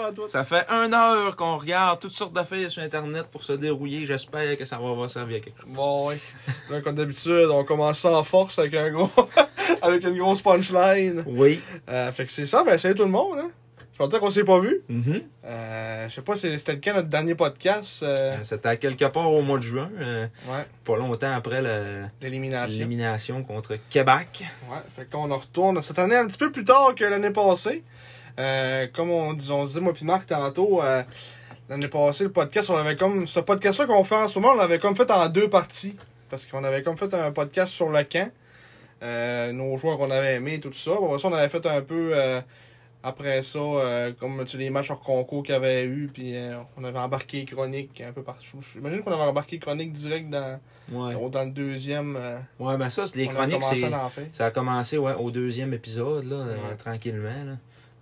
Pas toi. Ça fait une heure qu'on regarde toutes sortes d'affaires sur Internet pour se dérouiller. J'espère que ça va avoir servi à quelque chose. Bon, ouais. Comme d'habitude, on commence en force avec un gros, avec une grosse punchline. Oui. Euh, fait que c'est ça, ben salut tout le monde, hein. Fait longtemps qu'on s'est pas vu. Mhm. Euh, je sais pas, c'est- c'était le cas notre dernier podcast. euh, C'était à quelque part au mois de juin, euh, ouais, pas longtemps après l'élimination. l'élimination contre Québec. Ouais, fait que là, on en retourne cette année un petit peu plus tard que l'année passée. Euh, comme on, dis- on disait, moi puis Marc, tantôt, euh, l'année passée, le podcast, on avait comme. Ce podcast-là qu'on fait en ce moment, on l'avait comme fait en deux parties. Parce qu'on avait comme fait un podcast sur le camp. Euh, nos joueurs qu'on avait aimés et tout ça. Bon, ça, on avait fait un peu. après ça, comme tu les matchs hors concours qu'il y avait eu, puis on avait embarqué Chronique un peu partout. J'imagine qu'on avait embarqué Chronique direct dans, Ouais. dans le deuxième. Ouais, ben ça, c'est les chroniques, c'est. Ça a commencé ouais, au deuxième épisode, là, Ouais. tranquillement. Là.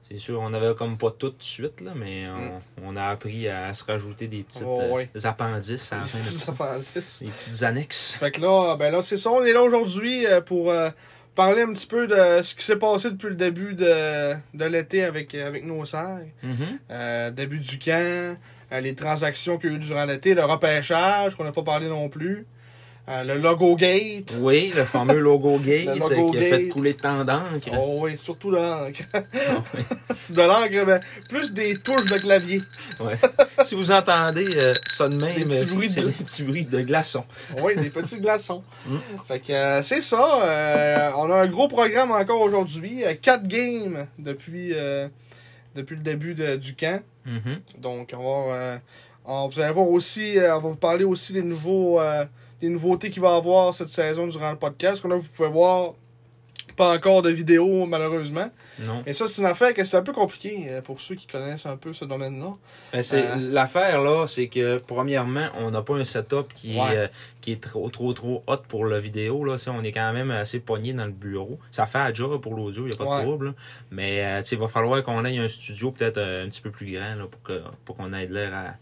C'est sûr, on avait comme pas tout de suite, là, mais on, Mm. on a appris à, se rajouter des petites Oh, euh, appendices à la fin de Ça ça. fait un six. Des petites annexes. Fait que là, ben là, c'est ça, on est là aujourd'hui euh, pour euh, parler un petit peu de ce qui s'est passé depuis le début de, de l'été avec, avec nos serres. Mhm. Euh, début du camp, les transactions qu'il y a eu durant l'été, le repêchage, qu'on n'a pas parlé non plus, euh, le logo gate. Oui, le fameux logo gate Le euh, logo qui a fait gate. couler tant d'encre. Oh oui, surtout de l'encre. Ah de l'encre, ben, plus des touches de clavier. Ouais. si vous entendez euh, ça de même, Des petits bruits de- des petits bruits de glaçons. Oui, des petits glaçons. Mm. Fait que euh, c'est ça. on a un gros programme encore aujourd'hui. Quatre games depuis, euh, depuis le début de- du camp. Mhm. Donc, on va, euh, on- vous allez voir aussi, on va vous parler aussi des nouveaux, euh, des nouveautés qu'il va y avoir cette saison durant le podcast. Comme là, vous pouvez voir pas encore de vidéo, malheureusement. Non. Et ça, c'est une affaire que c'est un peu compliqué euh, pour ceux qui connaissent un peu ce domaine-là. C'est- Euh. L'affaire, là, c'est que, premièrement, on n'a pas un setup qui, Ouais. est, euh, qui est trop, trop, trop hot pour la vidéo. Là. Ça, on est quand même assez pogné dans le bureau. Ça fait à job pour l'audio, il n'y a pas Ouais. de trouble. là. Mais il va falloir qu'on ait un studio peut-être un petit peu plus grand là, pour que pour qu'on ait de l'air à,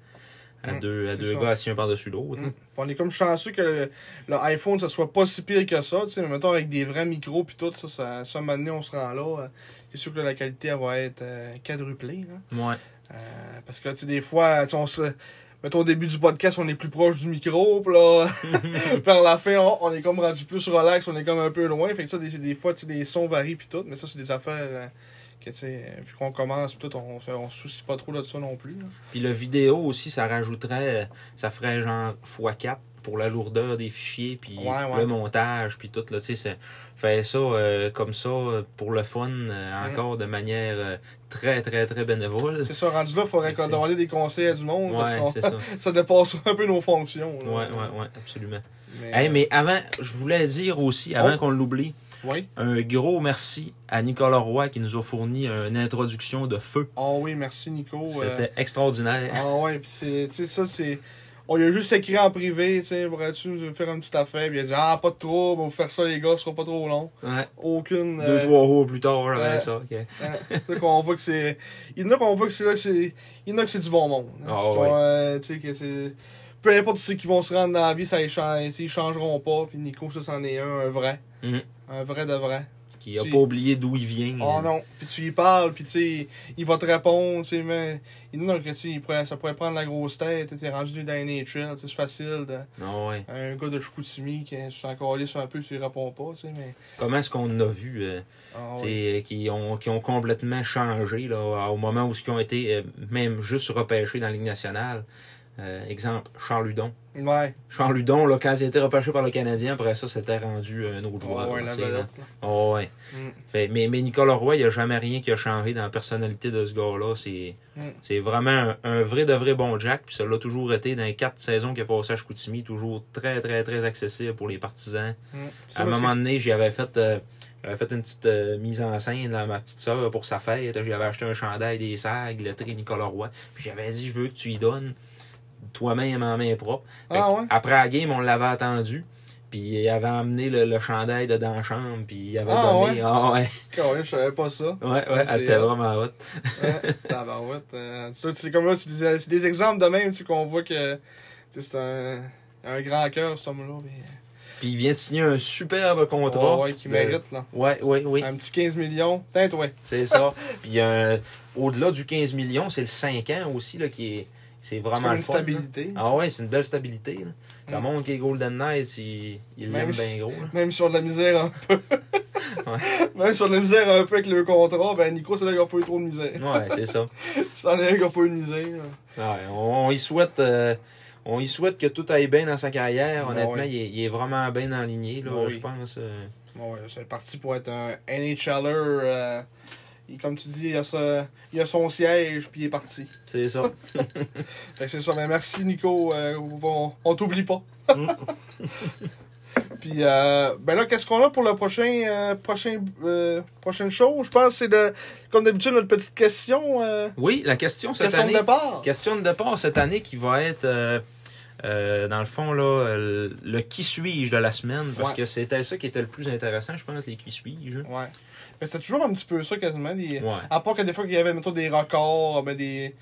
à Mm, deux, à deux gars assis un par-dessus l'autre. Mm. On est comme chanceux que le, le iPhone, ça soit pas si pire que ça. Sais, mais mettons avec des vrais micros puis tout, ça, ça, ça maintenant on se rend là. euh, C'est sûr que la qualité elle va être euh, quadruplée. Là. Ouais. Euh, parce que tu sais, des fois, on se. Mettons au début du podcast, on est plus proche du micro, puis là, vers la fin, on, on est comme rendu plus relax, on est comme un peu loin. Fait que ça, des, des fois, tu sais, les sons varient puis tout, mais ça, c'est des affaires euh, que, euh, vu qu'on commence, tout, on, on se soucie pas trop de ça non plus. là. Puis le vidéo aussi, ça rajouterait, euh, ça ferait genre x4 pour la lourdeur des fichiers, puis Ouais, ouais. le montage, puis tout, là, tu sais, c'est- faire ça euh, comme ça pour le fun, euh, encore de manière euh, très, très, très bénévole. C'est ça, rendu là, il faudrait Fait que qu'on demander des conseils à du monde, parce Ouais, c'est ça. ça dépasse un peu nos fonctions. là. Ouais, ouais, ouais, absolument. Mais, Hey, mais avant, je voulais dire aussi, avant Oh. qu'on l'oublie, Oui. un gros merci à Nicolas Roy qui nous a fourni une introduction de feu. Ah oui, merci Nico. euh, C'était extraordinaire. Ah ouais, pis c'est, tu sais, ça, c'est. On lui a juste écrit en privé, tu sais, pourrais-tu nous faire une petite affaire? Puis il a dit, ah, pas de trouble, on va faire ça, les gars, ce sera pas trop long. Ouais. Aucune. Deux, euh, trois jours plus tard, ouais. ça. ok. là, qu'on voit que c'est. Il y en a qu'on voit que c'est là que c'est. Il y en a que c'est du bon monde. hein. Ah Qu'on, ouais. euh, tu sais, que c'est. Peu importe ceux qui vont se rendre dans la vie, ça ils changeront pas. Puis Nico, ça, c'en est un, un vrai. Mhm. Un vrai de vrai. Qui a Si. pas oublié d'où il vient. Oh non, puis tu lui parles, puis tu sais, il va te répondre, tu sais, mais il dit non, que tu sais, il pourrait- ça pourrait prendre la grosse tête, tu rendu dans les tu sais, c'est facile de, ouais. un gars de Chicoutimi qui est encore allé sur un peu, tu lui réponds pas, tu sais, mais, Comment est-ce qu'on a vu euh, tu sais, ouais. qui, ont, qui ont complètement changé là, au moment où ils ont été euh, même juste repêchés dans la Ligue nationale. Euh, exemple, Charles Ludon. Ouais. Charles Ludon, là, quand il a été repêché par le Canadien, après ça, c'était rendu un autre joueur. Ouais, là, là. Oh, ouais. Mm. Fait, mais, mais Nicolas Roy, il n'y a jamais rien qui a changé dans la personnalité de ce gars-là. C'est Mm. c'est vraiment un, un vrai de vrai bon Jack. Puis ça l'a toujours été dans les quatre saisons qu'il a passé à Chicoutimi. Toujours très, très, très accessible pour les partisans. Mm. À un moment donné, j'y avais fait, euh, j'avais fait une petite euh, mise en scène à ma petite soeur pour sa fête. J'avais acheté un chandail des sags, le tri Nicolas Roy. Puis j'avais dit, je veux que tu y donnes toi-même en main propre. Ah ouais? Après la game, on l'avait attendu. Puis il avait amené le, le chandail de dans la chambre. Puis il avait Ah donné. ouais? Ah ouais. Carré, je savais pas ça. Ouais, ouais, ah, c'était hot. vraiment hot. Ouais, tabarouette. Euh, c'est comme là, c'est des, c'est des exemples de même, tu qu'on voit que c'est un, un grand cœur, cet homme-là. mais- Puis il vient de signer un superbe contrat. Ouais, ouais, qui de- mérite, là. Ouais, ouais, oui. Un petit 15 millions. Peut-être, ouais. C'est ça. Puis euh, au-delà du 15 millions, c'est le 5 ans aussi là, qui est. C'est C'est vraiment comme le une fun, là. stabilité. Ah ouais, c'est une belle stabilité. Là. Ça Mm. montre que les Golden Knights, ils Même l'aiment si- bien gros. Là. Même sur de la misère un peu. Même sur de la misère un peu avec le contrat, ben Nico, c'est là qu'il pas eu trop de misère. Ouais, c'est ça. C'en est un qui a pas eu de misère. là. Ouais, on, on y souhaite. euh, on y souhaite que tout aille bien dans sa carrière. Ben Honnêtement, ouais. il, est, il est vraiment bien aligné, là, Ben oui. je pense. euh. Bon, ouais, c'est parti pour être un NHLer. Euh, et comme tu dis, il a, sa- il a son siège, puis il est parti. c'est ça. C'est ça. Ben, merci, Nico. Euh, on on t'oublie pas. Mm. Puis, euh, ben là, qu'est-ce qu'on a pour le prochain, euh, prochain, euh, prochaine show? Je pense que c'est de, comme d'habitude, notre petite question. Oui, la question cette question année. de départ. Question de départ cette année qui va être, euh, dans le fond, là, le qui suis-je de la semaine? Parce Ouais. que c'était ça qui était le plus intéressant, je pense, les qui suis-je. Ouais. C'était toujours un petit peu ça, quasiment. Des... Ouais. À part que des fois, qu'il y avait, mettons, des records, ben, des,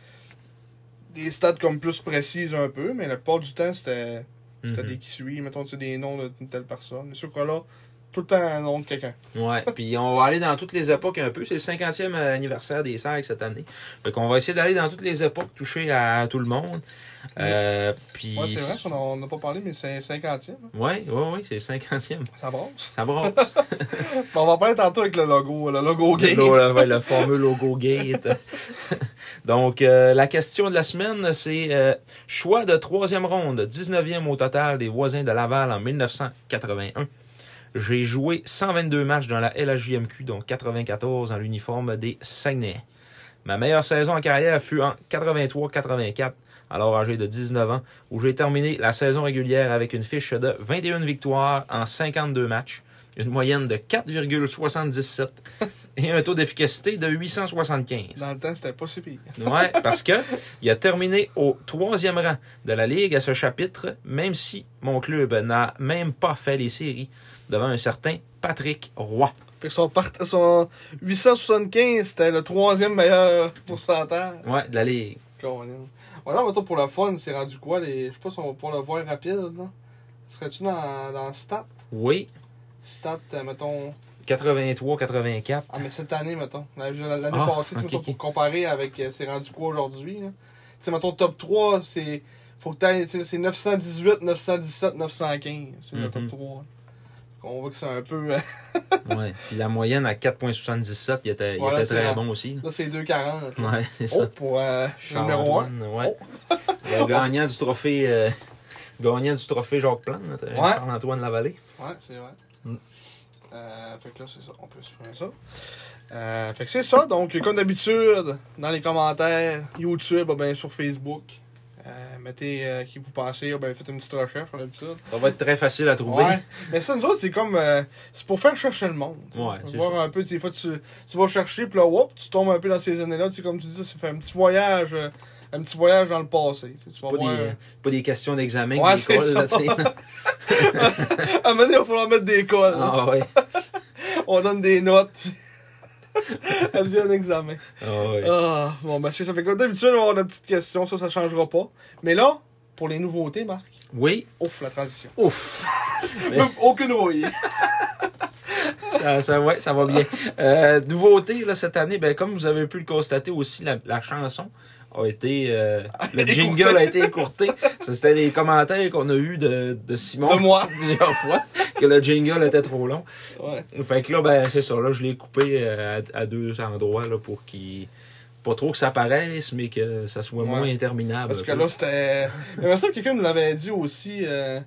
des stats comme plus précises un peu, mais la plupart du temps, c'était, c'était Mhm. des qui suivent, mettons, tu sais, des noms d'une telle personne. Mais ce là tout le temps un nom de quelqu'un. Ouais, puis on va aller dans toutes les époques un peu. C'est le 50e anniversaire des SAG cette année. Fait qu'on va essayer d'aller dans toutes les époques, toucher à, tout le monde. Euh, puis... Ouais, c'est vrai, on n'a pas parlé, mais c'est 50e. hein. Ouais, ouais, ouais, c'est le 50e. Ça brasse. Ça brasse. Bon, on va parler tantôt avec le logo, le logo gay. le, le- ouais, le fameux logo Gate. Donc, euh, la question de la semaine, c'est euh, choix de troisième ronde, 19e au total des voisins de Laval en 1981. J'ai joué 122 matchs dans la LHJMQ, dont 94 dans l'uniforme des Saguenay. Ma meilleure saison en carrière fut en 83-84, alors âgé de 19 ans, où j'ai terminé la saison régulière avec une fiche de 21 victoires en 52 matchs, une moyenne de 4,77 et un taux d'efficacité de 875. Dans le temps, c'était pas si pire. Ouais, parce que il a terminé au troisième rang de la Ligue à ce chapitre, même si mon club n'a même pas fait les séries devant un certain Patrick Roy. Part... son 875, c'était le troisième meilleur pourcentage. Ouais, de la Ligue. Voilà, mettons, pour le fun, c'est rendu quoi? Les... Je sais pas si on va pouvoir le voir rapide, là. Serais-tu dans, dans Stat? Oui, Stat, euh, mettons... 83-84. Ah, mais cette année, mettons. L'année Ah, passée, tu sais, ok, mettons, ok. pour comparer avec euh, c'est rendu quoi aujourd'hui. là? Tu sais, mettons, top 3, c'est. Faut que t'ailles, c'est 918, 917, 915. C'est le Mhm. top 3. On voit que c'est un peu. euh, Ouais. Puis la moyenne à 4,77, il était, il était très bon aussi. Là, c'est 240. là. Ouais, c'est Oh, ça. pour euh, numéro 1. Charles-Antoine, Ouais. Le gagnant du trophée. euh, gagnant du trophée Jacques Plante, euh, Ouais. Charles-Antoine Lavallée. Ouais, c'est vrai. Mm. Euh, fait que là, c'est ça. On peut supprimer ça. Euh, fait que c'est ça. Donc, comme d'habitude, dans les commentaires, YouTube, ou bien sur Facebook, mettez euh, qui vous pensez, ou bien faites une petite recherche, comme d'habitude. Ça va être très facile à trouver. Ouais. Mais ça, nous autres, c'est comme. euh, c'est pour faire chercher le monde. Ouais, c'est Voir un peu, des fois, tu, tu vas chercher, puis là, whoop, tu tombes un peu dans ces années-là. Tu sais, comme tu dis, ça fait un petit voyage. euh, un petit voyage dans le passé. Tu, vas Pas voir. des, pas des questions d'examen Ouais, c'est ça. À un moment donné, il va falloir mettre des cols. Ah ouais. On donne des notes. Elle vient un examen. Ah ouais. Ah, bon, ben, c'est ça. Fait comme d'habitude, on va avoir une petite question. Ça, ça changera pas. Mais là, pour les nouveautés, Marc, Oui. ouf, la transition. Ouf. Mais- Aucune nouveauté. Ça, ça, ouais, ça va bien. Euh, nouveauté là, cette année, ben, comme vous avez pu le constater aussi, la, la chanson a été. euh, le jingle a été écourté. Ça, C'était les commentaires qu'on a eu de, de Simon De moi. plusieurs fois, que le jingle était trop long. Ouais. Fait que là, ben, c'est ça. Là, je l'ai coupé euh, à, à deux endroits là, pour qu'il pas trop que ça paraisse, mais que ça soit Ouais. moins interminable. Parce que là, c'était. Il me semble que quelqu'un nous l'avait dit aussi. euh,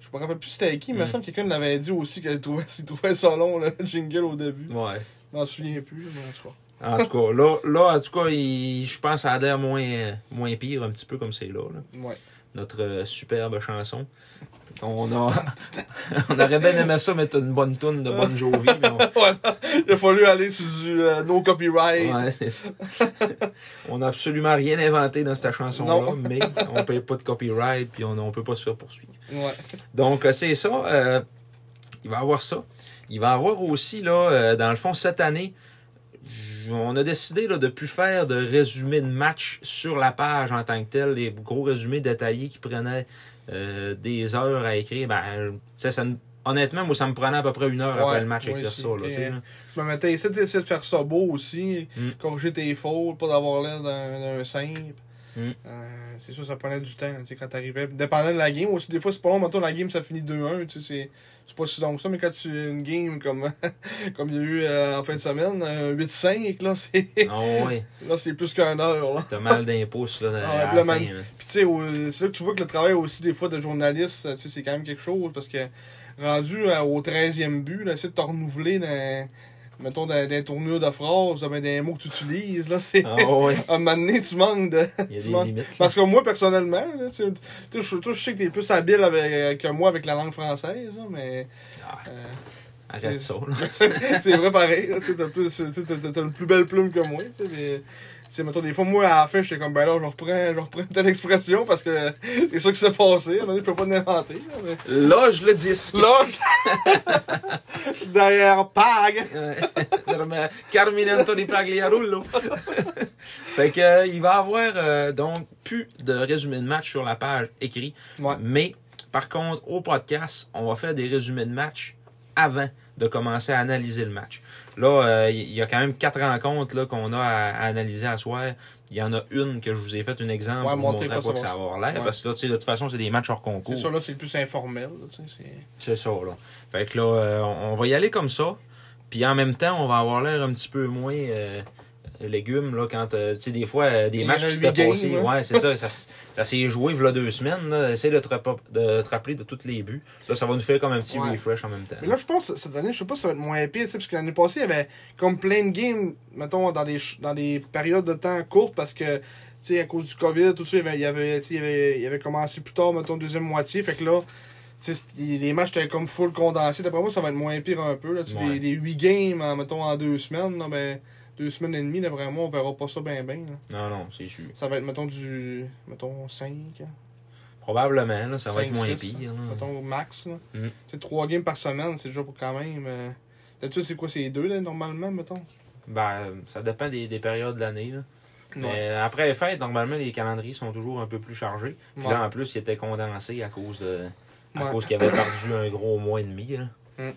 Je me rappelle plus c'était qui, mais il me Mm. semble que quelqu'un nous l'avait dit aussi qu'il trouvait, trouvait ça long, le jingle au début. Ouais. Je m'en souviens plus, mais en tout cas. En tout cas, là, là en tout cas, il- je pense que ça a l'air moins, moins pire, un petit peu comme c'est là, là. Ouais. Notre euh, superbe chanson. On, a, on aurait bien aimé ça mettre une bonne toune de Bon Jovi, mais on, voilà. Il a fallu aller sur du euh, no copyright. Ouais, c'est ça. on n'a absolument rien inventé dans cette chanson-là, Non. mais on paye pas de copyright, puis on ne peut pas se faire poursuivre. Ouais. Donc, euh, c'est ça. euh, il va y avoir ça. Il va y avoir aussi, là, euh, dans le fond, cette année, on a décidé là, de plus faire de résumés de match sur la page en tant que tel, les gros résumés détaillés qui prenaient euh, des heures à écrire. Ben, ça, ça, me- honnêtement, moi, ça me prenait à peu près une heure Ouais, après le match à écrire ça. Là, là. Je me mettais ici, essayer de faire ça beau aussi, Mm. corriger tes fautes, pas d'avoir l'air d'un simple. Mm. Euh, c'est sûr, ça prenait du temps, quand t'arrivais. Dépendant de la game aussi, des fois, c'est pas long, mettons, la game, ça finit 2-1, tu sais, c'est- pas si long que ça, mais quand tu une game comme, comme il y a eu euh, en fin de semaine, un 8-5, là, c'est Ah là, c'est plus qu'un heure, là. t'as mal pouce là, Ah, puis man- tu sais, c'est là que tu vois que le travail aussi des fois de journaliste, tu sais, c'est quand même quelque chose parce que rendu euh, au 13e but, là, essayer de te renouveler dans, mettons, dans, dans les tournures de phrases, ben, des mots que tu utilises, là, c'est. Ah ouais, À un moment donné, tu manques de. il y a tu des manques- limites. là. Parce que moi, personnellement, là, tu sais, toi, je sais que t'es plus habile avec, que moi avec la langue française, là, mais. Ah, euh, arrête ça, là. c'est vrai pareil. Tu t'as tu une plus belle plume que moi. Tu sais, mais, tu sais, mettons, des fois, moi, à la fin, j'étais comme, ben là, je reprends, je reprends telle expression parce que c'est ça qui s'est passé. Je peux pas l'inventer. là, mais- Là, je le dis. Là, je- derrière Pag. Carminento di Pagliarullo. fait que, euh, il va y avoir euh, donc plus de résumé de match sur la page écrit. Ouais. Mais par contre, au podcast, on va faire des résumés de match avant de commencer à analyser le match. Là, euh, il y a quand même quatre rencontres là, qu'on a à, à analyser à soir. Il y en a une que je vous ai fait un exemple Ouais, pour montrer quoi quoi ça que ça va- avoir l'air. Ouais. Parce que là, tu sais, de toute façon, c'est des matchs hors C'est concours. ça, là, c'est le plus informel. là, tu sais, c'est- C'est ça, là. Fait que là, euh, on on va y aller comme ça. Puis en même temps, on va avoir l'air un petit peu moins euh, légumes, là, quand, euh, tu sais, des fois, euh, des matchs qui s'étaient passés. hein. Ouais, c'est ça. Ça, s'est joué, il y a deux semaines, là. Essaye de te, de te rappeler de tous les buts. Là, ça va nous faire comme un petit Ouais. refresh en même temps. Mais là, je pense que cette année, je sais pas si ça va être moins sais, parce que l'année passée, il y avait comme plein de games, mettons, dans des, dans des périodes de temps courtes, parce que, tu sais, à cause du COVID, tout ça, il y avait, il y avait, il y avait, il y avait commencé plus tard, mettons, deuxième moitié, fait que là, les matchs étaient comme full condensés. D'après moi, ça va être moins pire un peu, là, Ouais. des, des 8 games, en, mettons, en deux semaines, là, ben, deux semaines et demie, d'après moi, on verra pas ça bien, bien, Non, non, c'est sûr. Ça va être, mettons, du, mettons, 5, Probablement, là, ça va être moins pire. mettons, au max, là. Mm. Sais, 3 games par semaine, c'est déjà pour quand même... euh, D'habitude, c'est quoi, c'est deux, là, normalement, mettons? Ben, ça dépend des, des périodes de l'année. là. Ouais. Mais après les fêtes, normalement, les calendriers sont toujours un peu plus chargés. Puis Ouais. là, en plus, ils étaient condensés à cause de. À Ouais. cause qu'ils avaient perdu un gros mois et demi. Là. Mm.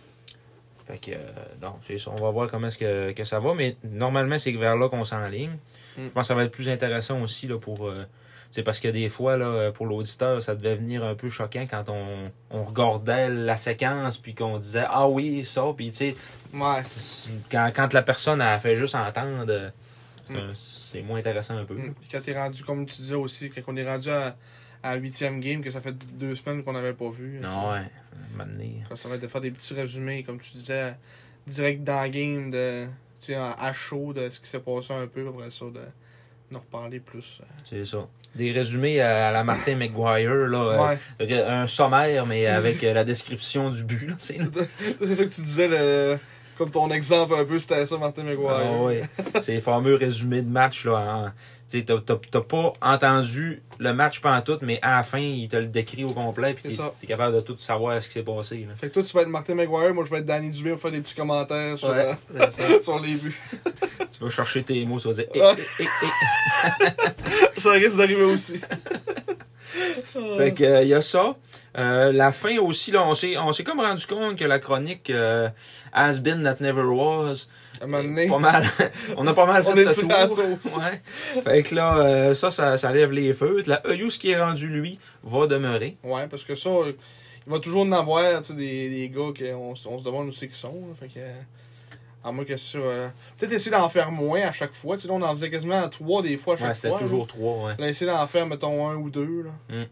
Fait que, euh, non, c'est ça. On va voir comment est-ce que, que ça va. Mais normalement, c'est vers là qu'on s'enligne. Mm. Je pense que ça va être plus intéressant aussi là, pour. euh, c'est parce que des fois, là, pour l'auditeur, ça devait venir un peu choquant quand on, on regardait la séquence puis qu'on disait Ah oui, ça. Puis tu sais, Ouais. quand, quand la personne a fait juste entendre, euh, c'est Mm. moins intéressant un peu. Mm. Puis quand t'es rendu, comme tu disais aussi, quand on est rendu à, à 8 game, que ça fait deux semaines qu'on n'avait pas vu. Non, ouais. donné. Quand ça va être de faire des petits résumés, comme tu disais, direct dans le game, de, à chaud de ce qui s'est passé un peu, après ça, de d'en reparler plus. C'est ça. Des résumés à, la Martin McGuire, là. euh, Ouais. Ré- Un sommaire, mais avec euh, la description du but. C'est ça que tu disais, le, comme ton exemple un peu, c'était ça, Martin McGuire. Ah ouais. Ces fameux résumés de match. là. tu t'as pas entendu le match pendant tout, mais à la fin, il te le décrit au complet. Puis C'est t'es es capable de tout savoir ce qui s'est passé. Là. Fait que toi, tu vas être Martin McGuire, moi, je vais être Danny Dubé pour faire des petits commentaires sur, Ouais, c'est ça. sur les buts. tu vas chercher tes mots, tu vas dire. Eh, eh, eh, eh. ça risque d'arriver aussi. Fait que euh, y a ça. Euh, la fin aussi, là, on s'est, on s'est comme rendu compte que la chronique euh, Has Been That Never Was, À un moment donné, pas mal, on a pas mal fait On est le tour. Ouais. Fait que là, euh, ça, ça, ça lève les feux. La EU, ce qui est rendu, lui, va demeurer. Ouais, parce que ça, euh, il va toujours en avoir, tu sais, des, des gars qu'on on se demande où c'est qu'ils sont. là. Fait que, euh, À moins que sur. euh, Peut-être essayer d'en faire moins à chaque fois. Tu sais, là, on en faisait quasiment trois des fois à chaque Ouais, c'était fois. toujours trois, ouais. Là, essayer d'en faire, mettons, un ou deux. Là. Mm.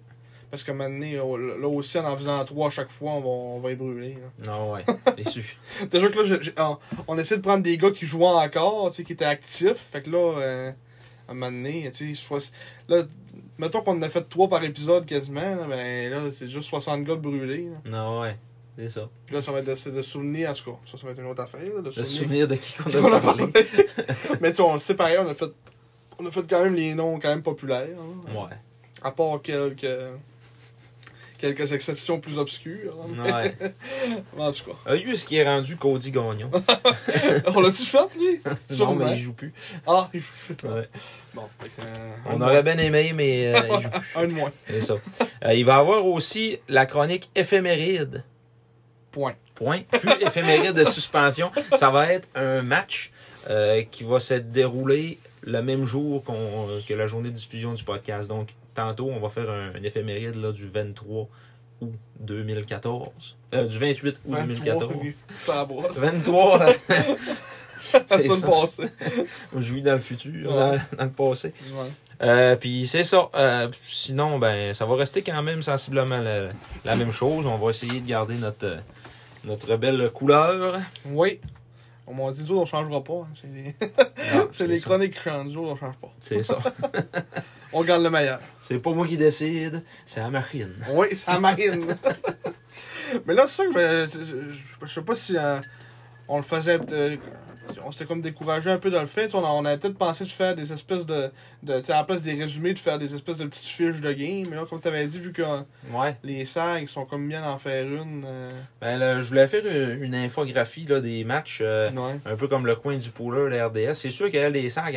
Parce que maintenant, là aussi, en en faisant trois à chaque fois, on va, on va y brûler. là. Non, ouais. C'est sûr. Déjà que là, on, on essaie de prendre des gars qui jouaient encore, tu sais, qui étaient actifs. Fait que là, euh, à un moment donné, tu sais, là, mettons qu'on en a fait trois par épisode quasiment, là, ben là, c'est juste 60 gars de brûlés. là. Non, ouais. C'est ça. Puis là, ça va être de, de souvenirs, en tout cas. Ça, ça va être une autre affaire, là, de Le souvenir de qui qu'on On a parlé. Mais tu sais, on le sait pareil, on a fait. On a fait quand même les noms quand même populaires. hein. Ouais. À part quelques. Quelques exceptions plus obscures. hein. Ouais. En tout cas. A eu ce qui est rendu Cody Gagnon. On l'a-tu fait, lui? Non, mais il joue plus. Ah, il- Ouais. bon. fait que, euh, On aurait bien aimé, mais euh, il joue plus. Un de moins. C'est ça. Euh, il va avoir aussi la chronique éphéméride. Point. Point. Plus éphéméride de suspension. Ça va être un match euh, qui va se dérouler le même jour qu'on- que la journée de diffusion du podcast. Donc, tantôt, on va faire un, un éphéméride là, du 23 août 2014. Euh, du 28 août 2014. oui. Ça brosse. 23, euh, Ça c'est sonne ça. passé. je vis dans le futur, Ouais. dans, dans le passé. Ouais. Euh, puis c'est ça. Euh, sinon, ben, ça va rester quand même sensiblement la, la même chose. On va essayer de garder notre, euh, notre belle couleur. Oui. On m'a dit, autres, on changera pas. C'est les, c'est les chroniques qui changent. Autres, on change pas. C'est ça. On garde le meilleur. C'est pas moi qui décide, c'est la machine. Oui, ça marine. Mais là, c'est ça que je, je, je- je sais pas si euh, on le faisait. euh, on s'était comme découragé un peu de le sais, On, a- on peut-être pensé de faire des espèces de. de tu sais, à la place des résumés, de faire des espèces de petites fiches de game. Mais là, comme tu avais dit, vu que Ouais. les sags sont comme bien d'en faire une. euh, Ben, là, je voulais faire une, une infographie là, des matchs, euh, ouais. un peu comme le coin du pooler, la RDS. C'est sûr que là, les sacs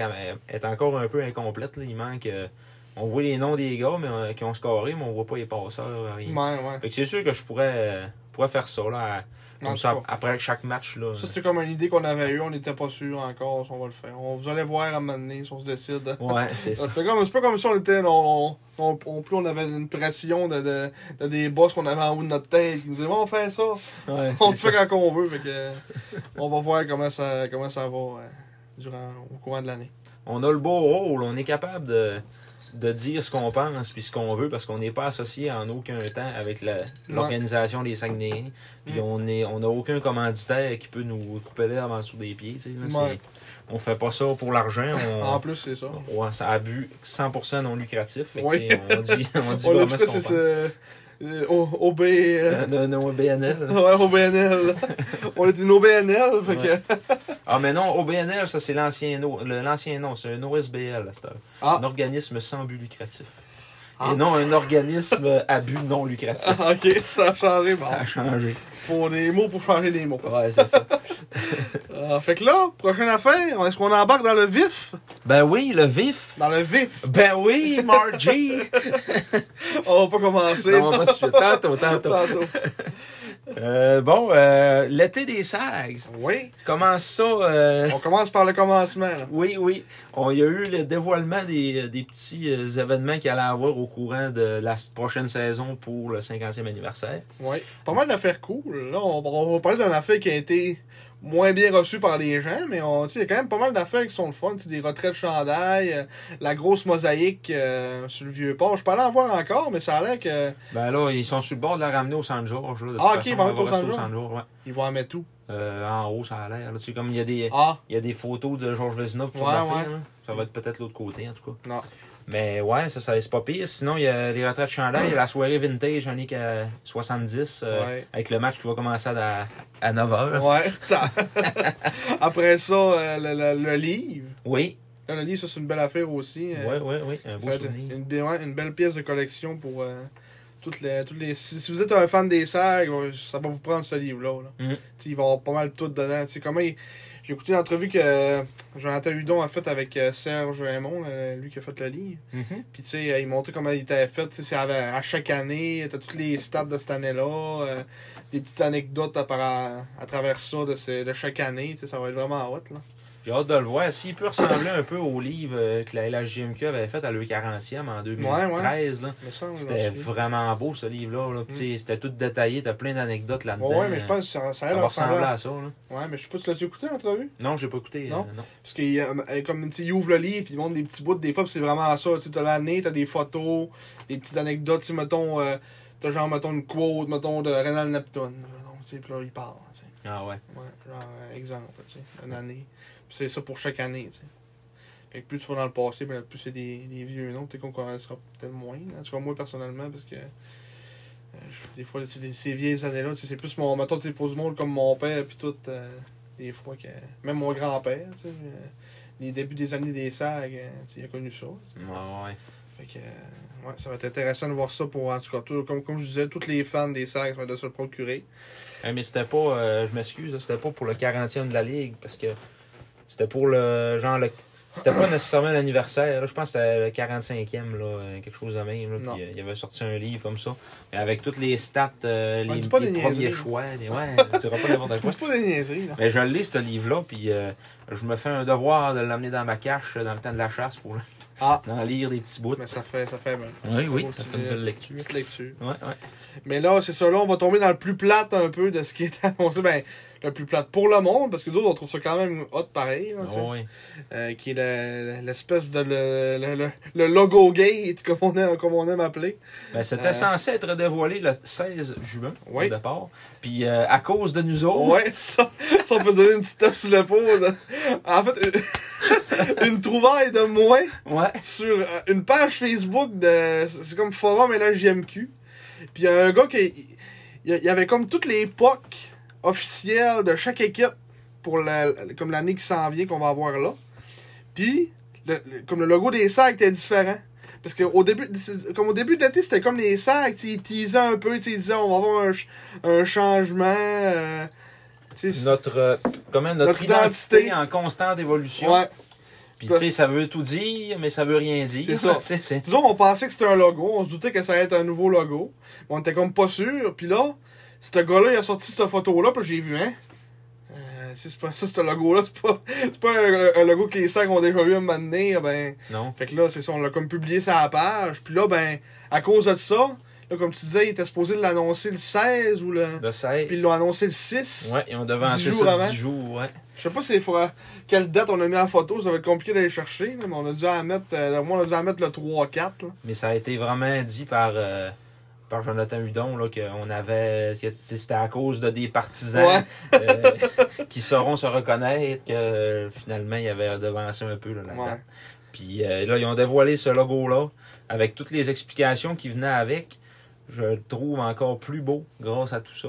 est encore un peu incomplète. Là. Il manque. euh, on voit les noms des gars mais, qui ont scoré, mais on voit pas les passeurs. Rien. Ouais. Fait c'est sûr que je pourrais, pourrais faire ça là, à- comme ça, après chaque match. Là. Ça, c'est comme une idée qu'on avait eue. On n'était pas sûr encore si on va le faire. On, vous allez voir à un moment donné si on se décide. Ouais, c'est ça. Ça fait comme- C'est pas comme si on était. On, on, on- plus on avait une pression de, de, de des boss qu'on avait en haut de notre tête qui nous disaient on fait ça. Ouais, On le fait quand on veut. Fait que, on va voir comment ça, comment ça va euh, durant, au courant de l'année. on a le beau rôle, on est capable de, de dire ce qu'on pense puis ce qu'on veut parce qu'on n'est pas associé en aucun temps avec l'organisation des Saguenayens. Puis Mm. on est on n'a aucun commanditaire qui peut nous couper l'herbe en dessous des pieds. tu sais, là. Ouais. On fait pas ça pour l'argent. En plus, c'est ça. ouais, c'est un but 100% non lucratif. Fait que, on dit, on dit On a vraiment ce qu'on c'est OB. euh, Euh, non, non, BNL. Ouais, OBNL. on était une OBNL. Fait que. Ah, mais non, OBNL, ça, c'est l'ancien nom. C'est un OSBL, à cette heure. Ah. Un organisme sans but lucratif. Et non un organisme à but non lucratif. Ah, ok, ça a changé. Bon. Ça a changé. Faut des mots pour changer des mots. Ouais, c'est ça. Ah, fait que là, prochaine affaire, est-ce qu'on embarque dans le vif? Ben oui, le vif. Dans le vif. Ben oui, Margie. On va pas commencer. non, on va pas suite. Tantôt, tantôt. Tantôt. Euh, bon, euh, l'été des Sags. Oui. Comment ça? euh, On commence par le commencement. Là. Oui, oui. On, il y a eu le dévoilement des, des petits euh, événements qu'il allait avoir au courant de la prochaine saison pour le 50e anniversaire. Oui. Pas mal d'affaires cool. Là, on, on va parler d'une affaire qui a été moins bien reçue par les gens, mais on, il y a quand même pas mal d'affaires qui sont le fun. Des retraits de chandail, euh, la grosse mosaïque euh, sur le vieux port. Je peux aller en voir encore, mais ça a l'air que Ben là, ils sont sur le bord de la ramener au San George. Là, de toute Ah, ok, façon, ils vont elle être au San George. San George, ouais. ils vont en mettre tout. Euh, en haut, ça a l'air. sais, comme il y a des, Ah, y a des photos de Georges Vézina sur Ouais, la ouais. Ça va être peut-être l'autre côté, en tout cas. non. Mais ouais, ça, ça c'est pas pire. Sinon, il y a les retraites de chandail, il y a la soirée vintage qu'à 70, euh, Ouais. avec le match qui va commencer à, à 9h. Ouais. Après ça, euh, le, le- le livre. Oui, le livre, ça, c'est une belle affaire aussi. oui, oui, oui, un beau souvenir. une, belle pièce de collection pour euh, toutes les, toutes les. Si, si vous êtes un fan des euh, ça va vous prendre ce livre-là. là. Sais, Il va y avoir pas mal de tout dedans. Tu sais, comment il- J'ai écouté l'entrevue que euh, Jonathan Hudon a faite avec euh, Serge Raymond, euh, lui qui a fait le livre. Mhm. Puis tu sais, il montrait comment il était fait. Tu sais, à, chaque année, t'as tous les stats de cette année-là, euh, des petites anecdotes à, à travers ça de, ces- de chaque année. Tu sais, ça va être vraiment hot. Là. J'ai hâte de le voir. S'il peut ressembler un peu au livre euh, que la LHJMQ avait fait à leur 40e en 2013, là. me semble, C'était vraiment beau ce livre-là. là. Sais, C'était tout détaillé, t'as plein d'anecdotes là-dedans. Ouais, ouais, mais je pense que ça, ça va ressembler à... à ça. Là. Ouais, mais je sais pas si tu l'as écouté l'entrevue? Non, j'ai pas écouté. Non? euh, non? Parce qu'il euh, comme il ouvre le livre, puis il montre des petits bouts, des fois, c'est vraiment ça. Tu t'as l'année, t'as des photos, des petites anecdotes, tu sais, mettons, euh, t'as genre, mettons, une quote, mettons, de Renal Neptune. mettons, Tu sais, puis là, il parle, tu sais. Ah ouais. Ouais, genre, exemple, tu sais, une année. C'est ça pour chaque année, tu sais. Fait que plus tu vas dans le passé, ben, plus c'est des, des vieux noms, tu sais, qu'on peut-être moins. En tout cas, moi, personnellement, parce que. euh, je- des fois, c'est des- ces vieilles années-là, c'est plus mon. Mettons, sais, pour du monde comme mon père, puis tout. euh, des fois, que. Même mon grand-père, tu sais. euh, les débuts des années des SAG, tu sais, il a connu ça. Ouais, ouais. Fait que. ouais, ça va être intéressant de voir ça pour, en tout cas, tout- comme, comme je disais, tous les fans des SAG vont de se le procurer. Mais c'était pas, euh, je m'excuse, c'était pas pour le 40e de la Ligue, parce que c'était pour le genre le. C'était pas nécessairement l'anniversaire, là, je pense que c'était le 45e, là, euh, quelque chose de même. Là, puis, euh, il avait sorti un livre comme ça, mais avec toutes les stats, euh, les, pas les premiers choix. Les, ouais, tu pas n'importe quoi. Pas des niaiseries, là. Mais je lis ce livre-là, puis euh, je me fais un devoir de l'amener dans ma cache dans le temps de la chasse pour Ah. lire des petits bouts. Mais ça fait, ça fait bien. Oui, oui, ça fait une belle lecture. Petite lecture. Ouais, ouais. Mais là, c'est ça, là, on va tomber dans le plus plate un peu de ce qui est annoncé. Ben, le plus plate pour le monde, parce que d'autres, on trouve ça quand même hot pareil, là. Oh, oui. Euh, qui est le- l'espèce de le, le, le, le logo gate, comme on aime, comme on aime appeler. Ben, c'était Euh. censé être dévoilé le 16 juin Oui. au départ. Puis euh, à cause de nous autres, Ouais, ça, ça, on peut donner une petite tape sur l'épaule. En fait, une, trouvaille de moins ouais. sur euh, une page Facebook de. C'est comme Forum LHJMQ. Puis il y a un gars qui. Il y a- il y avait comme toutes les POC officielles de chaque équipe pour la, comme l'année qui s'en vient qu'on va avoir là. Puis, le- le- comme le logo des sacs était différent. Parce que au début, comme au début de l'été, c'était comme les sacs, ils teasaient un peu, ils disaient on va avoir un, ch- un changement. euh, Notre, euh, comment, notre, Notre identité, identité. en constante évolution. ouais. Puis tu sais, ça veut tout dire, mais ça veut rien dire. C'est ça. Disons, on pensait que c'était un logo, on se doutait que ça allait être un nouveau logo. On était comme pas sûr. Puis là, ce gars-là, il a sorti cette photo-là, puis j'ai vu, hein. Euh, c'est pas ça, ce logo-là, c'est pas, c'est pas un, un logo que les sacs ont déjà vu un moment donné, ben. Non. Fait que là, c'est ça, on l'a comme publié sur la page. Puis là, ben, à cause de ça, là, comme tu disais, il était supposé l'annoncer le 16 ou le. Le 16. Puis ils l'ont annoncé le 6. Ouais, ils ont devancé Dix jours ça avant. 10 jours, ouais. Je sais pas fois quelle date on a mis en photo, ça va être compliqué d'aller chercher, mais on a dû en mettre. Euh, on a dû en mettre le 3-4. là. Mais ça a été vraiment dit par, euh, par Jonathan Hudon là, qu'on avait. que c'était à cause de des partisans Ouais. euh, qui sauront se reconnaître que finalement il avait devancé un peu là, Ouais. date. Puis euh, là, ils ont dévoilé ce logo-là avec toutes les explications qui venaient avec. Je le trouve encore plus beau grâce à tout ça.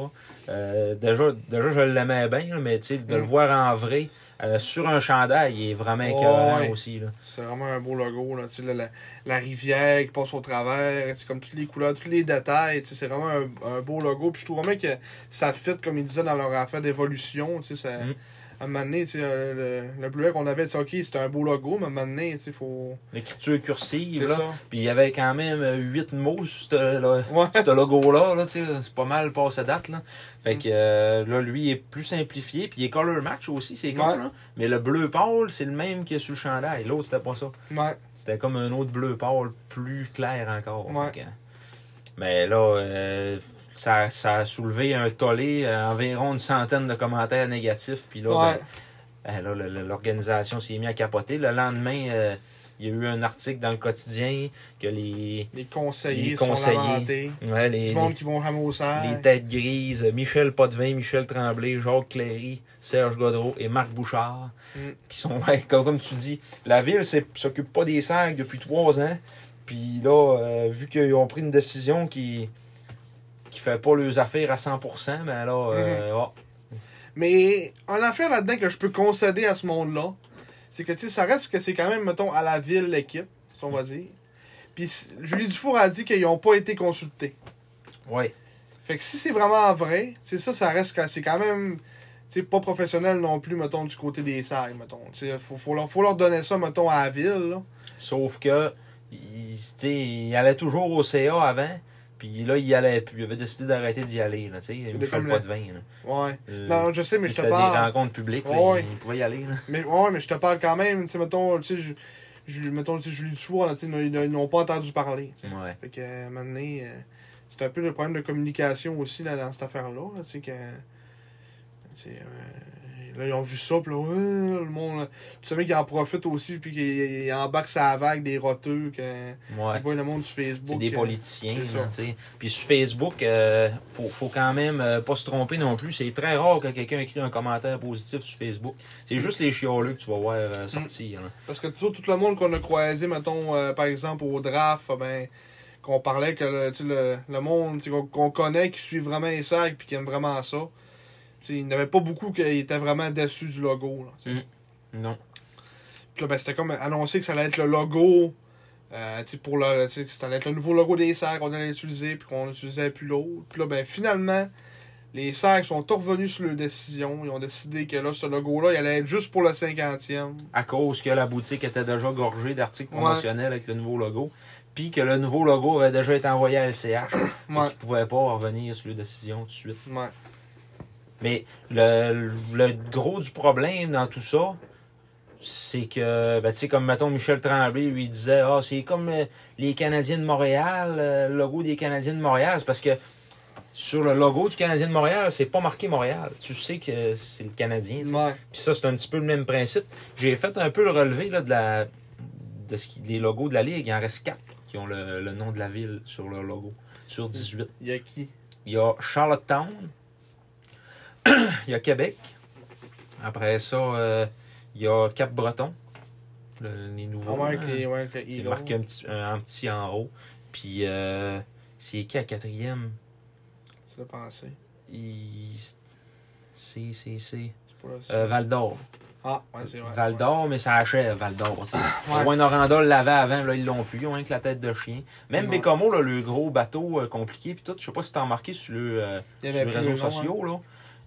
Euh, déjà, déjà, je l'aimais bien, là, mais tu sais, de le Mm. voir en vrai euh, sur un chandail, il est vraiment écœurant ouais. aussi. C'est vraiment un beau logo, là. La, la, la rivière qui passe au travers, c'est comme toutes les couleurs, tous les détails, c'est vraiment un, un beau logo. Puis je trouve vraiment que ça fit, comme ils disaient dans leur affaire d'évolution, ça... Mm. À un moment donné, euh, le, le bleuet qu'on avait, ok, c'était un beau logo, mais à un moment donné, tu sais, faut... L'écriture cursive, là. Puis il y avait quand même euh, huit mots sur ce Ouais. logo-là. Là, c'est pas mal passé date. Là. Fait que euh, là, lui, il est plus simplifié. Puis il est color match aussi, c'est. Ouais. Là. Mais le bleu pâle, c'est le même que sur le chandail. L'autre, c'était pas ça. Ouais. C'était comme un autre bleu pâle plus clair encore. Mais là, euh, ça, ça a soulevé un tollé, euh, environ une centaine de commentaires négatifs. Puis là, Ouais. ben, ben là, le- le- l'organisation s'est mise à capoter. Le lendemain, euh, il y a eu un article dans le quotidien que les, Les conseillers Les sont conseillers. lamentés. ouais, les, Du monde qui vont les têtes grises, Michel Potvin, Michel Tremblay, Jacques Cléry, Serge Godreau et Marc Bouchard, Mm. qui sont, ouais, comme, comme tu dis, la ville c'est- s'occupe pas des sacs depuis trois ans. Puis là, euh, vu qu'ils ont pris une décision qui qui fait pas leurs affaires à 100%, ben là, euh, ah, Mais en affaire là-dedans que je peux concéder à ce monde-là, c'est que tu sais, ça reste que c'est quand même, mettons, à la ville, l'équipe, si on va dire. Puis Julie Dufour a dit qu'ils n'ont pas été consultés. ouais. Fait que si c'est vraiment vrai, c'est ça, ça reste que c'est quand même. sais, pas professionnel non plus, mettons, du côté des salles, mettons. Sais, faut, faut, leur, faut leur donner ça, mettons, à la ville, là. Sauf que, il, tu sais, il allait toujours au CA avant. Puis là, il y allait plus. Il avait décidé d'arrêter d'y aller. Là. Il ne pas de vin. Là. Ouais. Euh, Non, je sais, mais je te C'était des parle. rencontres publiques. là, Ouais. il, pouvait y aller. Là. Mais, ouais, mais je te parle quand même, tu sais, mettons, tu sais, je, je, mettons, sais, Julie Dufour, là, tu sais, ils n'ont pas entendu parler. Ouais. Fait que, à un moment donné, euh, c'est un peu le problème de communication aussi là, dans cette affaire-là. Là, sais, que. tu sais, euh, là, ils ont vu ça, puis là, ouais, le monde. tu savais qu'ils en profitent aussi, puis qu'ils ils embarquent sa vague des roteux, que, Ouais. ils voient le monde sur Facebook. C'est des euh, politiciens. tu sais. Puis sur Facebook, euh, faut, faut quand même euh, pas se tromper non plus. C'est très rare que quelqu'un écrit un commentaire positif sur Facebook. C'est juste les chioleux que tu vas voir euh, sortir. là. Parce que toujours, tout le monde qu'on a croisé, mettons, euh, par exemple, au draft, ah ben, qu'on parlait que le, sais, le, le monde sais, qu'on connaît, qui suit vraiment les sacs puis qui aime vraiment ça. Il n'y en avait pas beaucoup qui étaient vraiment déçus du logo. Là, sais. Non. Puis là, ben, c'était comme annoncé que ça allait être le logo. Euh, pour le, tu sais, que ça allait être le nouveau logo des sacs qu'on allait utiliser, puis qu'on n'utilisait plus l'autre. Puis là, ben, finalement, les sacs sont revenus sur leur décision. Ils ont décidé que là, ce logo-là, il allait être juste pour le 50e. À cause que la boutique était déjà gorgée d'articles Ouais. promotionnels avec le nouveau logo. Puis que le nouveau logo avait déjà été envoyé à LCH. et Ouais, qu'ils ne pouvaient pas revenir sur les décisions tout de suite. ouais. Mais le, le gros du problème dans tout ça, c'est que, ben, tu sais, comme, mettons, Michel Tremblay lui disait, ah, c'est comme euh, les Canadiens de Montréal, euh, le logo des Canadiens de Montréal. C'est parce que sur le logo du Canadien de Montréal, c'est pas marqué Montréal. Tu sais que c'est le Canadien. Puis ça, c'est un petit peu le même principe. J'ai fait un peu le relevé là, de la de ce qui, des logos de la Ligue. Il en reste quatre qui ont le, le nom de la ville sur leur logo, sur 18. Il y a qui? Il y a Charlottetown. Il y a Québec. Après ça, euh, il y a Cap-Breton. Le- les nouveaux. Ah ouais, hein. les, les marqué un petit, un, en petit en haut. Puis euh, c'est qui à quatrième? C'est de penser. Il... C'est, c'est, c'est... Euh, Val d'Or. Ah, ouais, c'est vrai. Val d'Or, mais ça achève Val d'Or. Ouais. Rouen-Noranda l'avait avant, là, ils l'ont plus. Ils ont rien que la tête de chien. Même. Bécomo, là, le gros bateau euh, compliqué, puis tout, je sais pas si t'as remarqué sur le. euh, sur les réseaux le sociaux, là.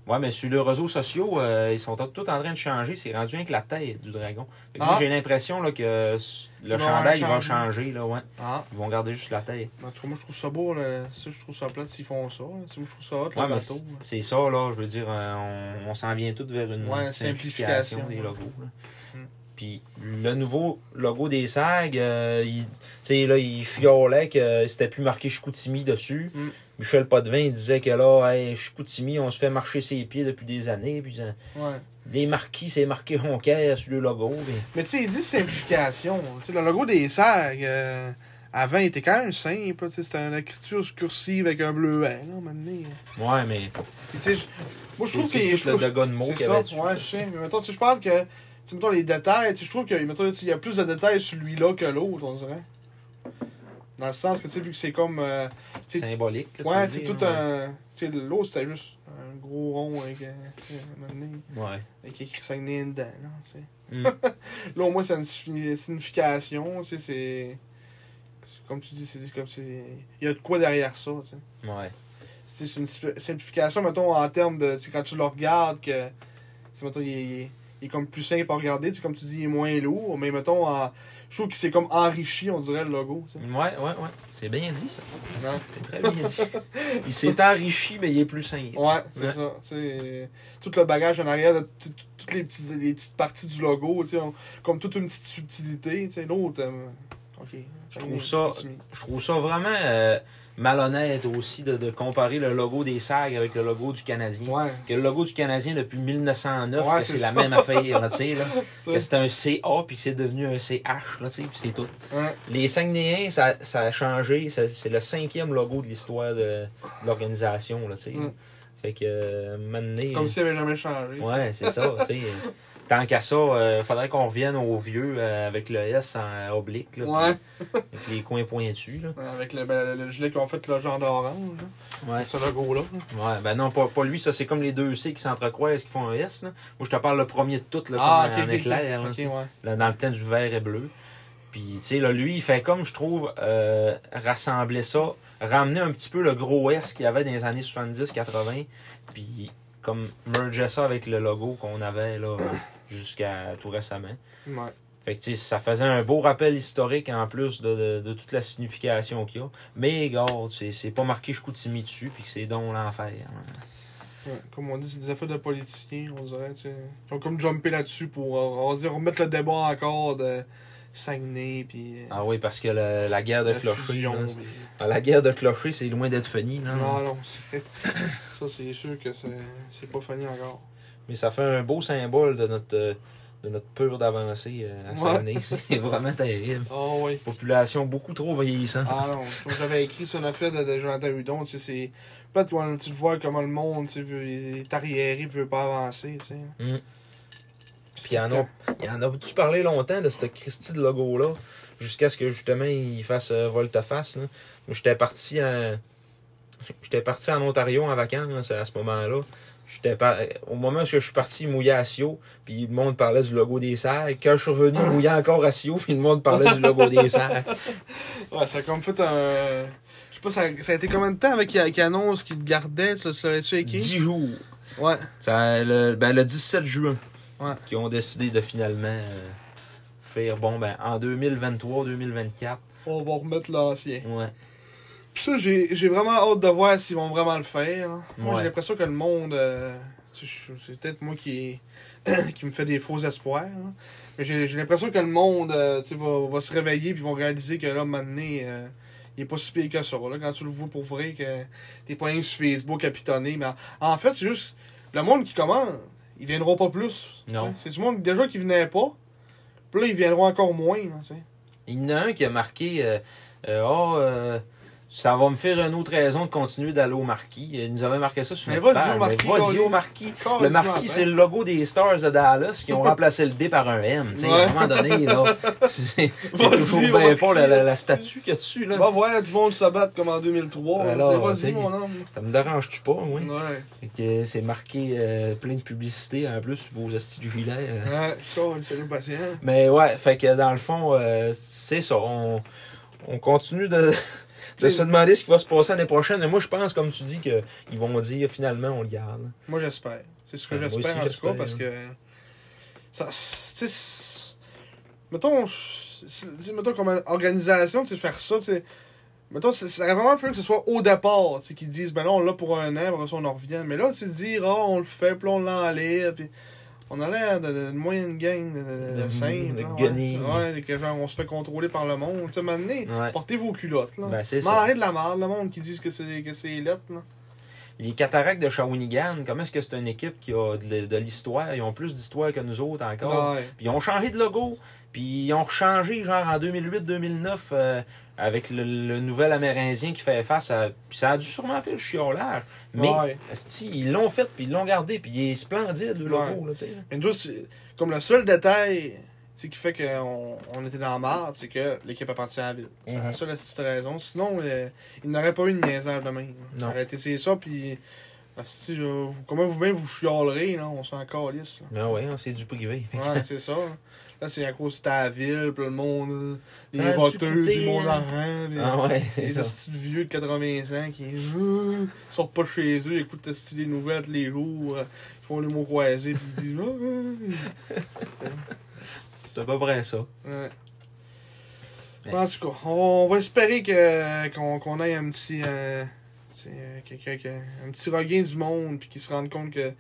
Ouais, mais sur les réseaux sociaux, euh, ils sont tous en train de changer. C'est rendu avec la tête du dragon. Fait que Ah. moi, J'ai l'impression là, que le chandail il va changer. Là, ouais. Ah, Ils vont garder juste la tête. en tout cas, moi, je trouve ça beau. Là. Ça, je trouve ça plate s'ils font ça. C'est- Moi, je trouve ça hot, Ouais, le bateau. c'est ça, là. Je veux dire, euh, on, on s'en vient tout vers une Ouais, simplification, simplification, des logos. là. Mm. Puis le nouveau logo des SAG, euh, il, là, il chiolait que c'était plus marqué Chicoutimi dessus. Mm. Michel Potvin il disait que là, hey, Chicoutimi, on se fait marcher ses pieds depuis des années. Puis Ouais. les marquis, c'est marqué Honker sur le logo. mais- Mais tu sais, il dit simplification. Tu sais, le logo des SAG, euh, avant, il était quand même simple. là. Tu sais, C'était une écriture cursive avec un bleuet. Là, à un moment donné. Ouais, mais tu sais, moi, je c'est trouve c'est que. je le trouve- dégât de mots C'est qu'il y ça, avait dessus. ouais, je sais. Mais mettons, je parle que, tu sais, mettons, les détails, tu sais, je trouve que, mettons, tu sais, il y a plus de détails sur celui-là que l'autre, on dirait. Dans le sens que, tu sais, vu que c'est comme, euh, Symbolique. là, ouais, dire, tout un, tu sais, l'autre, c'était juste un gros rond avec, euh, tu sais, à un moment donné, Ouais. avec écrit Saguenay dedans, là, tu sais. Mm. Là, au moins, c'est une signi- signification, tu sais, c'est, c'est comme tu dis, c'est comme, c'est, il y a de quoi derrière ça, tu sais. Ouais. C'est c'est une simp- simplification, mettons, en termes de. sais, Quand tu le regardes, que. tu mettons, il est, il est- il est comme plus simple à regarder. tu sais, Comme tu dis, il est moins lourd. Mais mettons, en- je trouve que c'est comme enrichi, on dirait, le logo. sais. Ouais, ouais, ouais. C'est bien dit, ça. Non? C'est très bien dit. Il s'est enrichi, mais il est plus simple. Ouais, c'est Ouais. ça. tout le bagage en arrière, de toutes les, petits, les petites parties du logo, on- comme toute une petite subtilité. L'autre. euh, ok. Je trouve ça- Je trouve ça vraiment euh, malhonnête aussi de, de comparer le logo des SAG avec le logo du Canadien. Ouais. Que le logo du Canadien depuis 1909, Ouais, que c'est c'est la même affaire, là. Que c'était un CA puis que c'est devenu un CH, là, tu sais, puis c'est tout. Ouais. Les Saguenayens, ça, ça a changé. C'est le cinquième logo de l'histoire de, de l'organisation, là, tu sais. Mm. Fait que, euh, maintenant, Comme si ça avait jamais changé. Ouais, c'est ça, tu sais. Tant qu'à ça, il faudrait qu'on revienne au vieux euh, avec le S en oblique, là, Ouais. puis avec les coins pointus, là. Ouais, Avec le, ben, le gilet qu'on fait, le genre d'orange. hein. Ouais. Ce logo-là. Ouais, ben non, pas, pas lui, ça c'est comme les deux C qui s'entrecroisent, qui font un S. Là? Moi, je te parle le premier de tout, là, Ah, comme ok, en ok. éclair, là, ouais. dans le temps du vert et bleu. Puis, tu sais, là, lui, il fait comme, je trouve, euh, rassembler ça, ramener un petit peu le gros S qu'il y avait dans les années 70-80, puis comme merger ça avec le logo qu'on avait là jusqu'à tout récemment. Ouais. Fait que, ça faisait un beau rappel historique en plus de, de, de toute la signification qu'il y a. Mais, regarde, c'est pas marqué Chicoutimi dessus, puis que c'est donc l'enfer. hein. Ouais, comme on dit, c'est des affaires de politiciens, on dirait. Ils ont comme jumpé là-dessus pour, euh, on va dire, remettre le débat encore de Saguenay, puis... euh, Ah oui, parce que la, la guerre de la clocher, fusion, là, puis- Ah, la guerre de clocher, c'est loin d'être fini. Non, non, c'est... ça, c'est sûr que c'est pas fini encore. Mais ça fait un beau symbole de notre, euh, de notre peur d'avancée euh, à Ouais. Saguenay. C'est vraiment terrible. Ah oui. Population beaucoup trop vieillissante. Ah non, comme j'avais écrit sur une affaire de, de Jonathan Hudon, tu sais, c'est... Peut-être qu'on tu le vois comment le monde, tu sais, est arriéré, puis veut pas avancer, tu sais. Mm. Puis il y en a, il y en a tu parlé longtemps de ce Christy de logo-là, jusqu'à ce que justement il fasse euh, volte-face. J'étais parti en. J'étais parti en Ontario en vacances à ce moment-là. J'étais pas Au moment où je suis parti mouiller à Sio, puis le monde parlait du logo des serres. Quand je suis revenu mouiller encore à Sio, puis le monde parlait du logo des serres. Ouais, ça a comme fait un... Je sais pas, ça, ça a été combien de temps avec qu'il annonce qu'il le gardait, tu l'avais-tu écrit? 10 jours. Ouais. Ça, le, ben, le 17 juin. Ouais. Qui ont décidé de finalement euh, faire, bon, ben, en 2023-2024. On va remettre l'ancien. Ouais. Pis ça, j'ai j'ai vraiment hâte de voir s'ils vont vraiment le faire. hein. Moi, Ouais. j'ai l'impression que le monde. euh, tu sais, je- c'est peut-être moi qui, qui me fait des faux espoirs. hein. Mais j'ai j'ai l'impression que le monde euh, tu sais, va, va se réveiller puis vont réaliser que là, maintenant, euh, il est pas si pire que ça. Là, quand tu le vois pour vrai, que t'es pas rien sur Facebook à pitonner. Mais en, fait, c'est juste. Le monde qui commande, ils viendront pas plus. Non. C'est du monde déjà qui venait pas. Puis là, ils viendront encore moins. Il y en a un qui a marqué euh, euh, ça va me faire une autre raison de continuer d'aller au marquis. Il nous avait marqué ça sur Mais vas-y au Marquis, Vas-y au marquis. Le marquis, m'entends? c'est le logo des Stars de Dallas qui ont remplacé le D par un M. Tu sais, À Ouais. un moment donné, là, c'est toujours bien pas la, la, statue qu'il y a dessus. Là. Va voir du monde se battre comme en 2003. là. Alors, C'est vas-y, mon homme. Ça me dérange-tu pas, moi? Ouais. C'est marqué euh, plein de publicité en plus sur vos hosties de gilet. euh. Ouais, c'est patient. Mais ouais, fait que dans le fond, euh, c'est ça. On, on continue de, de se demander ce qui va se passer l'année prochaine. Mais moi, je pense, comme tu dis, qu'ils vont dire finalement, on le garde. Moi, j'espère. C'est ce que Ouais, moi j'espère en tout cas parce hein. que. Ça. Mettons. Mettons comme organisation, tu faire ça, tu. Mettons, c'est- ça vraiment fallu que ce soit au départ, tu qu'ils disent, ben là, on l'a pour un an, après ça, on en revient. Mais là, tu dire, ah, on le fait, puis on l'enlève, puis. On a l'air de, de, de moyenne gang de, de, simple. de là. Ouais, ouais, que genre, on se fait contrôler par le monde. Tu sais, maintenant, Ouais. portez vos culottes, là. Ben, c'est ça. Marrez de la merde, le monde qui disent que c'est que c'est lettre, là. Les cataractes de Shawinigan, comment est-ce que c'est une équipe qui a de, de l'histoire? Ils ont plus d'histoire que nous autres encore. Ouais. Puis ils ont changé de logo. Puis ils ont rechangé, genre en 2008-2009, euh, avec le, le nouvel Amérindien qui fait face à. Puis ça a dû sûrement faire le chiolage. Mais, Ouais. ils l'ont fait, puis ils l'ont gardé, puis il est splendide, le Ouais. logo, là, tu sais. Mais nous, c'est comme le seul détail sais, qui fait qu'on on était dans la marde, c'est que l'équipe appartient à la ville. C'est la Mhm. seule petite raison. Sinon, euh, il n'aurait pas eu de niaisage de même. Non. Ça aurait été c'est ça, puis. asti, là, comment vous-même vous chialerez, là, on s'en calisse. Là. Ah ouais, c'est du privé. Ouais, c'est ça. Là, Là, c'est à cause de ta ville, puis le monde, euh, les Ah, voteurs, le monde hein. arrête, puis Ah ouais, c'est les ça. petits vieux de 80 ans qui euh, sortent pas chez eux, écoutent les nouvelles tous les jours, euh, ils font les mots croisés, puis ils disent. C'est à peu près ça. Ouais. En tout cas, on va espérer que qu'on qu'on ait un petit euh, c'est, euh, a un petit regain du monde puis qu'ils se rendent compte que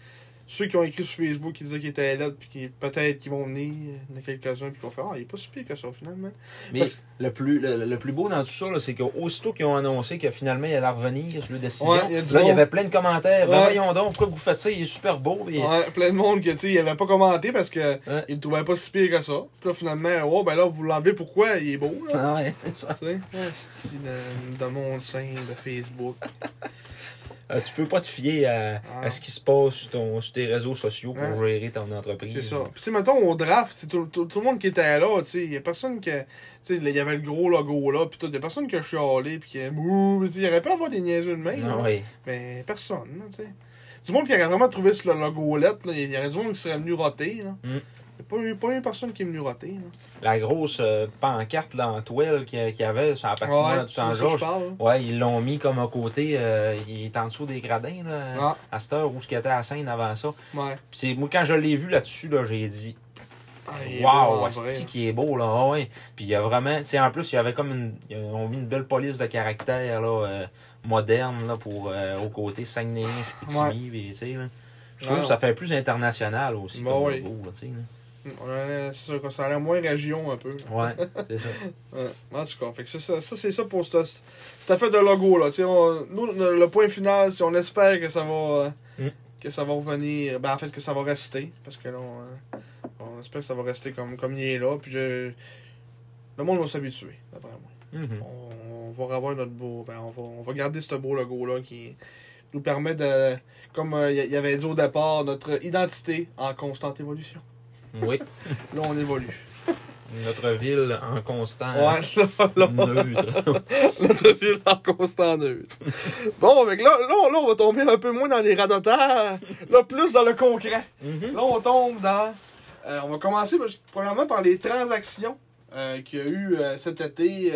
ceux qui ont écrit sur Facebook qui disaient qu'ils étaient là puis qui peut-être qu'ils vont venir, il y en a quelques-uns puis qu'on fait ah il est pas si pire que ça finalement. Mais Parce- le, plus, le, le plus beau dans tout ça, là, c'est qu'aussitôt qu'ils ont annoncé que finalement il allait revenir sur le décision, Ouais, là, il y il avait plein de commentaires. Ben voyons donc, pourquoi vous faites ça? Il est super beau. puis- Ouais, plein de monde que tu sais, il avait pas commenté parce que Ouais. il le trouvait pas si pire que ça. Puis là finalement, oh ben là vous l'enlevez pourquoi? Il est beau là. Ah ouais, c'est ça. Tu sais, de monde sain de Facebook. Euh, tu peux pas te fier à, Ah. à ce qui se passe sur, ton, sur tes réseaux sociaux pour Ouais. gérer ton entreprise. C'est ça. Puis, tu sais, mettons, au draft, tout, tout, tout le monde qui était là, tu sais, il y a personne qui. Tu sais, il y avait le gros logo là, puis tout. Il y a personne qui a chialé, puis qui a. Ouh, tu sais, il y aurait pas à avoir des niaiseux de même. Là. ouais. Mais personne, tu sais. Du monde qui aurait vraiment trouvé sur le logo lettre, là, il y aurait du monde qui serait venu roter, là. Mm. Il n'y a pas eu personne qui est venu roter, là. La grosse euh, pancarte là, en toile qu'il y avait sur la patinoire du je Saint-Georges. parle. là. Ouais, ils l'ont mis comme à côté. euh, il est en dessous des gradins, là, Ah, à cette heure où ce qui était à scène avant ça. ouais. Puis c'est, moi, quand je l'ai vu là-dessus, là, j'ai dit beau Wow, asti vrai. qui est beau, là. Ah ouais. Puis il y a vraiment, tu en plus, il y avait comme une, ils ont mis une belle police de caractère, là, euh, moderne, là, pour, euh, au côté Saguenay, Chicoutimi, puis, tu sais, là. Je trouve Ouais, que ça fait plus international aussi, Bah oui. là. On a- C'est sûr ça a l'air moins région un peu. Ouais, c'est ça. Ouais, en tout cas, fait que c'est ça, ça c'est ça pour ce- cette affaire de logo là. On- nous, le, point final, c'est on espère que ça va euh, Mm. que ça va revenir. Ben en fait que ça va rester. Parce que là, on, euh, on espère que ça va rester comme, comme il est là. Puis je, le monde va s'habituer, d'après moi. Mhm. On, on va avoir notre beau. Ben on va, on va garder ce beau logo là qui nous permet de. Comme euh, il y avait dit au départ, notre identité en constante évolution. Oui. Là, on évolue. Notre ville en constant Ouais, là, là, neutre. Notre ville en constant neutre. Bon, avec là, là, on- là, on va tomber un peu moins dans les radotaires, là, plus dans le concret. Mhm. Là, on tombe dans. euh, on va commencer, premièrement, par les transactions euh, qu'il y a eu euh, cet été.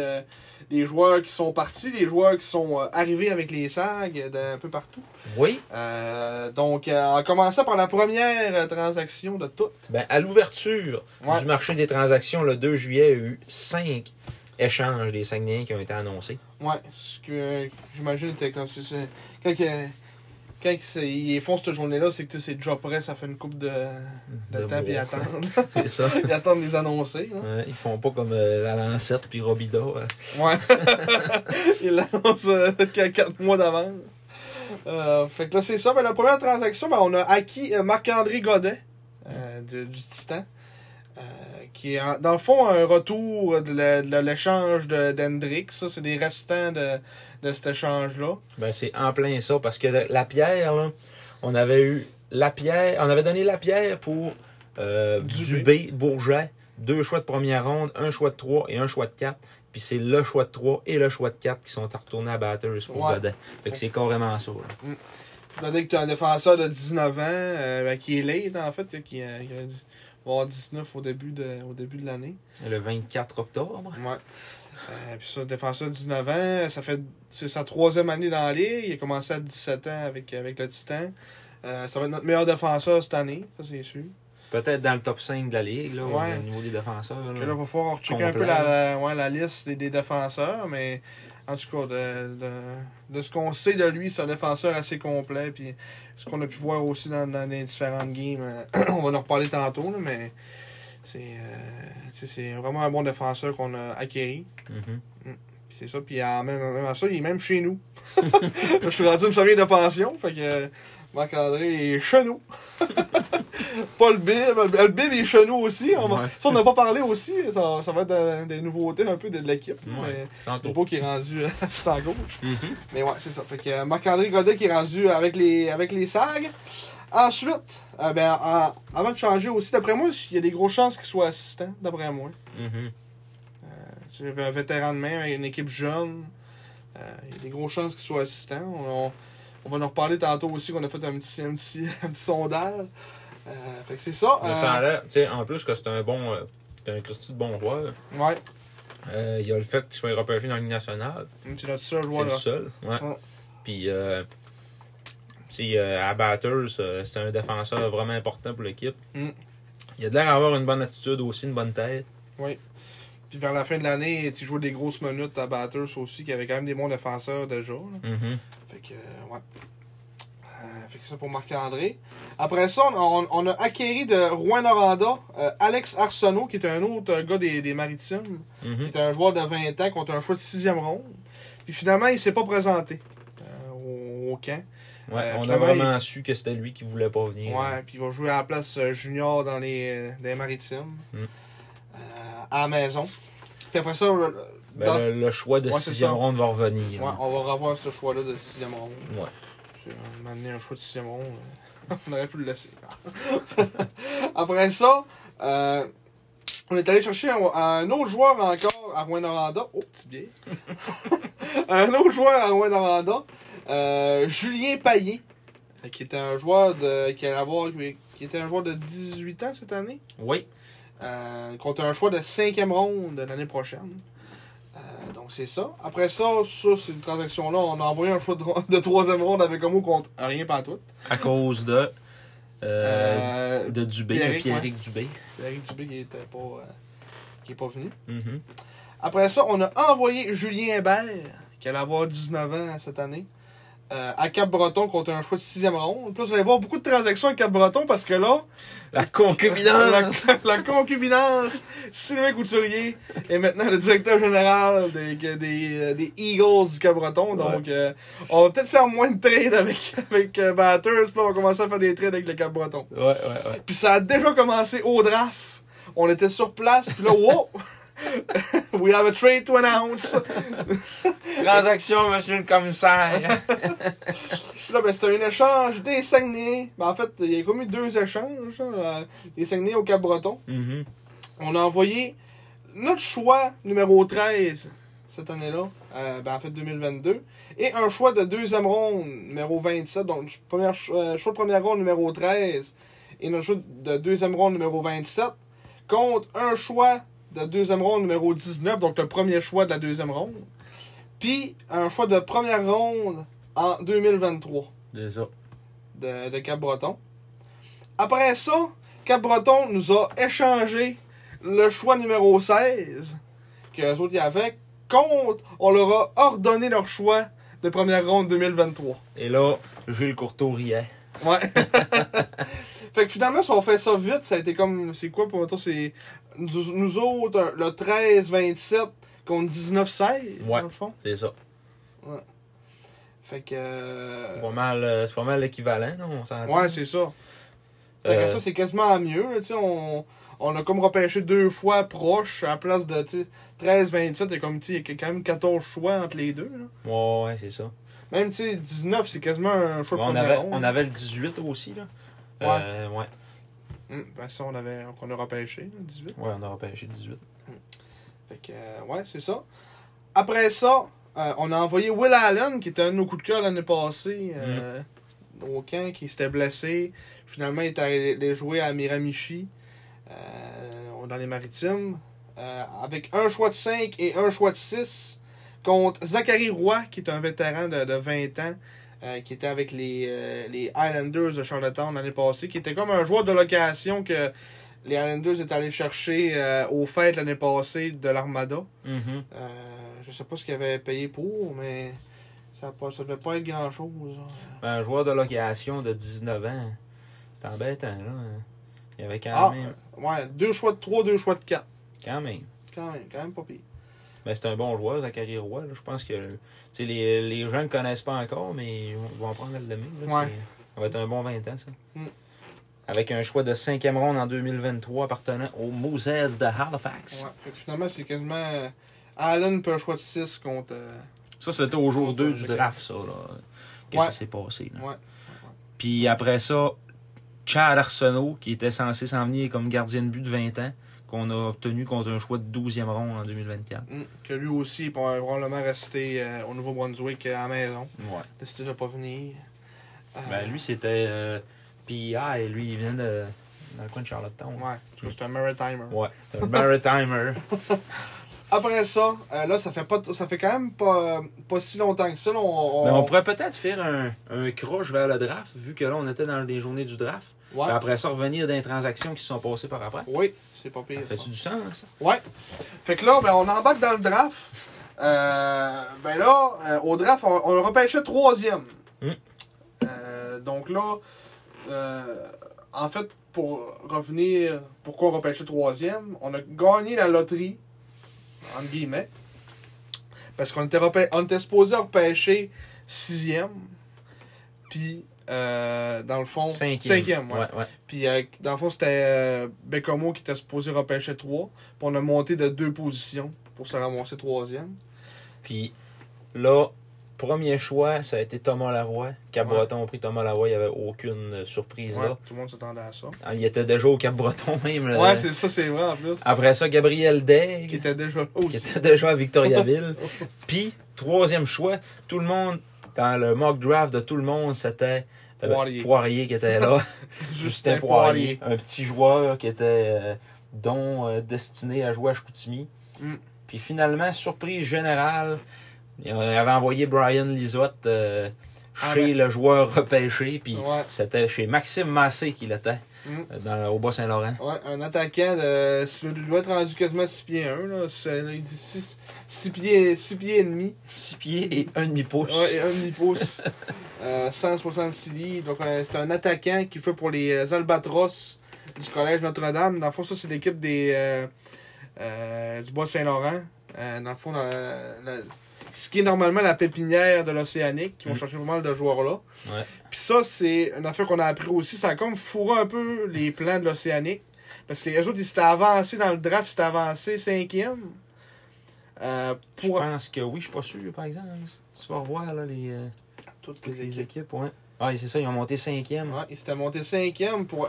Des joueurs qui sont partis, des joueurs qui sont euh, arrivés avec les SAG d'un peu partout. Oui. Euh, donc, euh, en commençant par la première transaction de toutes. Ben, à l'ouverture Ouais. du marché des transactions, le 2 juillet, il y a eu cinq échanges des Saguenayens qui ont été annoncés. Ouais, ce que j'imagine était comme c'est- c'est- quand, quand ils font cette journée-là, c'est que tu sais, c'est déjà prêt, ça fait une coupe de, de, De temps, puis ils attendent. C'est ça. ils attendent les annoncer. hein. Ouais, ils font pas comme euh, la Lancette puis Robida. euh. Ouais. ils l'annoncent euh, qu'à 4 mois d'avance. Euh, fait que là, c'est ça. Ben, la première transaction, ben, on a acquis euh, Marc-André Godet de- du Titan. Qui est en- dans le fond un retour de l'échange de- d'Hendrix. Ça, c'est des restants de, de cet échange-là. Ben, c'est en plein ça, parce que la pierre, là, on avait eu la pierre, on avait donné la pierre pour euh, Dubé. Dubé, Bourget, deux choix de première ronde, un choix de 3 et un choix de 4. Puis c'est le choix de 3 et le choix de 4 qui sont à retourner à batteur pour Ouais. Godet. Fait que c'est carrément ça. là. Que tu as un défenseur de 19 ans, euh, ben, qui est late en fait, qui, euh, qui a dit- va avoir 19 au début de, au début de l'année. Le 24 octobre. Ouais. Euh, puis ça, défenseur de 19 ans, ça fait c'est sa troisième année dans la ligue. Il a commencé à 17 ans avec, avec le Titan. Euh, ça va être notre meilleur défenseur cette année, ça c'est sûr. Peut-être dans le top 5 de la ligue, là, Ouais. au niveau des défenseurs. là. Il va falloir checker un peu la, la- ouais, la liste des, des défenseurs, mais en tout cas, de, de, de ce qu'on sait de lui, c'est un défenseur assez complet. Puis ce qu'on a pu voir aussi dans, dans les différentes games, euh, on va en reparler tantôt, là, mais c'est euh, vraiment un bon défenseur qu'on a acquéri. Mhm. Puis c'est ça, puis même, même à ça, il est même chez nous. Je suis rendu une famille de pension, fait que Marc-André est chez nous. pas le bib, le bib est chez nous aussi. On va- Ouais. Ça, on n'a pas parlé aussi, ça, ça va être des nouveautés un peu de, de l'équipe. Ouais. mais pas qui est rendu assistant gauche. Mhm. Mais ouais, c'est ça. Fait que euh, Marc-André Godet qui est rendu avec les, avec les SAG. Ensuite, euh, ben, en- avant de changer aussi, d'après moi, il y a des grosses chances qu'il soit assistant, d'après moi. Mhm. C'est un vétéran de main, une équipe jeune. Euh, il y a des grosses chances qu'il soit assistant. On, on- on va en reparler tantôt aussi qu'on a fait un petit, un petit, un petit sondage. Euh, fait que c'est ça. Mais Euh, en plus que c'est un bon, euh, c'est un Christy de bon joueur. ouais, Euh, Il y a le fait qu'il soit repêché dans la Ligue nationale. c'est notre seul C'est joueur. le là. seul. Ouais. Ouais. Puis, euh, si, euh, à Batters, euh, c'est un défenseur vraiment important pour l'équipe. Mm. Il a de l'air d'avoir une bonne attitude aussi, une bonne tête. Puis vers la fin de l'année, tu jouais des grosses minutes à Batters aussi, qui avait quand même des bons défenseurs déjà. Mhm. Fait que, euh, ouais. Euh, fait que ça pour Marc-André. Après ça, on, a acquéri de Rouen-Noranda euh, Alex Arsenault, qui était un autre gars des, des Maritimes, Mhm. qui était un joueur de 20 ans contre un choix de sixième ronde. Puis finalement, il s'est pas présenté euh, au, au camp. Ouais, on a vraiment su que c'était lui qui voulait pas venir. Ouais, puis il va jouer à la place junior dans les, dans les Maritimes. Mm. À la maison. Puis après ça, le- Ben, dans- le, le choix de Ouais, sixième ronde va revenir. ouais, on va revoir ce choix-là de sixième ronde. Ouais. Un moment donné, un choix de sixième ronde. euh, on aurait pu le laisser. Après ça, euh, on est allé chercher un, un autre joueur encore à Rouen-Noranda. Oh, petit biais. un autre joueur à Rouen-Noranda. euh, Julien Paillé. euh, Qui était un joueur de. Qui, allait avoir, qui était un joueur de 18 ans cette année. Oui. Euh, contre un choix de cinquième ronde de l'année prochaine. Euh, donc c'est ça. Après ça, ça, c'est une transaction-là. On a envoyé un choix de, de troisième ronde avec un mot contre rien pas tout. À cause de euh, Euh, de Dubé, Pierrick, Pierrick Dubé. Eric Dubé qui était pas, qui est pas venu. Mhm. Après ça, on a envoyé Julien Hébert, qui allait avoir 19 ans cette année, euh, à Cap-Breton contre un choix de sixième ronde. Là, vous allez voir beaucoup de transactions à Cap-Breton parce que là, La concubinance! la, la concubinance, Sylvain Couturier est maintenant le directeur général des, des, euh, des Eagles du Cap-Breton. Donc, euh, on va peut-être faire moins de trades avec, avec euh, Batters. Puis là, on va commencer à faire des trades avec le Cap-Breton. Ouais, ouais, ouais. Puis ça a déjà commencé au draft. On était sur place, puis là, wow! We have a trade to announce. Transaction, monsieur le commissaire. Là, ben, c'était un échange des Saguenay. Ben, en fait, il y a comme eu deux échanges, là, euh, des Saguenay au Cap-Breton. Mhm. On a envoyé notre choix numéro 13 cette année-là, euh, ben, en fait 2022, et un choix de deuxième ronde numéro 27, donc première, euh, choix de première ronde numéro 13 et notre choix de deuxième ronde numéro 27, contre un choix de deuxième ronde numéro 19, donc le premier choix de la deuxième ronde, puis un choix de première ronde en 2023 C'est ça. de, de Cap-Breton. Après ça, Cap-Breton nous a échangé le choix numéro 16 que les autres y avaient contre, on leur a ordonné leur choix de première ronde 2023. Et là, Jules Courteau riait. Ouais. fait que finalement, si on fait ça vite, ça a été comme, c'est quoi pour toi, c'est nous, nous autres, le 13-27 contre 19-16, Ouais. dans le fond. C'est ça. Fait que... euh, C'est pas mal, euh, c'est pas mal l'équivalent, non? On? Ouais, c'est ça. Fait que Euh, ça, c'est quasiment mieux. là, tu sais, on, on a comme repêché deux fois proche à la place de tu sais, 13-27. Il y a comme, il y a quand même 14 choix entre les deux. Là. Ouais, ouais, c'est ça. Même tu sais, 19, c'est quasiment un choix on, avait, on avait le 18 aussi, là. Euh, ouais. Ben ça, on, avait, qu'on a repêché, là, 18. Ouais, on a repêché le 18. Fait que, euh, ouais, c'est ça. Après ça, euh, on a envoyé Will Allen, qui était un de nos coups de cœur l'année passée, euh, au camp, qui s'était blessé. Finalement, il est allé jouer à Miramichi, euh, dans les maritimes, avec un choix de 5 et un choix de 6, contre Zachary Roy, qui est un vétéran de, de 20 ans, euh, qui était avec les, euh, les Islanders de Charlottetown l'année passée, qui était comme un joueur de location que les Islanders étaient allés chercher euh, aux fêtes l'année passée de l'Armada. Mhm. Euh, je sais pas ce qu'ils avaient payé pour, mais ça, ça devait pas être grand chose. Ben, un joueur de location de 19 ans, c'est embêtant, là. Il y avait quand Ah, même. ouais, deux choix de 3, deux choix de 4. Quand même. Quand même, quand même pas pire. Ben, c'est un bon joueur, Zachary Roy. Là. Je pense que les, les gens ne le connaissent pas encore, mais ils vont- ils vont en prendre le demi. Là. Ouais. Ça va être un bon 20 ans, ça. Mm. Avec un choix de cinquième ronde en 2023 appartenant aux Mooseheads de Halifax. Ouais. Finalement, c'est quasiment Allen peut un choix de 6 contre. euh, Ça, c'était au jour Ouais, 2 ouais, du draft, ça. Là, que Ouais. ça s'est passé. Là? Puis après ça, Chad Arsenault, qui était censé s'en venir comme gardien de but de 20 ans, qu'on a obtenu contre un choix de 12e ronde en 2024. Mm. Que lui aussi pourrait probablement rester euh, au Nouveau-Brunswick euh, à la maison. Ouais. Décidé de ne pas venir. Euh, Ben, lui, c'était euh, PI. Lui, il vient de, dans le coin de Charlottetown. Ouais, parce que c'est un Maritimer. Ouais, c'est un Maritimer. Après ça, là, ça fait pas ça fait quand même pas, pas si longtemps que ça. là, on, Mais on pourrait peut-être faire un, un croche vers le draft, vu que là, on était dans les journées du draft. Ouais. Après ça, revenir dans les transactions qui se sont passées par après. Oui, c'est pas pire. Ça ça. fait du sens? Ouais. Fait que là, ben, on embarque dans le draft. Euh, ben là, euh, au draft, on, on le repêchait troisième. Mm. Euh, donc là, en fait, pour revenir, pourquoi on repêchait troisième, on a gagné la loterie, entre guillemets, parce qu'on était, on était supposé repêcher sixième, puis euh, dans le fond, Cinquième. ouais. ouais. ouais. Puis, euh, dans le fond, c'était euh, Bécomo qui était supposé repêcher 3. Puis, on a monté de deux positions pour se ramasser troisième. Puis là, premier choix, ça a été Thomas Lavoie. Cap-Breton a pris Thomas Lavoie, il n'y avait aucune euh, surprise là. tout le monde s'attendait à ça. Ah, Il était déjà au Cap-Breton même. là. Ouais, c'est ça, c'est vrai en plus. Après ça, Gabriel Degg. Qui était déjà là qui était déjà à Victoriaville. Puis, troisième choix, tout le monde, dans le mock draft de tout le monde, c'était euh, Poirier. qui était là. Justin Poirier. Un petit joueur qui était euh, dont euh, destiné à jouer à Chicoutimi. Mm. Puis finalement, surprise générale, il avait envoyé Brian Lizotte euh, Ah, chez ben. le joueur repêché. Puis Ouais. c'était chez Maxime Massé qu'il était, Mm. euh, dans, au Bas-Saint-Laurent. Ouais, un attaquant de. Il doit être rendu quasiment 6 pieds 1. Là. C'est- là, il dit 6, pieds, 6 pieds et demi. 6 pieds et un demi-pouce. Ouais, et un demi-pouce. euh, 166 livres. Donc, euh, c'est un attaquant qui joue pour les euh, Albatros du Collège Notre-Dame. Dans le fond, ça, c'est l'équipe des euh, euh, du Bois-Saint-Laurent. Euh, dans le fond, dans la- la- ce qui est normalement la pépinière de l'Océanique, qui vont Mm. chercher pas mal de joueurs là. Ouais. Puis ça, c'est une affaire qu'on a appris aussi. Ça a comme fourré un peu les plans de l'Océanique. Parce que les autres, ils s'étaient avancés dans le draft, ils s'étaient avancés cinquième. Euh, Je pour pense que oui, je suis pas sûr, par exemple. Tu vas revoir là, les, euh, toutes toutes les les équipes. équipes. Ouais. Ah, c'est ça, ils ont monté cinquième. Ouais, il s'était monté cinquième pour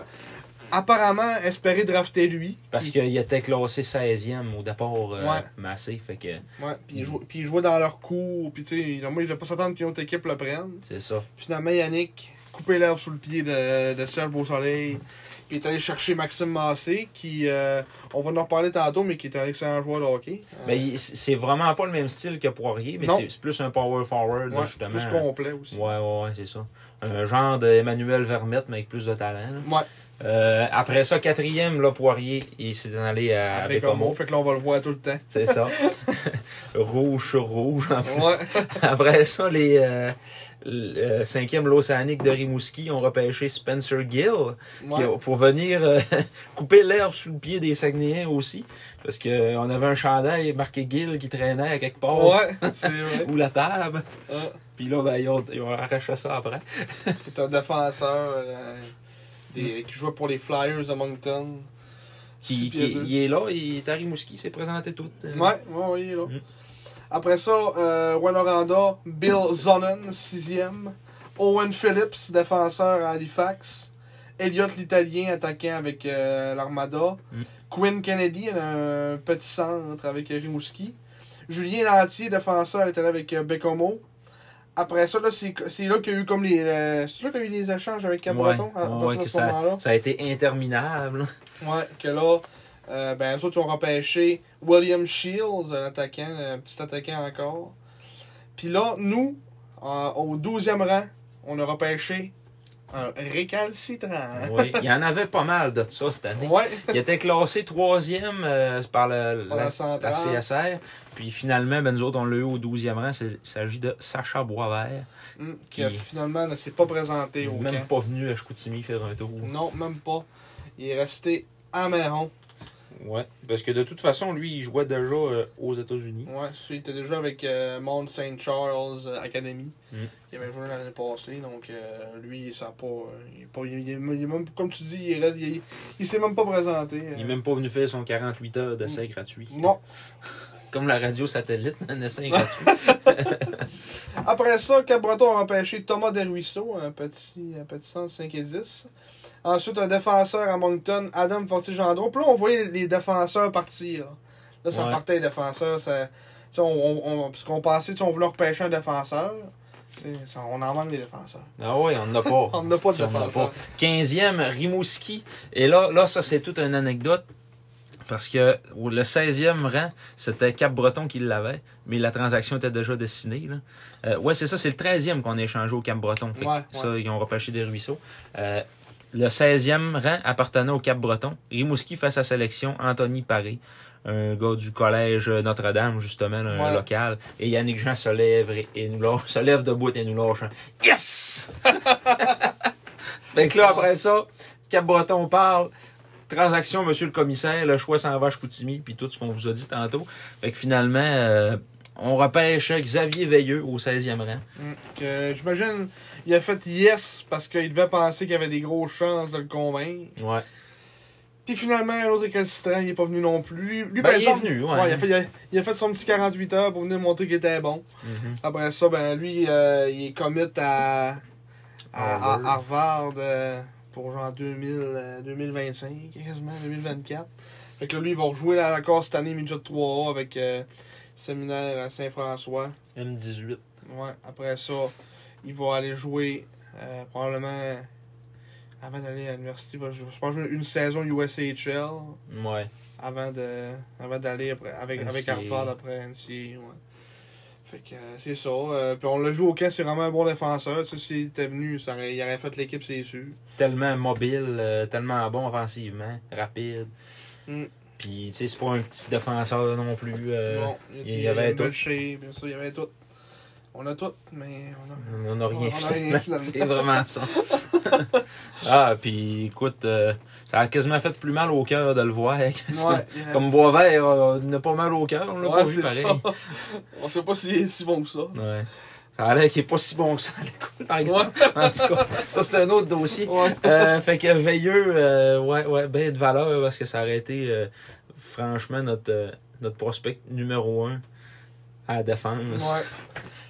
apparemment espérer drafter lui. Parce Puis- qu'il était classé 16e au départ euh, Ouais. Massé. Fait que Ouais, puis il, jouait, puis il jouait dans leur cours. Puis tu sais, moi, il ne pas s'attendre qu'une autre équipe le prenne. c'est ça. Finalement, Yannick, coupé l'herbe sous le pied de, de Serge Beausoleil. Puis il est allé chercher Maxime Massé, qui, euh, on va en reparler tantôt, mais qui est un excellent joueur de hockey. Euh, Ben, c'est vraiment pas le même style que Poirier, mais c'est plus un power forward, là, justement. plus complet aussi. Ouais, ouais, ouais, c'est ça. Un genre d'Emmanuel Vermette, mais avec plus de talent. là. Ouais, Euh, après ça, quatrième, là, Poirier, il s'est allé à, avec. Homo, fait que là, on va le voir tout le temps. C'est ça. rouge sur rouge. en. Ouais, Après ça, les euh, le euh, cinquième l'Océanique de Rimouski ont repêché Spencer Gill qui ouais. pour venir euh, couper l'herbe sous le pied des Saguenayens aussi. Parce que on avait un chandail marqué Gill qui traînait à quelque part. Ouais, vrai. Ou la table. Ah, Puis là, ben, ils, ont, ils ont arraché ça après. c'est un défenseur euh, des- qui jouait pour les Flyers de Moncton. Qui, qui- il est là, il est à Rimouski, il s'est présenté tout. euh, Ouais, ouais, ouais, il est là. Mm. Après ça, euh, Wanoranda, Bill Zonnen, sixième. Owen Phillips, défenseur à Halifax. Elliott l'Italien, attaquant avec euh, l'Armada. Mm. Quinn Kennedy, un petit centre avec Rimouski. Julien Lantier, défenseur, était là avec euh, Bécomo. Après ça, là, c'est c'est là qu'il y a eu comme les. euh, c'est là qu'il y a eu les échanges avec Cap-Breton Ouais, à, à ouais, partir ouais, de que ce moment-là. Ça a été interminable. Ouais, que là, euh, ben, eux autres, ils ont repêché William Shields, un attaquant, un petit attaquant encore. Puis là, nous, au 12e rang, on a repêché un récalcitrant. Oui, il y en avait pas mal de ça cette année. Ouais, Il était classé troisième euh, par le- Par la, CSR. Puis finalement, ben, nous autres, on l'a eu au 12e rang. Il s'agit de Sacha Boisvert. hum, qui finalement ne s'est pas présenté au même camp. pas venu à Chicoutimi faire un tour. Non, même pas. Il est resté à Méron. Ouais, parce que de toute façon, lui, il jouait déjà euh, aux États-Unis. Ouais, il était déjà avec euh, Mount St. Charles euh, Academy. Mm. Il avait joué l'année passée, donc euh, lui, ça pas, il est pas. il il même, comme tu dis, il, reste, il, il s'est même pas présenté. euh. Il n'est même pas venu faire son 48 heures d'essai gratuit. Non. Comme la radio satellite, un essai gratuit. Après ça, Cap-Breton a empêché Thomas Desruisseaux, un petit, un petit centre 5 et 10. Ensuite, un défenseur à Moncton, Adam Fortier-Gendron. Puis là, on voyait les défenseurs partir. Là, ça Ouais. partait les défenseurs. Ça, on, on, on- parce qu'on pensait, on voulait repêcher un défenseur. Ça- On en manque des défenseurs. Ah oui, on n'a pas. On n'a pas de Si, en a défenseur. pas. 15e, Rimouski. Et là, là ça, c'est toute une anecdote. Parce que le 16e rang, c'était Cap-Breton qui l'avait, mais la transaction était déjà dessinée. Là. Euh, ouais, c'est ça, c'est le 13e qu'on a échangé au Cap-Breton. Ouais, Ça, ils ont repêché des ruisseaux. Euh, le 16e rang appartenait au Cap-Breton. Rimouski fait sa sélection, Anthony Paré, un gars du collège Notre-Dame, justement, un Ouais. local. Et Yannick Jean se lève et, et nous se lève debout et nous lâche Yes! fait que là, après ça, Cap-Breton parle. Transaction, monsieur le commissaire, le choix s'en va à Chicoutimi, puis tout ce qu'on vous a dit tantôt. Fait que finalement, euh, on repêche Xavier Veilleux au 16e rang. Que J'imagine, il a fait yes parce qu'il devait penser qu'il y avait des grosses chances de le convaincre. Ouais. Puis finalement, l'autre récalcitrant, il est pas venu non plus. Lui, Ben, par il est venu, ouais. il, a fait, il, a, il a fait son petit 48 heures pour venir montrer qu'il était bon. Mhm. Après ça, ben lui, euh, il est commit à, à, à Harvard. Euh, pour genre 2000, euh, 2025, quasiment, 2024. Fait que là, lui, il va rejouer là, encore cette année Midget 3A avec euh, séminaire à Saint-François. M18. Ouais, après ça, il va aller jouer euh, probablement avant d'aller à l'université, il va jou- je pense jouer une saison USHL Ouais. avant de avant d'aller avec, avec. Harvard après NCA. Ouais. Fait que euh, c'est ça. Euh, puis on l'a vu au c'est vraiment un bon défenseur. Ça, s'il était venu, ça aurait- il aurait fait l'équipe, c'est sûr. Tellement mobile, tellement bon offensivement, rapide. Mm. Puis, tu sais, c'est pas un petit défenseur non plus. euh, il y avait tout. shape, bien sûr, il y avait tout. On a tout, mais on a. On rien, On a rien. C'est vraiment ça. ah, puis écoute, euh, ça a quasiment fait plus mal au cœur de le voir. Ouais, Comme Boisvert, euh, n'a pas mal au cœur, on l'a Ouais, pas vu c'est pareil. ça. On sait pas est si bon que ça. Ouais. Ça a l'air qu'il est pas si bon que ça à l'école, par exemple. En tout cas, ça c'est un autre dossier. Ouais. Euh, fait que Veilleux, euh, ouais, ouais, ben de valeur parce que ça aurait été euh, franchement notre, notre prospect numéro un à la défense.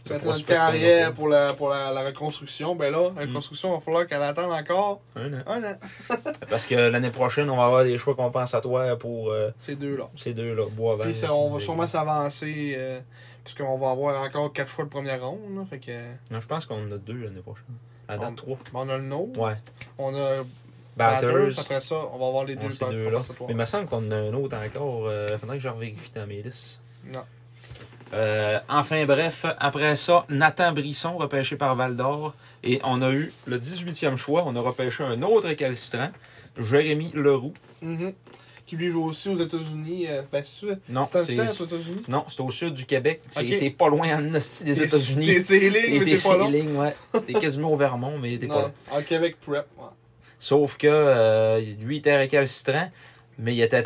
Ouais. Été une carrière pour, la, pour la, la reconstruction. Ben là, Mm. la reconstruction, il va falloir qu'elle attende encore. Un an. un an. Parce que l'année prochaine, on va avoir des choix qu'on pense à toi pour Ces deux-là. ces deux-là, Boisvert. Puis ça, on va sûrement s'avancer. Euh, puisqu'on va avoir encore quatre choix de première ronde. Là, fait que. Non, je pense qu'on en a deux l'année prochaine. À date, On- trois. on a le nôtre. Ouais. On a Batters. Après ça, on va avoir les deux par- compensatoires. Mais il me semble qu'on en a un autre encore. Euh, faudrait que je revérifie dans mes listes. Non. Euh, enfin bref, après ça, Nathan Brisson, repêché par Val d'Or. Et on a eu le 18e choix. On a repêché un autre récalcitrant, Jérémy Leroux. Mhm. Qui lui joue aussi aux États-Unis. Euh, ben. Non, C'est aux États-Unis? non, c'est au sud du Québec. Ok. T'es pas loin en hostie des T'es- États-Unis. T'es sailing, mais T'es t'es pas là. sailing, ouais. T'es quasiment au Vermont, mais t'es pas là. En Québec Prep. Ouais. Sauf que euh, lui il était récalcitrant, mais il était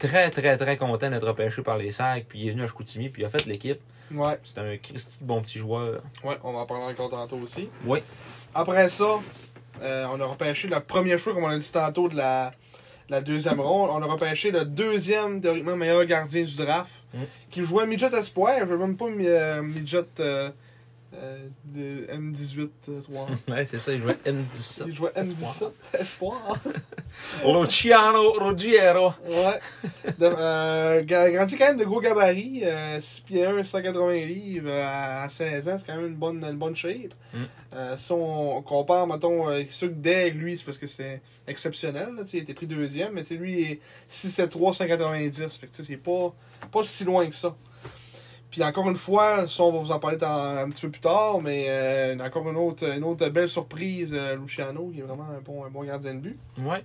très, très, très content d'être repêché par les Sacs. Puis il est venu à Chicoutimi, puis il a fait l'équipe. Ouais. C'était un Christy de bon petit joueur. Ouais, on va en parler encore tantôt aussi. Oui. Après ça, euh, on a repêché le premier choix, comme on a dit tantôt, de la, la deuxième ronde. On a repêché le deuxième, théoriquement, meilleur gardien du draft, Mm. qui jouait Midget Espoir. Je ne même pas euh, Midget euh, euh, de M18 euh, 3. Ouais, c'est ça, il jouait M17. Il jouait M17 Espoir. Luciano Ruggiero. Ouais. De- euh, grandi quand même de gros gabarit. Euh, 6 pieds 1, 180 livres euh, à 16 ans. C'est quand même une bonne, une bonne shape. Mm. Euh, si on compare, mettons, ceux que Deg, lui, c'est parce que c'est exceptionnel. Là, il a été pris deuxième. Mais lui, il est 6, 7, 3, 190. Fait que tu sais, c'est pas, pas si loin que ça. Puis encore une fois, ça, on va vous en parler un petit peu plus tard. Mais euh, encore une autre, une autre belle surprise, euh, Luciano, qui est vraiment un bon, un bon gardien de but. Ouais,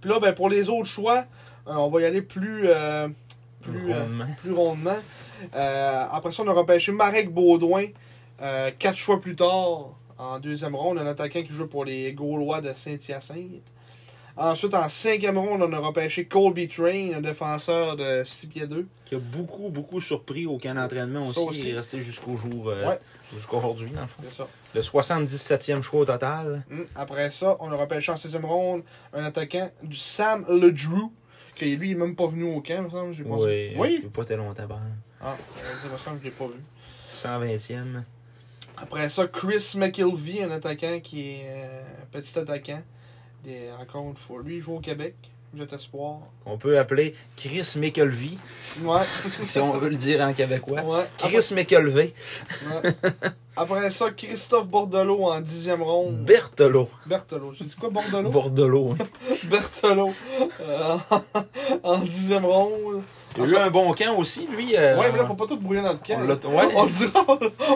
Puis là, ben, pour les autres choix, euh, on va y aller plus, plus, rondement. plus rondement. Après ça, on a repêché Marek Baudouin. quatre choix plus tard, en deuxième ronde, un attaquant qui joue pour les Gaulois de Saint-Hyacinthe. Ensuite, en cinquième ronde, on a repêché Colby Train, un défenseur de 6 pieds 2. Qui a beaucoup, beaucoup surpris au camp d'entraînement aussi. aussi. Il est resté jusqu'au jour. euh, Ouais. Jusqu'à aujourd'hui, dans le fond. C'est ça. Le 77e choix au total. Hum, Après ça, on a repêché en sixième ronde un attaquant du Sam Ledrew, qui lui, il n'est même pas venu au camp, il me semble. Oui. Oui? Il pas très longtemps. ben. Ah, euh, ça me semble que je l'ai pas vu. 120e. Après ça, Chris McIlvey, un attaquant qui est euh, un petit attaquant. Des- encore une fois, lui, il joue au Québec. Jet Espoir. On peut appeler Chris McElvey, Ouais. si on veut le dire en québécois. ouais. Chris McElvey. Ouais. Après ça, Christophe Bordelot en dixième ronde. Berthelot. Berthelot. J'ai dit quoi, Bordelot? Bordelot. Berthelot. Euh, en dixième ronde. Il a eu un bon camp aussi, lui. euh, Ouais, mais là, faut pas tout brouiller dans le camp. on ouais. On le dira,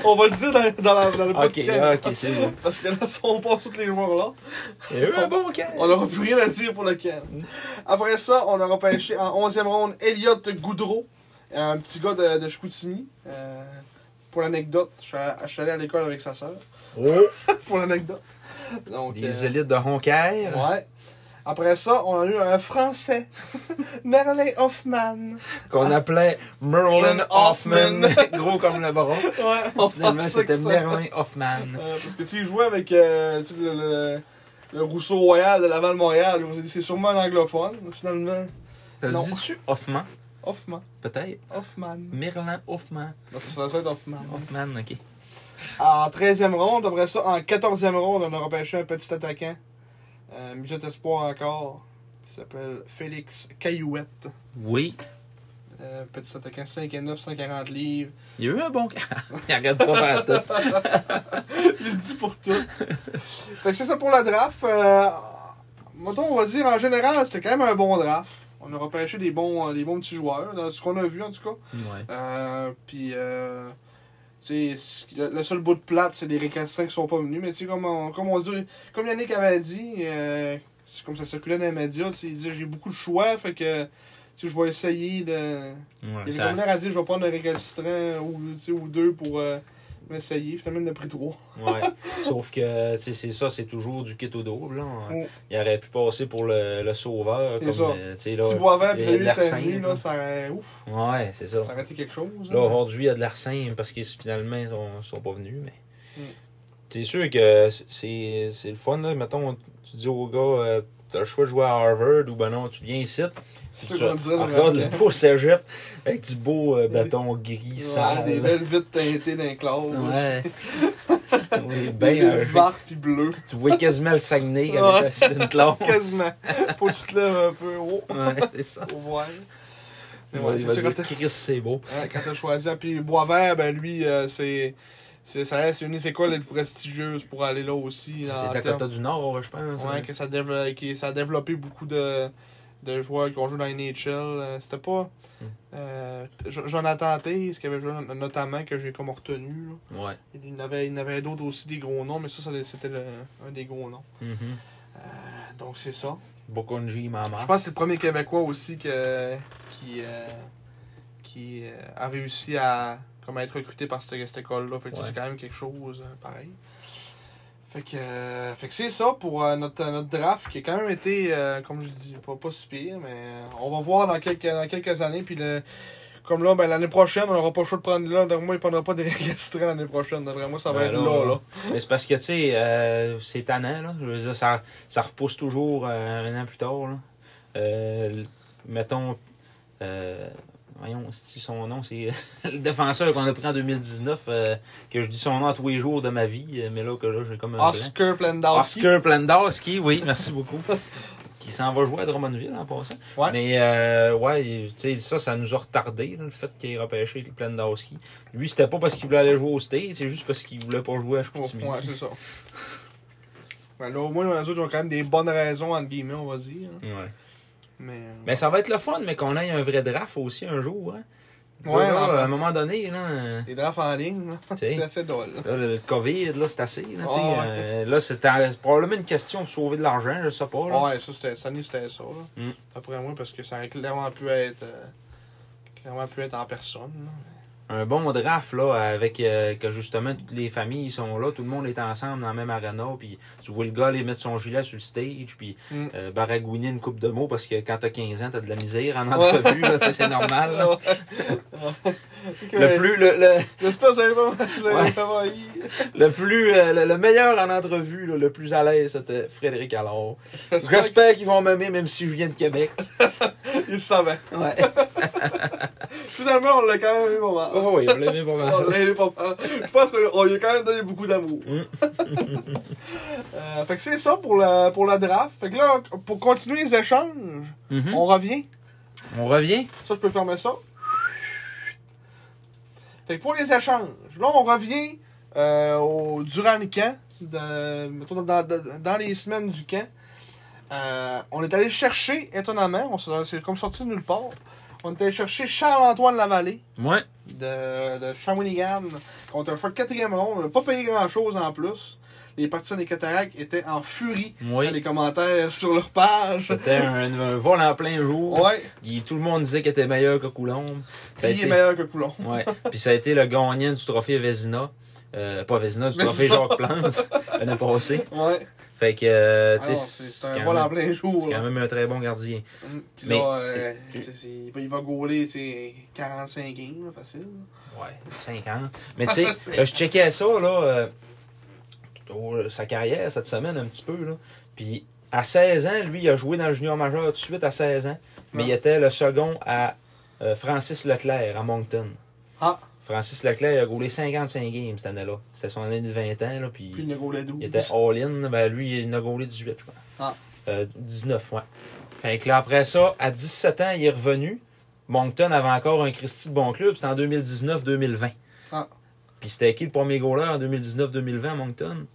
on va le dire dans, dans, la, dans le Ok, podcast. ok, c'est bon. Parce que là, si on passe tous les joueurs là, Il a eu un bon camp. on n'aura plus rien à dire pour le camp. Après ça, on a repêché en 11e ronde Elliot Goudreau, un petit gars de, de Chicoutimi. Euh, pour l'anecdote, je suis allé- à l'école avec sa sœur. Oh, pour l'anecdote. Donc, des euh, élites de Honker. Ouais. Après ça, on a eu un Français, Merlin Hoffman. Qu'on appelait Merlin Hoffman. Gros comme le bras. Ouais, Finalement, c'était Merlin Hoffman. Euh, parce que tu jouait avec euh, tu sais, le, le, le Rousseau Royal de Laval-Montréal. C'est sûrement un anglophone, finalement. Ça Non. se dit-tu Hoffman? Hoffman. Peut-être. Hoffman. Merlin Hoffman. Parce que ça doit être Hoffman. Hoffman, ok. En 13e ronde, après ça, en 14e ronde, on a repêché un petit attaquant. Euh, midget espoir encore. Qui s'appelle Félix Caillouette. Oui. Euh, petit attaquant 5 et 9, 140 livres. Il y a eu un bon. Il arrête pas tout. Il le dit pour tout. fait que c'est ça pour la draft. Euh, on va dire en général, c'était quand même un bon draft. On a repêché des bons, euh, des bons petits joueurs, dans ce qu'on a vu en tout cas. Ouais. Euh, puis, tu sais, c- le, le seul bout de plate, c'est les récalcitrants qui sont pas venus. Mais tu sais, comme on, comme on dit, comme Yannick avait dit, euh, c'est comme ça circulait dans les médias, il disait j'ai beaucoup de choix, fait que je vais essayer de. Ouais, Il ça- avait comme l'air à dire je vais prendre un récalcitrant ou, ou deux pour euh, m'essayer. Finalement, il en a pris trois. Ouais. Sauf que, c'est ça, c'est toujours du kit au double. Là. Mm. Il aurait pu passer pour le, le sauveur. Comme, ça. euh, là, si Boisvert il y puis a lui de l'air était simple, venu, là. ça aurait, ouf, Ouais, c'est ça. ça aurait été quelque chose. Là, hein. aujourd'hui, il y a de simple parce qu'ils finalement, ils sont, sont pas venus. Mais Mm. c'est sûr que c'est c'est le fun. Là. Mettons, tu dis au gars, euh, t'as le choix de jouer à Harvard ou ben non, tu viens ici. C'est Tu le regardes le Raptor. beau cégep avec du beau euh, bâton gris, Ouais, sale. des belles vitres teintées dans les clauses. Ouais. Oui, ben, vertes puis bleues. tu vois quasiment le Saguenay quand Ouais. est assis dans une classe. Quasiment. Faut que tu te lèves un peu haut Ouais, c'est ça. pour voir. Mais Ouais, ouais, c'est t'as- Chris, c'est beau. Ouais, quand t'as choisi. Puis Boisvert, ben lui, euh, c'est. C'est ça reste une des écoles les plus prestigieuses pour aller là aussi. C'est Dakota du Nord, je pense. Ouais, hein. que ça, développe, qui- ça a développé beaucoup de, de joueurs qui ont joué dans NHL. Euh, C'était pas Hmm. euh, Jo- Jonathan Taze qui avait joué no- notamment, que j'ai comme retenu. là. Ouais. Il y en avait, il avait d'autres aussi, des gros noms, mais ça, c'était un des gros noms. Mhm. Euh, donc c'est ça. Bokonji, Mama. Je pense que c'est le premier Québécois aussi que, qui, euh, qui euh, a réussi à comme, être recruté par cette, cette école-là. Fait que Ouais. c'est quand même quelque chose euh, pareil. Fait que, euh, fait que c'est ça pour euh, notre, notre draft qui a quand même été, euh, comme je dis, pas, pas si pire, mais euh, on va voir dans quelques, dans quelques années. Puis le, comme là, ben, l'année prochaine, on n'aura pas le choix de prendre là. D'après moi, il ne prendra pas de récalcitrants l'année prochaine. D'après moi, ça va Ben être là, là. Mais c'est parce que, tu sais, euh, c'est tannant, là. Je veux dire, ça, ça repousse toujours euh, un an plus tard, là. Euh, mettons, euh, voyons, si son nom, c'est le défenseur qu'on a pris en 2019, euh, que je dis son nom à tous les jours de ma vie, euh, mais là, que là, j'ai comme un. Oscar Plandowski. Oscar Plandowski, oui, merci beaucoup. qui s'en va jouer à Drummondville en passant. Ouais. Mais euh, ouais, tu sais, ça, ça nous a retardé, là, le fait qu'il ait repêché Plandowski. Lui, c'était pas parce qu'il voulait aller jouer au State, c'est juste parce qu'il voulait pas jouer à Chicoutimi. ouais, c'est ça. Ben, là, au moins, les autres ils ont quand même des bonnes raisons, entre guillemets, on va dire. hein. Ouais. Mais, euh, Mais ça va être le fun, mais qu'on ait un vrai draft aussi un jour. Hein. Ouais, Là, à un moment donné, là, euh, les drafts en ligne, c'est assez drôle. là. le COVID, là, c'est assez. Là, Ouais, ouais. euh, là c'est probablement une question de sauver de l'argent, je sais pas. Là. Ouais, ça, c'était, année, c'était ça. Là. Mm. Après moi, parce que ça aurait clairement pu être, euh, clairement pu être en personne. Un bon draft, là, avec euh, que justement toutes les familles sont là, tout le monde est ensemble dans le même arena, puis tu vois le gars aller mettre son gilet sur le stage, puis Mm. euh, baragouiner une coupe de mots, parce que quand t'as 15 ans, t'as de la misère en entrevue, là, ça, c'est normal. là. Le plus, le, le, J'espère que pas, Ouais. le plus, euh, le, le meilleur en entrevue, là, le plus à l'aise, c'était Frédéric Allard. J'espère qu'ils vont m'aimer même si je viens de Québec. qu'il le savait. Ouais. Finalement, on l'a quand même eu. Oh oui, on l'aimait pas mal. On l'a aimé pas mal. Je pense qu'on lui a quand même donné beaucoup d'amour. Mm. Euh, fait que c'est ça pour la, pour la draft. Fait que là, pour continuer les échanges, Mhm. on revient. On revient? Ça, je peux fermer ça. Fait que pour les échanges, là, on revient euh, au, durant le camp, de, mettons, dans, dans- les semaines du camp. Euh, on est allé chercher, étonnamment, c'est comme sorti de nulle part, on est allé chercher Charles-Antoine Lavallée Ouais. De, de Shawinigan contre un choix de quatrième ronde. On n'a pas payé grand-chose en plus. Les partisans des Cataractes étaient en furie dans les Oui. commentaires sur leur page. C'était un, un vol en plein jour. Ouais, Puis tout le monde disait qu'il était meilleur que Coulombe. Ça il est meilleur que. Ouais. Puis ça a été le gagnant du trophée Vézina. Euh, pas Vézina, du trophée Jacques Plante l'année passée. Ouais. Fait que, euh, tu sais, c'est un quand, vol en même- plein jour. c'est quand même un très bon gardien. Mm. Puis Mais- là, euh, il va- il va gauler c'est 45 games, facile. Ouais, 50. Mais tu sais, là, je checkais ça, là, euh, au- sa carrière cette semaine un petit peu, là. Puis à 16 ans, lui, il a joué dans le junior majeur tout de suite à 16 ans. Mais Ouais. il était le second à euh, Francis Leclerc à Moncton. Ah, Francis Leclerc il a goulé 55 games cette année-là. C'était son année de 20 ans, là, puis puis il a gaulé 12. il était all-in. Ben, lui, il en a gaulé 18, je crois. Ah. Euh, 19, ouais. Fait que là, après ça, à 17 ans, il est revenu. Moncton avait encore un Christy de bon club. C'était en 2019-2020. Ah. Puis c'était qui le premier goaler en 2019-2020 à Moncton?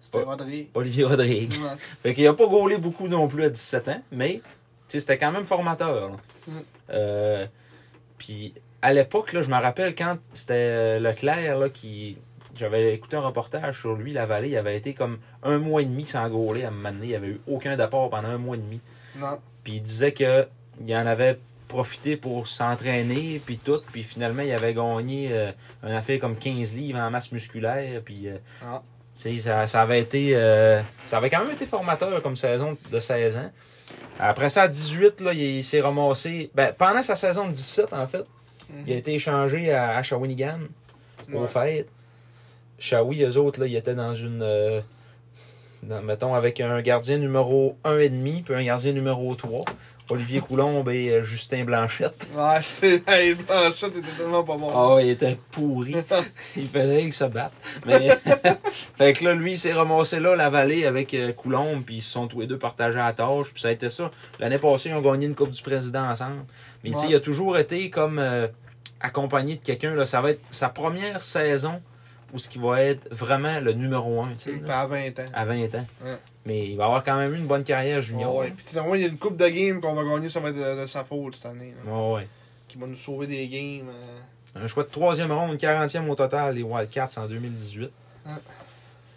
C'était Rodrigue. Olivier Rodrigue. Ouais. Fait qu'il a pas gaulé beaucoup non plus à 17 ans, mais c'était quand même formateur. Mm. Euh, puis à l'époque, là, je me rappelle quand c'était euh, Leclerc là, qui. J'avais écouté un reportage sur lui, la vallée, il avait été comme un mois et demi sans gauler à me mener. Il avait eu aucun d'apport pendant un mois et demi. Non. Puis il disait que il en avait profité pour s'entraîner, puis tout. Puis finalement, il avait gagné euh, un affaire comme 15 livres en masse musculaire. Puis euh, Ah. ça, ça avait été. euh, ça avait quand même été formateur comme saison de 16 ans. Après ça, à 18, là, il, il s'est ramassé. Ben, pendant sa saison de 17, en fait, il a été échangé à, à Shawinigan au Ouais. fait. Shawi, eux autres, là, ils étaient dans une. euh, dans- mettons, avec un gardien numéro 1,5 puis un gardien numéro 3. Olivier Coulombe et euh, Justin Blanchette. Ouais, c'est. Hey, Blanchette était tellement pas bon. Ah, il était pourri. il faisait qu'ils se battent. Mais. fait que là, lui, il s'est ramassé là, la vallée, avec euh, Coulombe, puis ils se sont tous les deux partagés la tâche, puis ça a été ça. L'année passée, ils ont gagné une Coupe du Président ensemble. Mais tu sais, Ouais. il a toujours été comme euh, accompagné de quelqu'un. là. Ça va être sa première saison où ce qui va être vraiment le numéro un, là, à 20 ans. à 20 ans. Ouais. Mais il va avoir quand même eu une bonne carrière junior. Ouais. Puis sinon, il y a une coupe de games qu'on va gagner, ça va être de, de sa faute cette année. Là, Ouais, ouais. qui va nous sauver des games. euh. Un choix de troisième ronde, 40e au total, les Wildcats en 2018.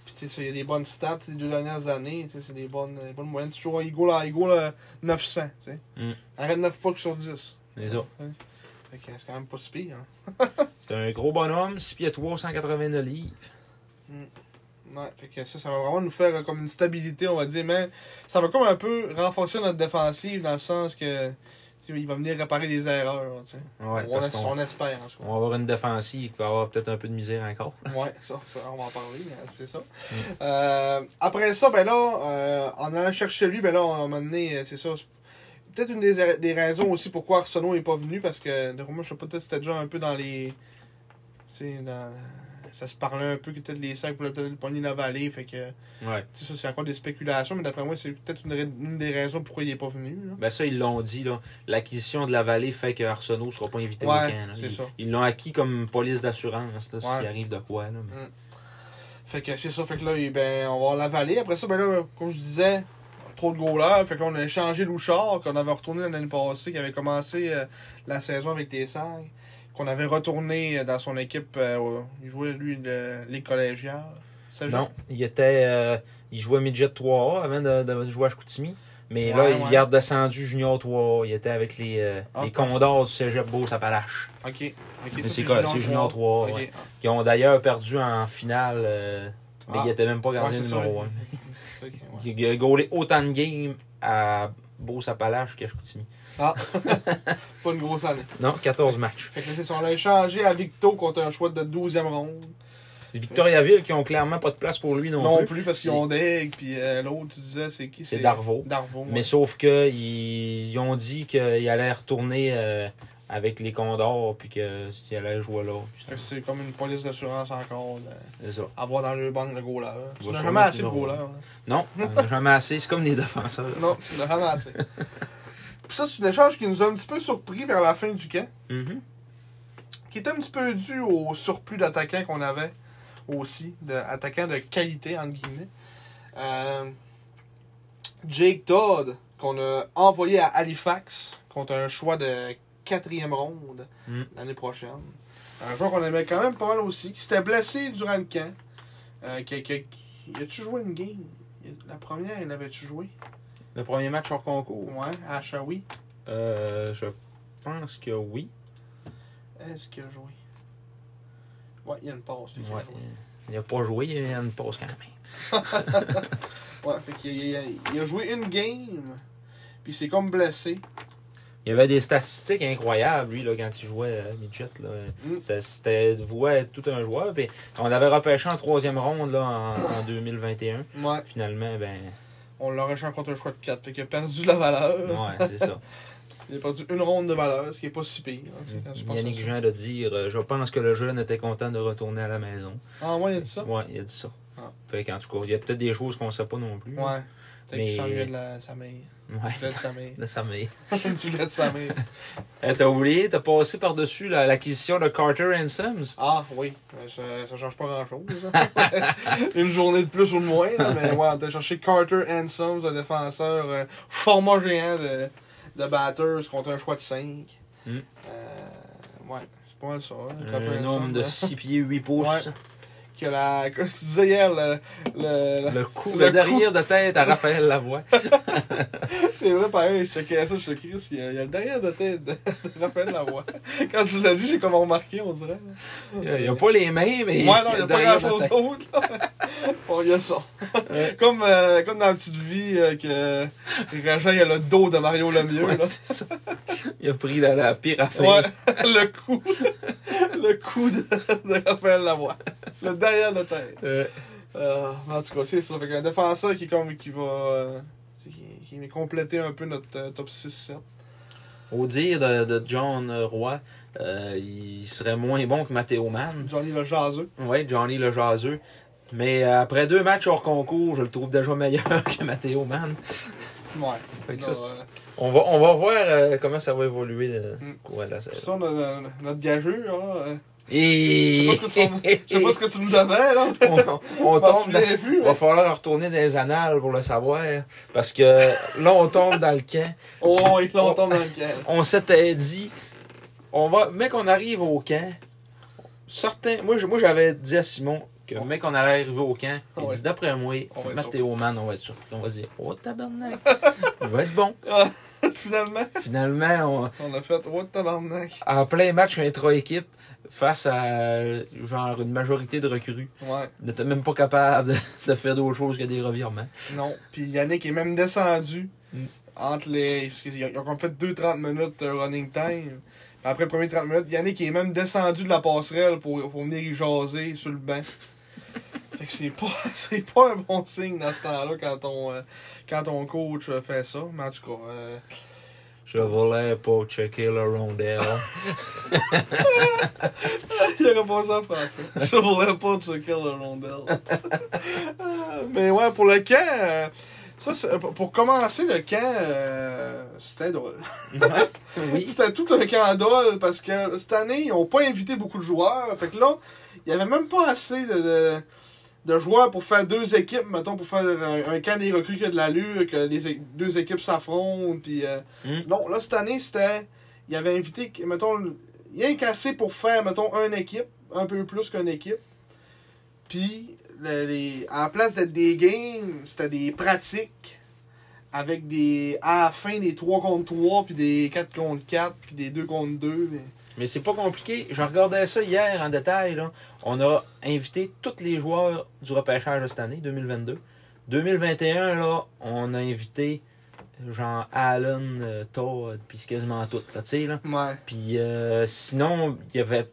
Puis tu sais, il y a des bonnes stats ces deux dernières années. C'est des bonnes, des bonnes moyennes. Toujours, il euh, 900. tu sais. Mm. Arrête 9 pucks sur 10. C'est ça. C'est quand même pas si pire. Hein. C'est un gros bonhomme, 6 pieds 3, 189 livres. Ouais, fait que ça, ça va vraiment nous faire euh, comme une stabilité, on va dire, mais ça va comme un peu renforcer notre défensive dans le sens que il va venir réparer les erreurs. Ouais, on, espère en on va avoir une défensive qui va avoir peut-être un peu de misère encore. Ouais, ça, ça, on va en parler, mais c'est ça. Mm. Euh, après ça, ben là, euh, en allant chercher lui, ben là, on m'a donné, euh, c'est ça. Peut-être une des, des raisons aussi pourquoi Arsenault n'est pas venu, parce que de moi, je sais pas, peut-être c'était déjà un peu dans les. Tu sais, dans. Ça se parlait un peu que peut-être les sacs voulaient peut-être le pogner la vallée, fait que. Ouais. Ça, c'est encore des spéculations, mais d'après moi, c'est peut-être une, des raisons pourquoi il n'est pas venu. Là. Ben ça, ils l'ont dit, là. L'acquisition de la vallée fait que Arsenault ne sera pas invité au Ouais, camp. là. c'est Ils- l'ont acquis comme police d'assurance, là, Ouais. s'il arrive de quoi, là. mais- Fait que c'est ça, fait que là, ben, on va avoir la vallée. Après ça, ben là, comme je disais, trop de goalers. Fait que là, on a échangé Louchard, qu'on avait retourné l'année passée, qui avait commencé euh, la saison avec les Sags, qu'on avait retourné euh, dans son équipe. euh, il jouait, lui, le- les collégiales. Non, il était. il jouait midget 3A avant de, de jouer à Chicoutimi. Mais là, Ouais, il est redescendu junior 3A. Il était avec les, euh, Ah, les. Condors du Cégep Beauce-Appalaches. Ok. Ok, Mais ça, c'est junior 3, Ok. ouais. Qui ont d'ailleurs perdu en finale. euh, mais Ah. il était même pas gardien numéro 1. Ouais. Il a gaulé autant de games à Beauce-Appalaches qu'à Chicoutimi. Ah, pas une grosse année. Non, 14 matchs. Fait que c'est ça, on l'a échangé à Victo contre un choix de 12e ronde. Victoriaville qui ont clairement pas de place pour lui non, Non, plus. plus, parce qu'ils ont Deg, puis euh, l'autre, tu disais, c'est qui? C'est Darvaux. Darvaux. Mais sauf que ils, ils ont dit qu'il allait retourner euh, avec les Condors puis qu'il allait jouer là. C'est comme une police d'assurance encore de- C'est ça. avoir dans le banc le goaler. Tu va n'as jamais assez de goaler. hein. Non, on n'a jamais assez. C'est comme des défenseurs. Non, tu n'as jamais assez. Puis ça, c'est un échange qui nous a un petit peu surpris vers la fin du camp, Mhm. qui était un petit peu dû au surplus d'attaquants qu'on avait aussi, d'attaquants de qualité, entre guillemets. Euh, Jake Todd, qu'on a envoyé à Halifax contre un choix de quatrième ronde Mm. l'année prochaine. Un joueur qu'on aimait quand même pas mal aussi, qui s'était blessé durant le camp. Euh, qui, qui- qui- a-tu joué une game? La première, il avait-tu joué? Le premier match hors concours. Ouais, à Shawi. Euh, je pense que oui. Est-ce qu'il a joué? Ouais, il y a une a Ouais. Il n'a pas joué, il y a une pause quand même. Ouais, fait qu'il il a, il a joué une game, puis il s'est comme blessé. Il y avait des statistiques incroyables, lui, là, quand il jouait à Midget. Là. Mm. C'était voué être tout un joueur. Puis on l'avait repêché en troisième ronde là, en, en 2021. Ouais, Finalement, ben. on l'aurait changé contre un choix de 4. Fait qu'il a perdu la valeur. Ouais, c'est ça. Il a perdu une ronde de valeur, ce qui est pas si pire. hein, quand Yannick. Jean de dire euh, Je pense que le jeune était content de retourner à la maison. Ah, ouais, il a dit ça? Ouais, il a dit ça. Ah. Fait qu'en tout cas, il y a peut-être des choses qu'on sait pas non plus. Ouais. Peut-être Mais- qu'il s'ennuyait de la, sa mère. Ouais. De sa mère. De sa mère. du lait de sa mère. Eh, T'as oublié, t'as passé par-dessus la- l'acquisition de Carter and Sims. Ah, oui. Euh, Ça, ça change pas grand-chose. Une journée de plus ou de moins. là, mais ouais, a cherché Carter Handsome, un défenseur euh, format géant de, de batters contre un choix de 5. Mm. Euh, Ouais, c'est pas mal ça. Hein, Un homme de Sam, 6 pieds 8 pouces. Ouais. Que la. Comme tu disais hier, le. le, Le coup, Le le, derrière de tête à Raphaël Lavoie. C'est vrai, pareil, je checkais ça, je suis Chris, il y, a, il y a le derrière de tête de, de Raphaël Lavoie. Quand tu l'as dit, j'ai comme remarqué, on dirait. Il n'y a pas les mains, mais. Ouais, non, il n'y a pas grand chose d'autre, il y a ça. Ouais. Comme, euh, comme dans la petite vie, euh, que Régent, il a le dos de Mario Lemieux, Ouais, là. c'est ça. Il a pris la, la pire affaire. Ouais, le coup, le coup de, de Raphaël Lavoie. Le derrière de tête. Euh, Euh, en tout cas, c'est ça. Fait qu'un défenseur qui, comme, qui va, euh, qui, compléter un peu notre top 6-7. au dire de, de John Roy, euh, il serait moins bon que Matteo Mann. Johnny le jaseux. Oui, Johnny le jaseux. Mais après deux matchs hors concours, je le trouve déjà meilleur que Matteo Mann. Ouais. Fait que Là, ça, c'est- on, va, on va voir euh, comment ça va évoluer euh, Mm. au cours de la puis saison. ça, on le- notre gageur, là. euh, Et... Je sais pas ce que tu me devais, là. on, on tombe dans- plus, Il va mais- falloir retourner dans les annales pour le savoir. Parce que là, on tombe dans le camp. Oh, il là, on tombe dans le camp. On s'était dit, on va, mec, on arrive au camp. Certains, moi j'avais dit à Simon que mec, on allait arriver au camp. Il Ouais. dit, d'après moi, On Mathéo Man, on va être surpris. On va se dire, oh tabarnak, il va être bon. Finalement, Finalement, on a fait, oh, tabarnak. on, en plein match intra-équipe, face à genre une majorité de recrues, Ouais. on n'était même pas capable de, de faire d'autre chose que des revirements. Non. Puis Yannick est même descendu Mm. entre les. Ont, ils ont fait 2-30 minutes de running time. Après le premier 30 minutes, Yannick est même descendu de la passerelle pour, pour venir y jaser sur le banc. C'est pas, c'est pas un bon signe dans ce temps-là quand ton, euh, quand ton coach euh, fait ça. Mais en tout cas, euh, Je voulais pas checker le rondelle. il aurait pas ça en français. Je voulais pas checker le rondelle. Euh, Mais ouais, pour le camp, euh, ça, c'est- pour pour commencer le camp, euh, c'était drôle. oui. C'était tout un candole parce que cette année, ils n'ont pas invité beaucoup de joueurs. Fait que là, il n'y avait même pas assez de, de, de joueurs pour faire deux équipes, mettons, pour faire un, un camp des recrues qui a de l'allure, que les deux équipes s'affrontent. Puis, euh, Mm. Non, là, cette année, c'était. Il avait invité, mettons, rien qu'assez pour faire, mettons, une équipe, un peu plus qu'une équipe. Puis, le- les, à la place d'être des games, c'était des pratiques avec des à la fin des 3 contre 3 puis des 4 contre 4 puis des 2 contre 2 mais... Mais c'est pas compliqué. Je regardais ça hier en détail. Là. On a invité tous les joueurs du repêchage de cette année, 2022. 2021, là, on a invité genre Allen, euh, Todd, puis quasiment tout, là, là. ouais Puis euh, sinon, il y avait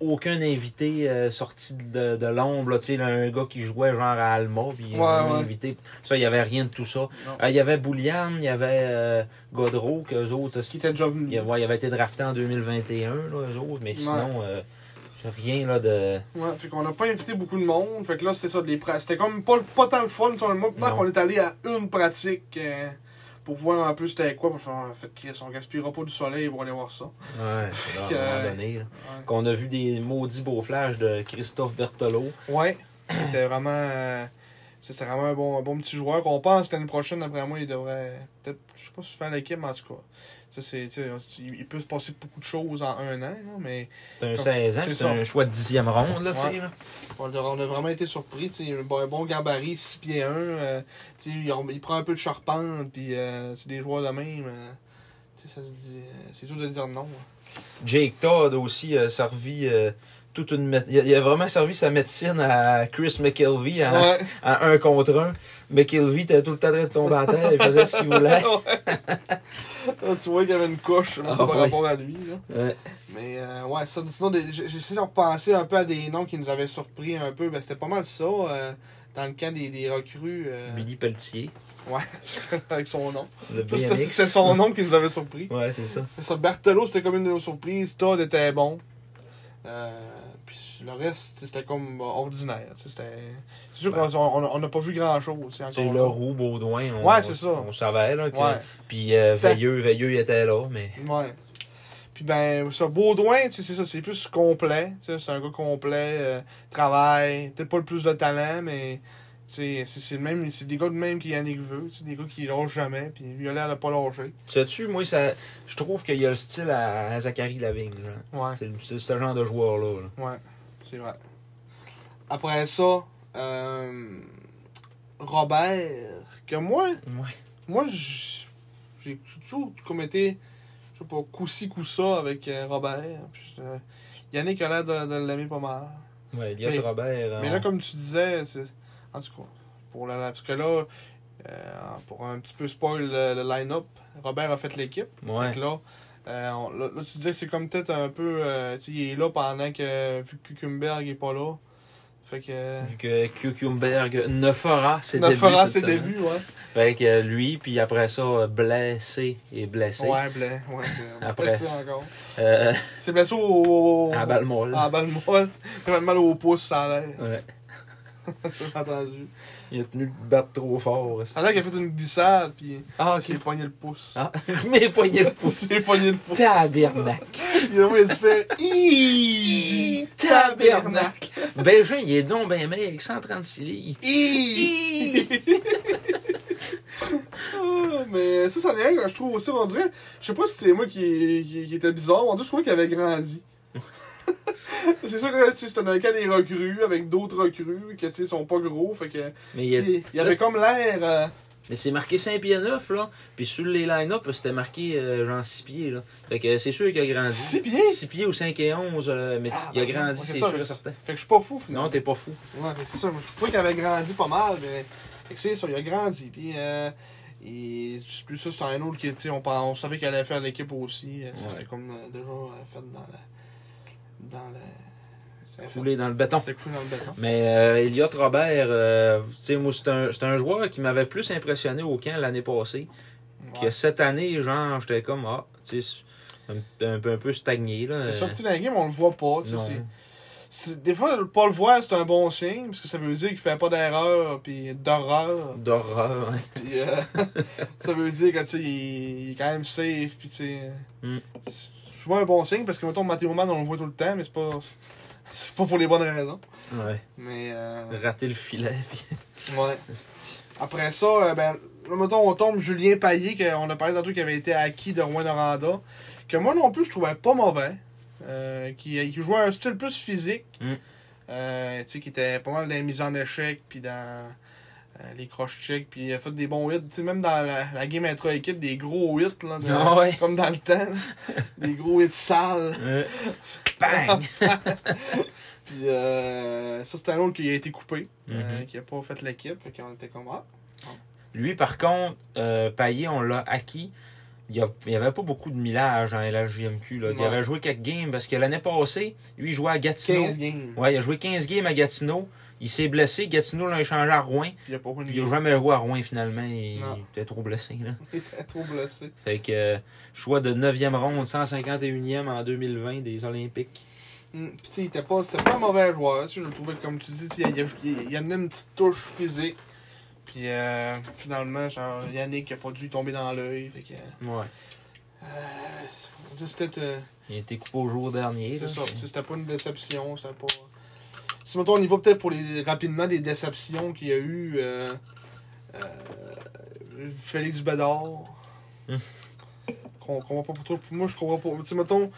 aucun invité euh, sorti de, de l'ombre, tu sais, un gars qui jouait genre à Alma, puis Ouais, un ouais. invité. Ça, il y avait rien de tout ça. Euh, Il y avait Boulian, il y avait euh, Godreau, qu'eux autres... qui était déjà venu Il, ouais, avait été drafté en 2021, là, eux autres, mais sinon, euh, c'est rien là, de. ouais fait qu'on a pas invité beaucoup de monde fait que là c'était ça des pra- c'était comme pas, pas tant le fun sur le mois Non. qu'on est allé à une pratique euh, pour voir un peu c'était quoi pour faire en fait Chris, on gaspillera pas du soleil pour aller voir ça Ouais, c'est là, à un Que- moment donné. là. Ouais. Qu'on a vu des maudits beaux flashs de Christophe Berthelot. ouais c'était vraiment euh, c'était vraiment un bon, un bon petit joueur qu'on pense que l'année prochaine après moi il devrait peut-être je sais pas si faire l'équipe mais en tout cas ça, c'est, il peut se passer beaucoup de choses en un an, là, mais C'est un Comme- 16 ans, c'est un choix de dixième ronde, là. Ouais. là. On a, on a vraiment été surpris. tu Un bon, gabarit, 6 pieds 1. euh, il, il prend un peu de charpente, puis euh, c'est des joueurs de même. euh, ça se dit. c'est dur de dire non. hein. Jake Todd aussi a servi toute une. mé- Il a, vraiment servi sa médecine à Chris McKelvey en, Ouais. en un contre un. McKelvey était tout le temps en train de tomber à terre, il faisait ce qu'il voulait. Tu vois qu'il y avait une couche là, Ah, par ouais. rapport à lui. Là. Ouais. Mais euh, ouais, ça, sinon, j'essaie de repenser un peu à des noms qui nous avaient surpris un peu. Ben, c'était pas mal ça. euh, dans le cas des, des recrues. euh, Billy Pelletier, Ouais, avec son nom. c'est son nom qui nous avait surpris. Ouais, c'est ça. Ça, c'était comme une de nos surprises. Todd était bon. Euh, le reste, c'était comme euh, ordinaire. C'était... C'est sûr qu'on on- on n'a pas vu grand-chose. C'est là. roux Baudouin. On, Ouais, c'est ça. On savait, là. que- Ouais, Puis euh, Veilleux, Veilleux, il était là, mais. ouais. Puis ben, ça, Baudouin, c'est ça, c'est plus complet. C'est un gars complet, euh, travaille, peut-être pas le plus de talent, mais C'est le même, c'est des gars de même qui Yannick veut, c'est des gars qui lâchent jamais, puis il a l'air de pas lâcher. Sais-tu, moi, ça, je trouve qu'il y a le style à, à Zachary Lavigne. genre. Ouais, C'est ce genre de joueur-là. là. ouais, c'est vrai. Après ça, euh, Robert, que moi, Ouais. moi, j'ai toujours comme été, je sais pas, coup-ci, coup-ça avec euh, Robert. Puis, euh, Yannick a l'air de, de l'aimer pas mal. Ouais, Elliot Mais- Robert. Mais là, comme tu disais, en tout cas, pour la, parce que là, euh, pour un petit peu spoil le, le line-up, Robert a fait l'équipe. Ouais. Que là, euh, on- là, là, tu disais que c'est comme peut-être un peu. euh, tu sais, il est là pendant que. Vu que Kuchenberg est pas là. Fait que. Vu que Kuchenberg ne fera ses Ne débuts. fera ses débuts, ouais. Fait que lui, puis après ça, euh, blessé et blessé. Ouais, blé. Ouais, Après. blessé encore. Euh, C'est blessé au. à balle molle. À balle molle. Mal au pouce, ça a l'air. Ouais. Ça, j'ai entendu. Il a tenu le battre trop fort. Ça a l'air qu'il a fait une glissade, puis Ah, il s'est ok. pogné le pouce. Ah, mais poigné le Il pouce. s'est pogné le pouce. Tabernacle. Il a il dû faire Iiii, tabernacle. Bégin, il est donc ben mec, 136 livres. Iiii. Ah, Mais ça, ça n'est rien, je trouve aussi, on dirait, je sais pas si c'est moi qui, qui, qui était bizarre, on dirait que je trouvais qu'il avait grandi. C'est sûr que c'est un cas des recrues avec d'autres recrues que tu sais, sont pas gros, fait que Mais il, y a- avait comme l'air. euh, mais c'est marqué 5 pieds 9, là. Puis sur les line-up, c'était marqué euh, genre 6 pieds, là. Fait que c'est sûr qu'il a grandi. 6 pieds? 6 pieds ou 5 et 11, euh, mais Ah, il a ben, grandi, c'est sûr certain. Fait que je suis pas fou finalement. Non, t'es pas fou. Ouais, mais c'est ça. Je trouvais qu'il avait grandi pas mal, mais. Fait que c'est ça, il a grandi. Puis, euh, et plus ça, c'est un autre qui, tu sais, on, on savait qu'il allait faire l'équipe aussi. Euh, ça, Ouais. C'était comme déjà fait dans la. Dans le béton. C'était coulé dans le béton. Mais euh, Elliot Robert, euh, moi, c'est un, un joueur qui m'avait plus impressionné au camp l'année passée. Que cette année, genre, j'étais comme, ah, tu sais, un, un peu, un peu stagné, là. C'est ça, petit dans la game, on le voit pas. c'est- Des fois, pas le voir, c'est un bon signe, parce que ça veut dire qu'il fait pas d'erreur, puis d'horreur. D'horreur, hein. Puis, euh, ça veut dire que, tu sais, il, il est quand même safe, puis tu sais. Mm. Souvent un bon signe, parce que, mettons, Mathéo Man, on le voit tout le temps, mais c'est pas. C'est pas pour les bonnes raisons. Ouais. Mais, euh, Rater le filet, puis... ouais. Après ça, euh, ben, mettons, on tombe Julien Payet, qu'on a parlé tantôt qui avait été acquis de Rouen Noranda, que moi non plus, je trouvais pas mauvais. Euh, qui, qui jouait un style plus physique. Mm. Euh, tu sais, qui était pas mal dans les mises en échec, puis dans les cross-checks, puis il a fait des bons hits. Tu sais, même dans la, la game intra-équipe, des gros hits, là, de- Ah ouais. comme dans le temps. des gros hits sales. Euh, Bang! Puis euh, ça, c'était un autre qui a été coupé, euh, Mhm. qui a pas fait l'équipe, fait qu'on était comme ah. Lui, par contre, euh, Payet, on l'a acquis. Il n'y avait pas beaucoup de millage dans la JMQ. Là. Il Ouais. avait joué quelques games parce que l'année passée, lui, il jouait à Gatineau. 15 games. Ouais, il a joué 15 games à Gatineau. Il s'est blessé. Gatineau l'a échangé à Rouen. Il a n'a game. jamais joué à Rouen finalement. Il Non. était trop blessé. Là. Il était trop blessé. Fait que euh, choix de 9e ronde, 151e en 2020 des Olympiques. Mm, Puis tu sais, il était pas, c'était pas un mauvais joueur. Je le trouvais, comme tu dis, il, il, il, amenait une petite touche physique. Puis euh, finalement, genre, Yannick a pas dû tomber dans l'œil. Ouais. Euh, c'était. euh, Il a été coupé au jour dernier. c'est ça. C'était pas une déception. C'était pas. Si mettons, on y va peut-être pour les rapidement des déceptions qu'il y a eu. Euh, euh, Félix Bédard. Hum. Qu'on comprend pas pourquoi. Moi, je comprends pas. Tu sais, mettons,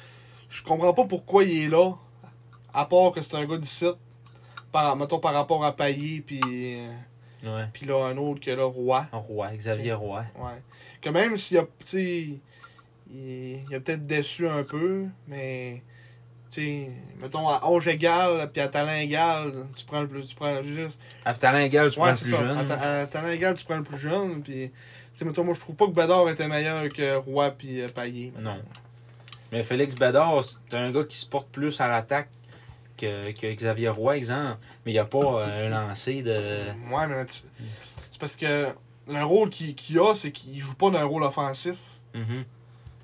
je comprends pas pourquoi il est là. À part que c'est un gars d'ici. Par, mettons, par rapport à Payet, puis. euh, Ouais. puis là, un autre que là, Roy. Roy, Xavier Roy. Ouais. Que même s'il a, il, il a peut-être déçu un peu, mais, sais, mettons, à âge égal, puis à talent égal, tu prends le plus, tu prends, juste, À talent égal, tu prends le plus ça, jeune. à, ta- à talent égal, tu prends le plus jeune, puis, tu mettons, moi, je trouve pas que Bédard était meilleur que Roy puis euh, Payet. mettons. Non. Mais Félix Bédard, c'est un gars qui se porte plus à l'attaque que, que Xavier Roy, exemple. Mais il n'y a pas euh, un lancer de. Ouais, mais c'est parce que le rôle qu'il qu'il a, c'est qu'il joue pas d'un rôle offensif. Mhm.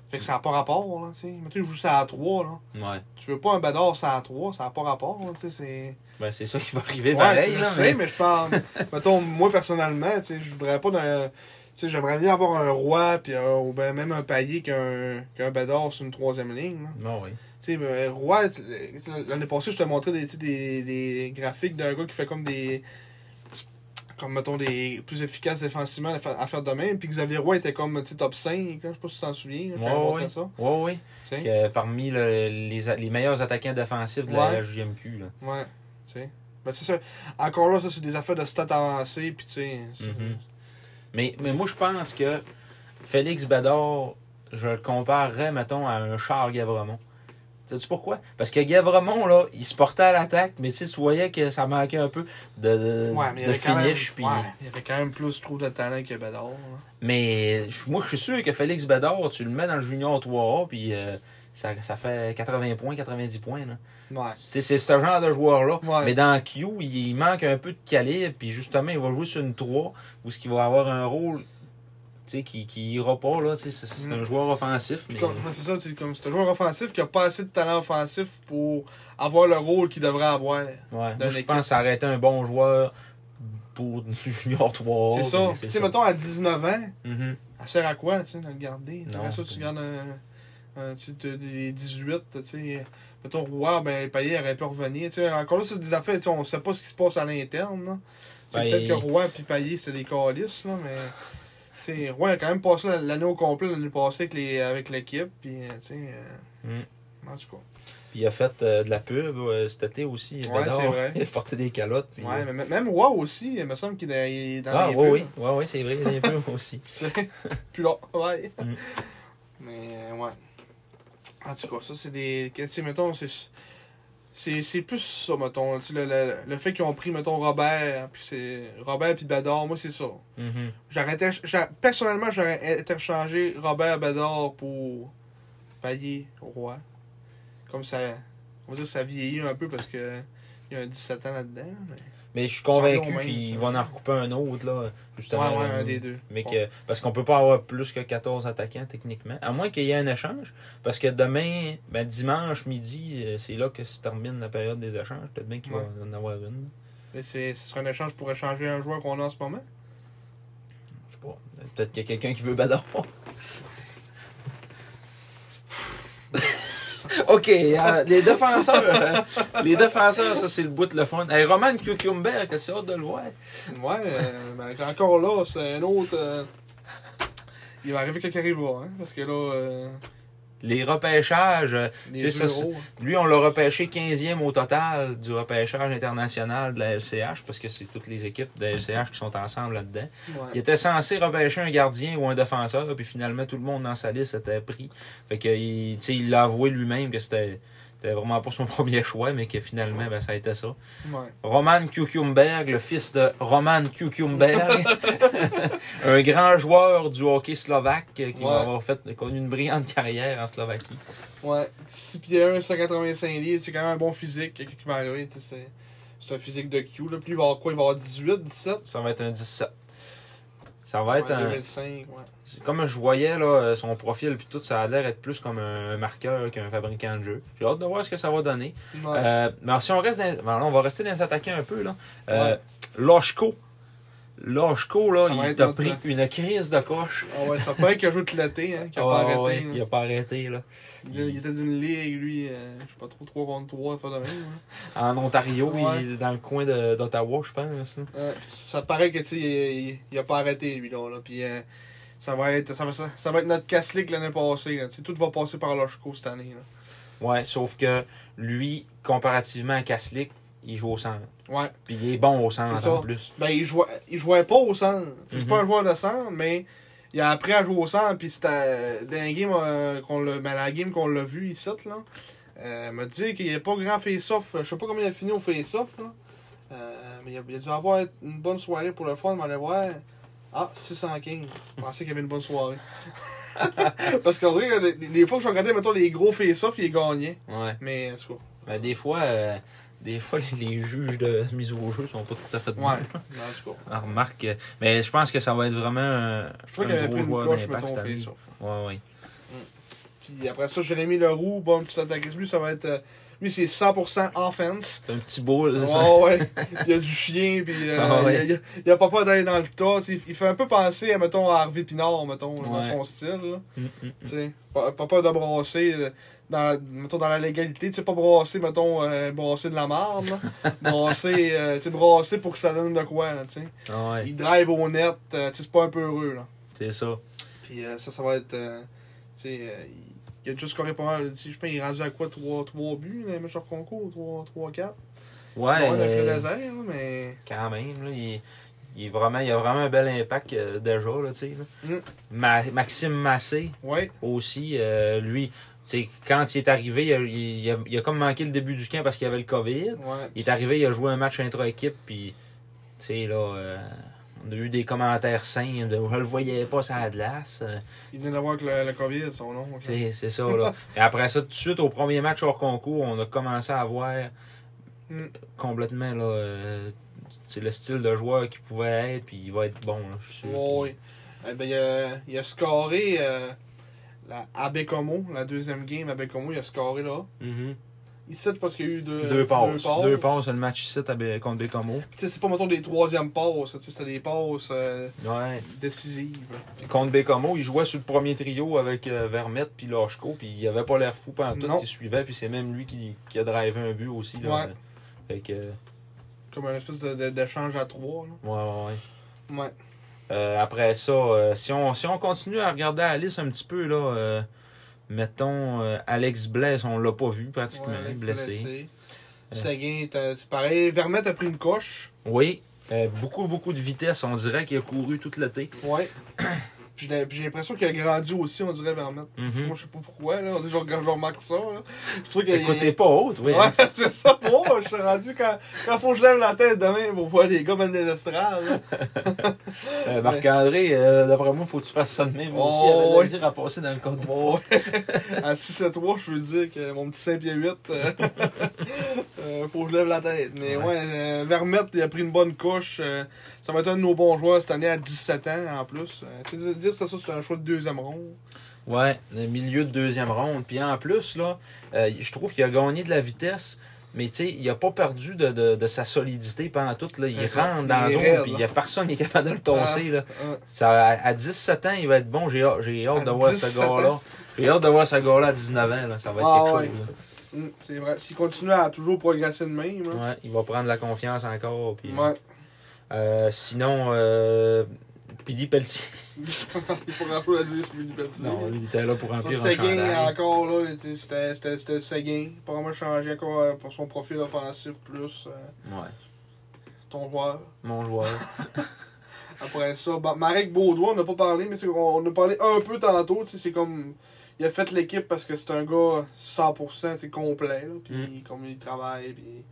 Fait que ça n'a pas rapport, là, tu sais. Mettons, il joue ça à 3, là. Ouais. Tu veux pas un Bédard ça à 3, ça n'a pas rapport, là, tu sais, c'est... Ben, c'est ça qui va arriver Ouais, pareil. je sais, mais- mais... je parle. mettons, moi personnellement, tu sais, je voudrais pas d'un. Tu sais, j'aimerais bien avoir un roi, puis ou ben même un paillet qu'un qu'un Bédard sur une troisième ligne. là. Bon, oui. Tu sais, ben, roi, tu- l'année passée, je te montrais des, tu sais, des, des graphiques d'un gars qui fait comme des. Comme mettons des plus efficaces défensivement à faire, de même. Puis Xavier Roy était comme top 5, là, je sais pas si tu t'en souviens. je Ouais, ouais. ça. Ouais, sais. Que parmi le- les, les meilleurs attaquants défensifs de la. JMQ. Là. Ouais, tu sais. Ben, c'est ça. Encore là, ça, c'est des affaires de stats avancées, puis tu sais. c'est- Mhm. Mais, mais moi, je pense que Félix Bédard, je le comparerais, mettons, à un Charles Gavremont. Sais-tu pourquoi? Parce que Gavremont, là, il se portait à l'attaque, mais tu voyais que ça manquait un peu de, de, Ouais, mais il y de avait quand même. finish. Ouais, il y avait quand même plus, trouve, de talent que Bédard. là. Mais moi, je suis sûr que Félix Bédard, tu le mets dans le Junior 3A, puis euh, ça, ça fait 80 points, 90 points. Ouais. C'est, ce genre de joueur-là. Mais dans Q, il manque un peu de calibre, puis justement, il va jouer sur une 3, où ce qu'il va avoir un rôle sais, qui, qui ira pas. Là, tu sais, c'est, un Mm. joueur offensif. Mais... C'est ça, c'est comme c'est un joueur offensif qui a pas assez de talent offensif pour avoir le rôle qu'il devrait avoir. Ouais, moi, Dans je pense que ça aurait été un bon joueur pour Junior 3. c'est ça. Tu sais, mettons, à 19 ans, Mhm. elle sert à quoi, tu sais, de le garder? Non, Après ça, tu gardes un, un, tu sais, de- des 18, tu sais. Mettons, Roy, ben, Payet aurait pu revenir. Tu sais, encore là, c'est des affaires, tu sais, on sait pas ce qui se passe à l'interne, Ben, Peut-être que Roy et Payet, c'est des calices, là, mais. Sais, Roy a quand même passé l'année au complet l'année passée avec les- l'équipe, puis, euh, tu sais. euh, Mm. En tout cas. Puis il a fait euh, de la pub euh, cet été aussi. Ouais, c'est vrai. Il a porté des calottes. puis, Ouais, mais même Roy aussi, il me semble qu'il est est dans Ah, les oui, pubs. oui, ouais, ouais, c'est vrai, il y a des pubs aussi. C'est plus là, ouais. Mm. Mais, ouais. En tout cas, ça, c'est des. Tu sais, mettons, c'est. C'est c'est plus ça, mettons. Le, le, le fait qu'ils ont pris, mettons, Robert, puis c'est. Robert puis Bédard, moi, c'est ça. Mhm. J'aurais j'a- Personnellement, j'aurais interchangé Robert Bédard pour Payet Roi. Comme ça. On va dire que ça vieillit un peu parce que. Il y a un 17 ans là-dedans. Mais... Mais je suis convaincu qu'ils vont en recouper un autre, là, justement. Ouais, un des deux. Mais que, parce qu'on peut pas avoir plus que 14 attaquants techniquement. À moins qu'il y ait un échange. Parce que demain, ben, dimanche midi, euh, c'est là que se termine la période des échanges. Peut-être bien qu'il Ouais. va en avoir une. Mais c'est- ce serait un échange pour échanger un joueur qu'on a en ce moment? Je sais pas. Peut-être qu'il y a quelqu'un qui veut Badon. OK, euh, les défenseurs, euh, les défenseurs, ça c'est le bout de le fun. Hey, Roman Cucumber, que c'est hâte de le voir? Ouais, euh, ben, encore là, c'est un autre. euh, Il va arriver quelqu'un arrive là, hein, parce que là, Les repêchages, euh, les ça, lui on l'a repêché 15e au total du repêchage international de la LCH, parce que c'est toutes les équipes de la LCH qui sont ensemble là-dedans. Il était censé repêcher un gardien ou un défenseur, puis finalement tout le monde dans sa liste était pris. Fait que il, tu sais, il l'a avoué lui-même que c'était c'était vraiment pas son premier choix, mais que finalement ben, ça a été ça. Ouais. Roman Kukumberg, le fils de Roman Kukumberg, un grand joueur du hockey slovaque qui Ouais. va avoir fait connu une brillante carrière en Slovaquie. Ouais. 6 pieds 1, 185 livres, c'est quand même un bon physique. Quelqu'un qui va arriver, c'est. C'est un physique de Q, là. Puis il va avoir quoi Il va avoir 18, 17 Ça va être un 17. Ça va être Ouais, un. 2005, ouais. c'est Comme je voyais là, son profil puis tout, ça a l'air d'être plus comme un marqueur qu'un fabricant de jeu. J'ai hâte de voir ce que ça va donner. Ouais. Euh, mais alors, si on reste dans, là, on va rester dans les attaquants un peu là. Euh. Loshko. Loshko là, il être t'a pris une crise de coche. Ah ouais, ça paraît qu'il a joué tout l'été, hein, qu'il a Ah, pas arrêté. ouais, il a pas arrêté là. Il, il était d'une ligue, lui, euh, je sais pas trop, 3 contre 3, pas de même. hein. En Ontario, Ouais. il est dans le coin de- d'Ottawa, je pense. Ouais, ça paraît que, tu sais, il, il- il a pas arrêté, lui, là. là. Puis, euh, ça, va être, ça, va, ça, ça va être notre casse-ligue l'année passée, là. Tu sais, tout va passer par Loshko cette année, là. Ouais, sauf que lui, comparativement à Kaslik, il joue au centre. Ouais. Puis il est bon au centre en plus. Ben, il jouait, il jouait pas au centre. Tu sais, C'est Mhm. pas un joueur de centre, mais il a appris à jouer au centre. Puis c'était dans la game euh, qu'on l'a, ben, game qu'on l'a vu ici, là. Euh, m'a dit qu'il n'y a pas grand face-off. Je sais pas combien il a fini au face-off, là. Euh, mais il a, il a dû avoir une bonne soirée pour le fun. Va aller voir. Ah, 615. Je pensais qu'il y avait une bonne soirée. Parce qu'on dirait que des, des fois que je regardais, mettons, les gros face-off, il gagnait. Ouais. Mais, en tout cas, Ben, des fois, euh, des fois les, juges de mise au jeu sont pas tout à fait bons. ouais. Mais en tout cas. On remarque. euh, Mais je pense que ça va être vraiment un, Je trouve un gros joueur d'impact cette année. Ouais, ouais. Puis après ça, Jérémy Leroux, bon, petit attaquant. Lui, ça va être. euh, lui, c'est 100% offense. C'est un petit boule. là, ça. Ouais, ouais. Il y a du chien, puis euh, Ah ouais. il, y a, il y a pas peur d'aller dans le tas. Il fait un peu penser, à, mettons, à Harvey Pinard, mettons, dans son style. Là. Mm, mm. Tu sais, pas, pas peur de brasser dans, la- mettons, dans la légalité. Tu sais, pas brasser, mettons, euh, brasser de la marde. brasser, euh, brasser pour que ça donne de quoi, tu sais. Ah ouais, Il drive au net, euh, tu sais, c'est pas un peu heureux, là. c'est ça. Puis euh, ça, ça va être. euh, tu sais, il, il a déjà scoré pas mal. Je pense qu'il est rendu à quoi 3, 3 buts dans les matchs hors concours 3, 3 4 Ouais, il fait euh, laser, là, mais. quand même. Là, il, il est vraiment, il a vraiment un bel impact déjà. Là, tu sais, là. Mm. Ma- Maxime Massé Ouais, aussi, euh, lui, quand il est arrivé, il a, il a- il a comme manqué le début du camp parce qu'il y avait le COVID. ouais. Il est arrivé, il a joué un match intra-équipe, puis, tu sais, là, euh, on a eu des commentaires sains de je le voyais pas ça glace. euh, Il vient d'avoir le, le COVID, son nom. ok. tu sais, c'est ça, là. Et après ça, tout de suite, au premier match hors concours, on a commencé à voir Mm. complètement, là, euh, le style de joueur qu'il pouvait être, puis il va être bon, là, je suis sûr. Ouais. Eh ben, il, a, il a scoré euh, la, à Bécomo, la deuxième game à Bécomo, il a scoré là. Mhm. Ici, parce qu'il y a eu deux, Deux passes. Deux passes, le match ici contre Bécomo. C'est pas, mettons, des troisièmes passes, c'était des passes euh, Ouais. décisives. Contre Bécomo, il jouait sur le premier trio avec euh, Vermette puis Lachko, puis il avait pas l'air fou pendant tout, il suivait, puis c'est même lui qui, qui a drivé un but aussi. Là. Ouais. Fait que, Comme un espèce de- de- d'échange à trois. Là. ouais, ouais, ouais. Ouais. Euh, après ça, euh, si, on, si on continue à regarder la liste un petit peu, là, euh, mettons, Alex Bless, on l'a pas vu pratiquement, Ouais, blessé. blessé. C'est pareil. Vermette a pris une coche. Oui, beaucoup, beaucoup de vitesse, on dirait qu'il a couru tout l'été. Ouais. Puis j'ai l'impression qu'il a grandi aussi, on dirait, Vermette. Mhm. Moi, je sais pas pourquoi, là. On dirait, je, je remarque ça, là. Je trouve qu'il Écoute, t'es pas haute, oui. Ouais, c'est ça pour moi. Je suis rendu quand, quand faut que je lève la tête demain pour voir les gars mener l'estrade. là. Euh, Marc-André, euh, d'après moi, faut que tu fasses ça de même Oh, aussi. Il avait misère à passer dans le code. Bon, ouais. à 6 à 3, je veux dire que mon petit 5 pieds 8, euh, euh, faut que je lève la tête. Mais ouais, Ouais. Vermette, il a pris une bonne couche. Ça va être un de nos bons joueurs cette année à 17 ans en plus. Euh, tu sais, dire ça, ça c'est un choix de deuxième ronde. Ouais, le milieu de deuxième ronde. Puis en plus, là, euh, je trouve qu'il a gagné de la vitesse, mais tu sais, il a pas perdu de, de, de sa solidité pendant tout. Là. Il rentre dans la zone, puis il là. y a personne qui est capable de le tosser. Là. Euh, Ça, à, à 17 ans, il va être bon. J'ai hâte, hâte de voir 17 ce gars-là. J'ai hâte de voir ce gars-là à 19 ans. Là. Ça va être Ah quelque ouais. chose. hum, c'est vrai. S'il continue à toujours progresser de même, là. Ouais, il va prendre la confiance encore. Puis, Ouais. Euh, sinon, euh, Pidi Pelletier. Il faut grand chose à dire sur Rudy Pelletier. Non, il était là pour Ça, remplir un Seguin chandail. encore, là, c'était Seguin. Pas vraiment changé encore euh, pour son profil offensif plus euh, Ouais, ton joueur. mon joueur. Après ça, bah, Marek Baudouin, on n'a pas parlé, mais c'est- on, on a parlé un peu tantôt. C'est comme. Il a fait l'équipe parce que c'est un gars 100% c'est complet. Puis Mm. comme il travaille, puis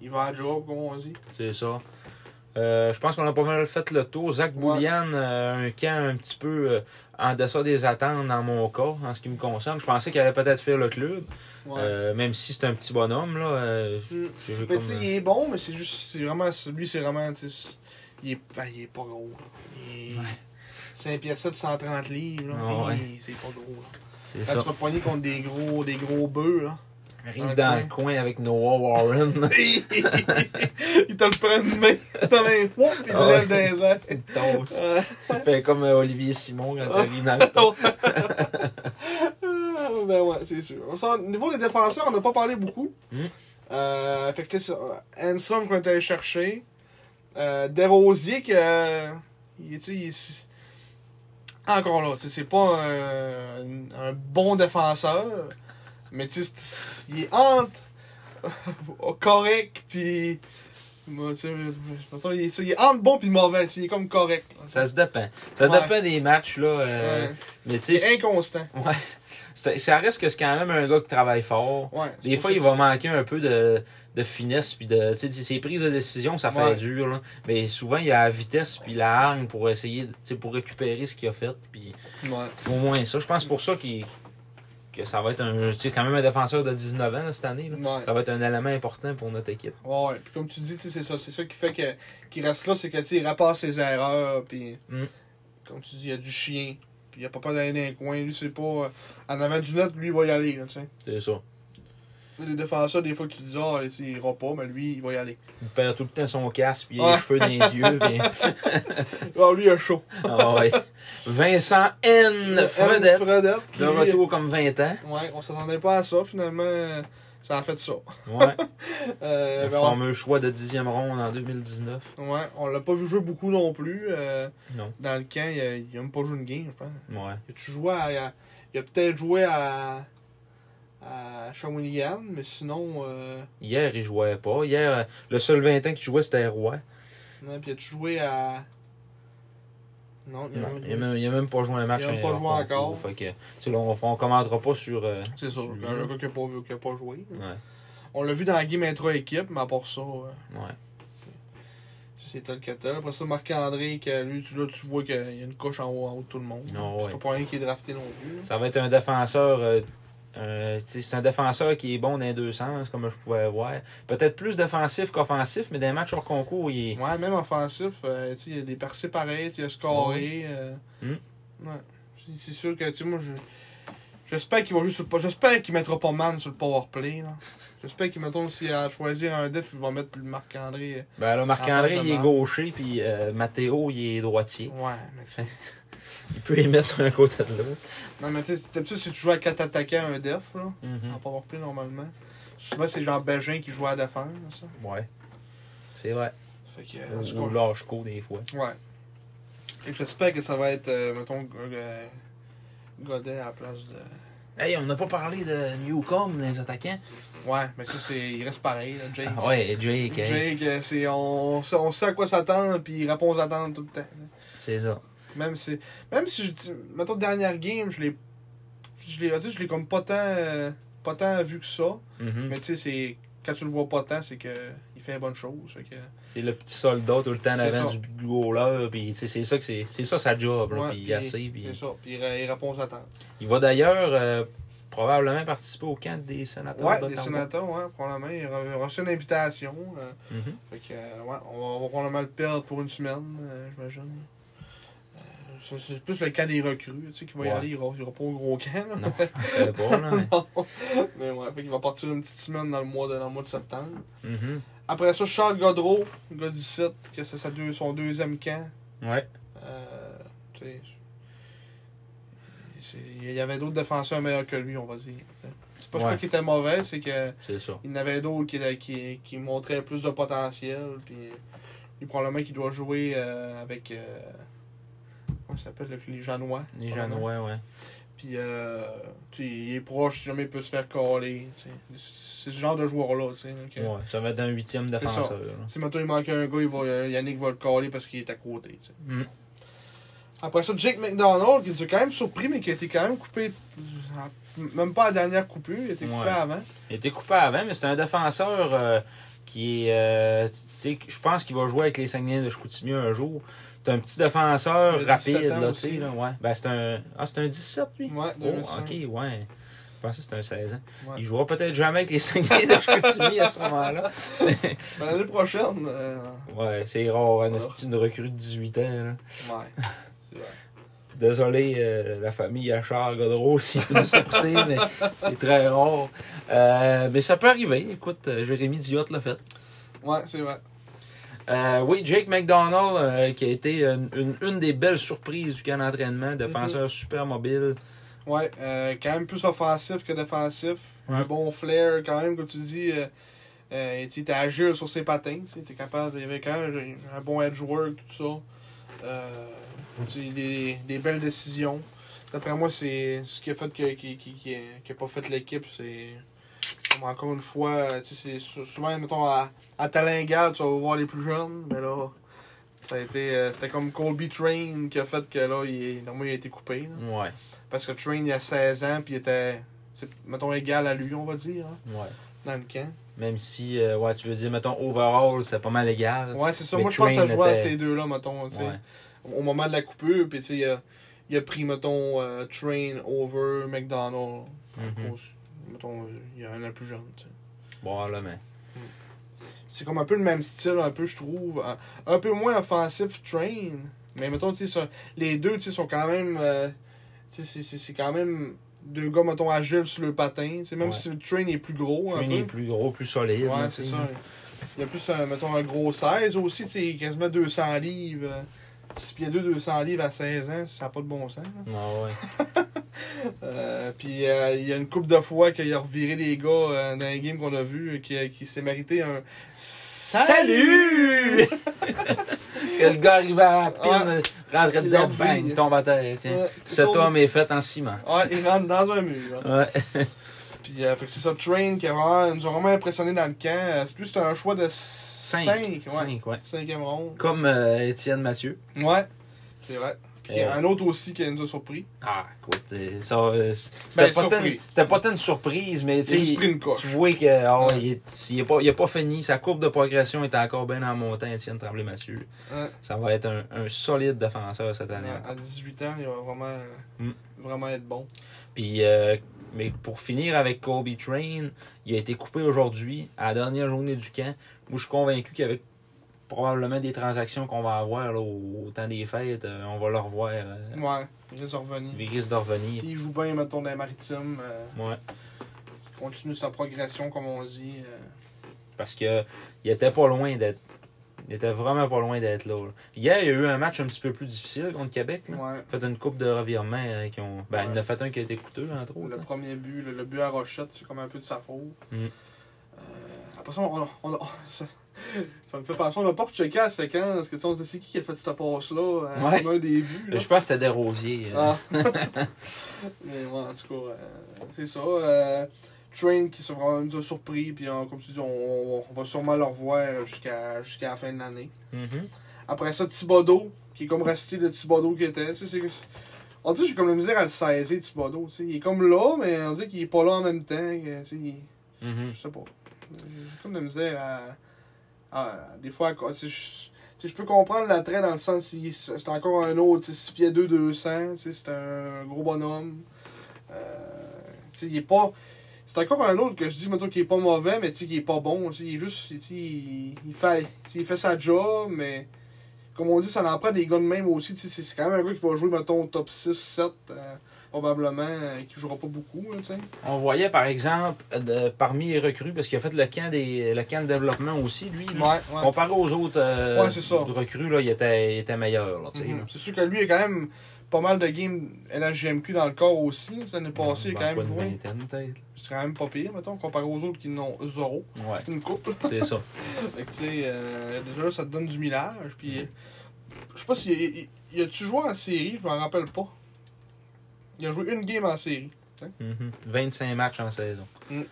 il va à job, comme on dit. C'est ça. Euh, je pense qu'on a pas mal fait le tour. Zach Ouais. Boulian, euh, un camp un petit peu euh, en deçà des attentes dans mon cas, en ce qui me concerne. Je pensais qu'il allait peut-être faire le club, Ouais. euh, même si c'est un petit bonhomme. Là, euh, Mm. Mais comme, il est bon, mais c'est juste. c'est vraiment Lui, c'est vraiment. Il est, ben, il est pas gros. là. Il est 5 pieds 7, 130 livres. Là. Ah. Il- C'est pas gros. Là. c'est ça. tu vas contre des gros, des gros bœufs, là. Arrive dans le coin avec Noah Warren. il te le prend une main. Il le lève dans les airs. Il tosse. Il fait comme euh, Olivier Simon quand il arrive dans le top. Ah, ben ouais, c'est sûr. Au niveau des défenseurs, on n'a pas parlé beaucoup. Mm. Euh, fait que c'est. Hanson qu'on est allé chercher. Euh, Desrosiers, que. euh, il, tu sais, il est- encore là, c'est pas un, un bon défenseur. Mais tu sais, il est entre correct, puis. moi, tu sais, mettons, il est, il est entre bon puis mauvais. tu sais, Il est comme correct. là. Ça se dépend. Ça Ouais. dépend des matchs. là. euh, Ouais. Mais tu Il est inconstant. ouais, ça, ça reste que c'est quand même un gars qui travaille fort. Ouais, Des fois, il va manquer un peu de, de finesse, puis de, tu sais, ses prises de décision, ça fait Ouais. dur, là. Mais souvent, il a la vitesse, puis la hargne pour essayer, tu sais, pour récupérer ce qu'il a fait, puis Ouais. au moins ça. Je pense pour ça qu'il que ça va être un, tu sais, quand même un défenseur de 19 ans, là, cette année, là. Ouais. Ça va être un élément important pour notre équipe. Ouais, puis comme tu dis, c'est ça, c'est ça qui fait que qu'il reste là, c'est que tu sais, il répare ses erreurs, puis Mm. comme tu dis, il y a du chien. Puis il a pas peur d'aller dans les coins. Lui, c'est pas. euh, en avant du net, lui, il va y aller, là, tu sais. C'est ça. Les défenseurs, des fois que tu dis, ah, sais, il ira pas, mais lui, il va y aller. Il perd tout le temps son casque, puis il a Ouais. les cheveux dans les yeux. puis- Ah, lui, il a chaud. Ah ouais. Vincent N. Fredette. Fredette, qui, De retour comme 20 ans. Ouais, on s'attendait pas à ça, finalement. Ça a fait ça. Ouais. Euh, Le ben, on- fameux choix de dixième ronde en 2019. Ouais, on l'a pas vu jouer beaucoup non plus. euh, Non. Dans le camp, il a, il a même pas joué une game, je pense. Ouais. Il a-tu joué à. à- il a peut-être joué à. À Shawinigan, mais sinon. Euh, Hier, il jouait pas. Hier, euh, le seul 20 ans qui jouait, c'était Roy. non, puis a-tu joué à. Non, il a Non, même- il, a même, il a même pas joué un match. Il a même pas joué encore. Fait que, tu sais, là, on, on commentera pas sur. euh, C'est ça, sur un gars qui a pas, qui a pas joué. Ouais. On l'a vu dans la game intra-équipe, mais à part ça, euh, Ouais. c'est tel que tel. Après ça, Marc-André, que lui, tu, là, tu vois qu'il y a une couche en haut, en haut de tout le monde. C'est ouais. pas pour rien qu'il est drafté non plus. Ça va être un défenseur. Euh, c'est un défenseur qui est bon dans les deux sens, comme je pouvais voir. Peut-être plus défensif qu'offensif, mais dans les matchs hors concours, il est. Ouais, même offensif, euh, il y a des percées pareilles, il a scoré. euh, Hmm. Ouais. C'est- sûr que, tu sais, moi, je. J'espère qu'il va jouer sur le. J'espère qu'il mettra pas man sur le powerplay, là. J'espère qu'il, mettons, s'il a choisir un def, il va mettre le Marc-André. Ben là, Marc-André, il est gaucher, puis Matteo, il est droitier. Ouais, mais. Il peut y mettre un côté de l'autre. Non, mais tu sais, d'habitude, si tu joues à 4 attaquants, un def, là, Mhm. en powerplay, normalement. Souvent, c'est genre Bégin qui joue à la défense, ça. Ouais. C'est vrai. Fait que. euh, Ou, ou cas, Lâche-Co, des fois. Ouais. Fait que j'espère que ça va être, euh, mettons, euh, Godet à la place de. Hey, on n'a pas parlé de Newcomb, les attaquants. Ouais, mais ça, c'est. Il reste pareil, là, Jake. Ah ouais, Jake, Jake, euh, c'est. On, sait- on sait à quoi s'attendre, puis il répond aux attentes tout le temps. c'est ça. Même si. Même si je dis. Mettons, dernière game, je l'ai. Je l'ai, je l'ai comme pas tant. euh, pas tant vu que ça. Mhm. Mais tu sais, c'est. Quand tu le vois pas tant, c'est que. Il fait la bonne chose. Que. C'est le petit soldat tout le temps en avant ça. du goaler, puis c'est ça que c'est, c'est ça sa job, Ouais, puis il puis C'est ça. Puis il, il répond aux attentes. il va d'ailleurs euh, probablement participer au camp des sénateurs Ouais, des sénateurs, ouais, probablement. Il a reçu une invitation. euh, Mhm. Fait que, ouais, on va, on va probablement le perdre pour une semaine, euh, j'imagine. C'est plus le cas des recrues, tu sais, qui va y aller, il ira, il ira pas au gros camp. là. Non, je savais pas, là, mais... Non. Mais ouais, fait qu'il va partir une petite semaine dans le mois de, dans le mois de septembre. Mhm. Après ça, Charles Godreau, gars 17, que c'est sa deux- son deuxième camp. Ouais. Euh, tu sais, c'est- il y avait d'autres défenseurs meilleurs que lui, on va dire. C'est pas Ouais. ça qui était mauvais, c'est que C'est il y en avait d'autres qui, qui, qui montraient plus de potentiel. Puis lui, probablement qu'il doit jouer euh, avec. Euh, comment ça s'appelle le- Les Janois? Les. Janois, ouais. Puis euh, tu il est proche, si jamais il peut se faire coller. C'est ce genre de joueur-là. tu sais, donc, euh, Ouais, ça va être un huitième défenseur. Si maintenant il manque un gars, il va, euh, Yannick va le coller parce qu'il est à côté. tu sais. Mm. Après ça, Jake McDonald, qui nous a quand même surpris, mais qui a été quand même coupé. euh, Même pas à la dernière coupure, il a été coupé Ouais. avant. Il a été coupé avant, mais c'est un défenseur euh, qui est. euh, tu sais, je pense qu'il va jouer avec les Saguenay de Chicoutimi un jour. C'est un petit défenseur Il a 17 rapide, ans là, tu sais. Là, ouais. Ben, c'est un. Ah, c'est un 17, lui? Ouais, Oh, 2005. ok, ouais. Je pensais que c'était un 16 ans. Ouais. Il jouera peut-être jamais avec les Saguenay de Chicoutimi à ce moment-là. Ben, L'année prochaine, euh, Ouais, c'est rare, hein, c'est une recrue de 18 ans. Là. ouais. Désolé, euh, la famille à Charles Godreau, s'il nous écouter, mais c'est très rare. Euh, mais ça peut arriver. Écoute, euh, Jérémy Diot l'a fait. Ouais, c'est vrai. Euh, oui, Jake McDonald, euh, qui a été une, une- une des belles surprises du camp d'entraînement, défenseur super mobile. Ouais, euh, quand même plus offensif que défensif. Ouais. Un bon flair, quand même, comme tu dis. Euh, euh, tu était agile sur ses patins. Tu es capable. Il avait quand même un bon edge work, tout ça. Des, des belles décisions. D'après moi, c'est ce qui a fait que, qui, qui, qui, qui a pas fait l'équipe. C'est. Comme Encore une fois, tu sais, c'est sou- souvent, mettons, à, à talent égal, tu vas voir les plus jeunes. Mais là, ça a été. euh, C'était comme Colby Train qui a fait que là, il, normalement, il a été coupé. là. Ouais, Parce que Train, il a 16 ans, puis il était, mettons, égal à lui, on va dire, hein, ouais. dans le camp. Même si, euh, ouais, tu veux dire, mettons, overall, c'est pas mal égal. Ouais, c'est ça. Moi, je pense que ça jouait à ces deux-là, mettons, tu sais. Ouais. Au moment de la coupure, puis tu sais, il a, il a pris, mettons, euh, Train over McDonald. Mhm. Cause- Mettons, euh, il y a un an plus jeune, tu sais. Bon, là, mais. C'est comme un peu le même style, un peu, je trouve. Un, peu moins offensif, Train. Mais mettons, tu sais, les deux, tu sais, sont quand même. euh, tu sais, c'est- quand même deux gars, mettons, agiles sur le patin. Tu sais, même Ouais. si le train est plus gros. un Train est plus gros, plus solide. Ouais, c'est ça. Il y a plus, un, mettons, un gros 16 aussi, tu sais, quasiment 200 livres. Euh, 6 pieds 2, 200 livres à 16 ans, ça n'a pas de bon sens. là. Ah ouais. Euh, puis euh, il y a une couple de fois qu'il a reviré des gars euh, dans les games qu'on a vu euh, qui, qui s'est mérité un Salut! que le gars arrivait à la Ouais. rentrait dedans, bang, il tombe à terre. Cet homme est fait en ciment. Ouais, il rentre dans un mur. là. Ouais. Puis euh, c'est ça, Train qui vraiment, nous a vraiment impressionné dans le camp. Euh, C'est plus c'était un choix de 5. Cinq. ouais. Cinq, ouais. Cinquième ronde. Comme euh, Étienne Mathieu. Ouais. C'est vrai. Puis Euh. un autre aussi qui nous a surpris. Ah, écoute, ça, euh, c'était Ben, pas, c'était pas tant une surprise, mais tu une vois que ah ouais, il, est- il est pas, il pas fini. Sa courbe de progression est encore bien en montant, Étienne Tremblay-Mathieu. Ouais. Ça va être un, un solide défenseur cette année. À 18 ans, il va vraiment, Mm. vraiment être bon. Puis, mais pour finir avec Kobe Train, il a été coupé aujourd'hui, à la dernière journée du camp. Moi, je suis convaincu qu'avec probablement des transactions qu'on va avoir là, au, au temps des fêtes, euh, on va le revoir. euh, Ouais, il risque de revenir. Il risque de revenir. S'il joue bien, mettons, dans les maritimes, euh, Ouais. continue sa progression, comme on dit. Parce que il était pas loin d'être. Il était vraiment pas loin d'être là, là. Hier, il y a eu un match un petit peu plus difficile contre Québec. Là. ouais. Fait une coupe de revirements euh, qui ont. Ben, Ouais. il en a fait un qui a été coûteux, entre autres. Le là. premier but, le, le but à Rochette, c'est comme un peu de sa faute. Mm. Euh, après ça, on, on- on- ça, ça me fait penser, on n'a pas rechecké la séquence, parce que tu sais, on se dit, c'est qui qui a fait cette passe-là, euh, Ouais. comme un des buts. Je pense que c'était Desrosiers. euh. Ah. Mais ouais, en tout cas, euh, c'est ça. euh, Train qui vraiment nous a surpris, puis euh, comme tu dis, on, on va sûrement le revoir jusqu'à jusqu'à la fin de l'année. Mhm. Après ça, Thibodeau, qui est comme resté le Thibodeau qu'il était. Tu sais, c'est- on dit j'ai comme la misère à le saisir, Thibodeau. Il est comme là, mais on dit qu'il est pas là en même temps. que, tu sais, il- Mhm. je sais pas. J'ai comme de la misère à. à- des fois, à- je, peux comprendre l'attrait dans le sens qu'il c'est encore un autre, tu sais, 6 pieds 2, 200. tu sais, C'est un gros bonhomme. Euh, il est pas. C'est encore un autre que je dis, mettons, qu'il est pas mauvais, mais tu sais, qu'il est pas bon. Il est juste. Il, il fait, il fait sa job, mais. Comme on dit, ça en prend des gars de même aussi. C'est quand même un gars qui va jouer, mettons, top 6, 7, euh, probablement, euh, qui jouera pas beaucoup. Là. On voyait par exemple de- parmi les recrues, parce qu'il a fait le camp, des, le camp de développement aussi, lui. là. Ouais, ouais. Comparé aux autres euh, Ouais, recrues, là, il, était, il était meilleur. Mhm. C'est sûr que lui, il a quand même pas mal de games LHGMQ dans le corps aussi. L'année passée, il a quand même joué. C'est quand même pas pire, mettons, comparé aux autres qui n'ont zéro. Ouais, Une coupe. c'est ça. fait que, tu sais, euh, déjà là, ça te donne du millage. Puis, je sais pas s'il il, il, il a-tu joué en série, je m'en rappelle pas. Il a joué une game en série. Mhm. 25 matchs en saison. Tu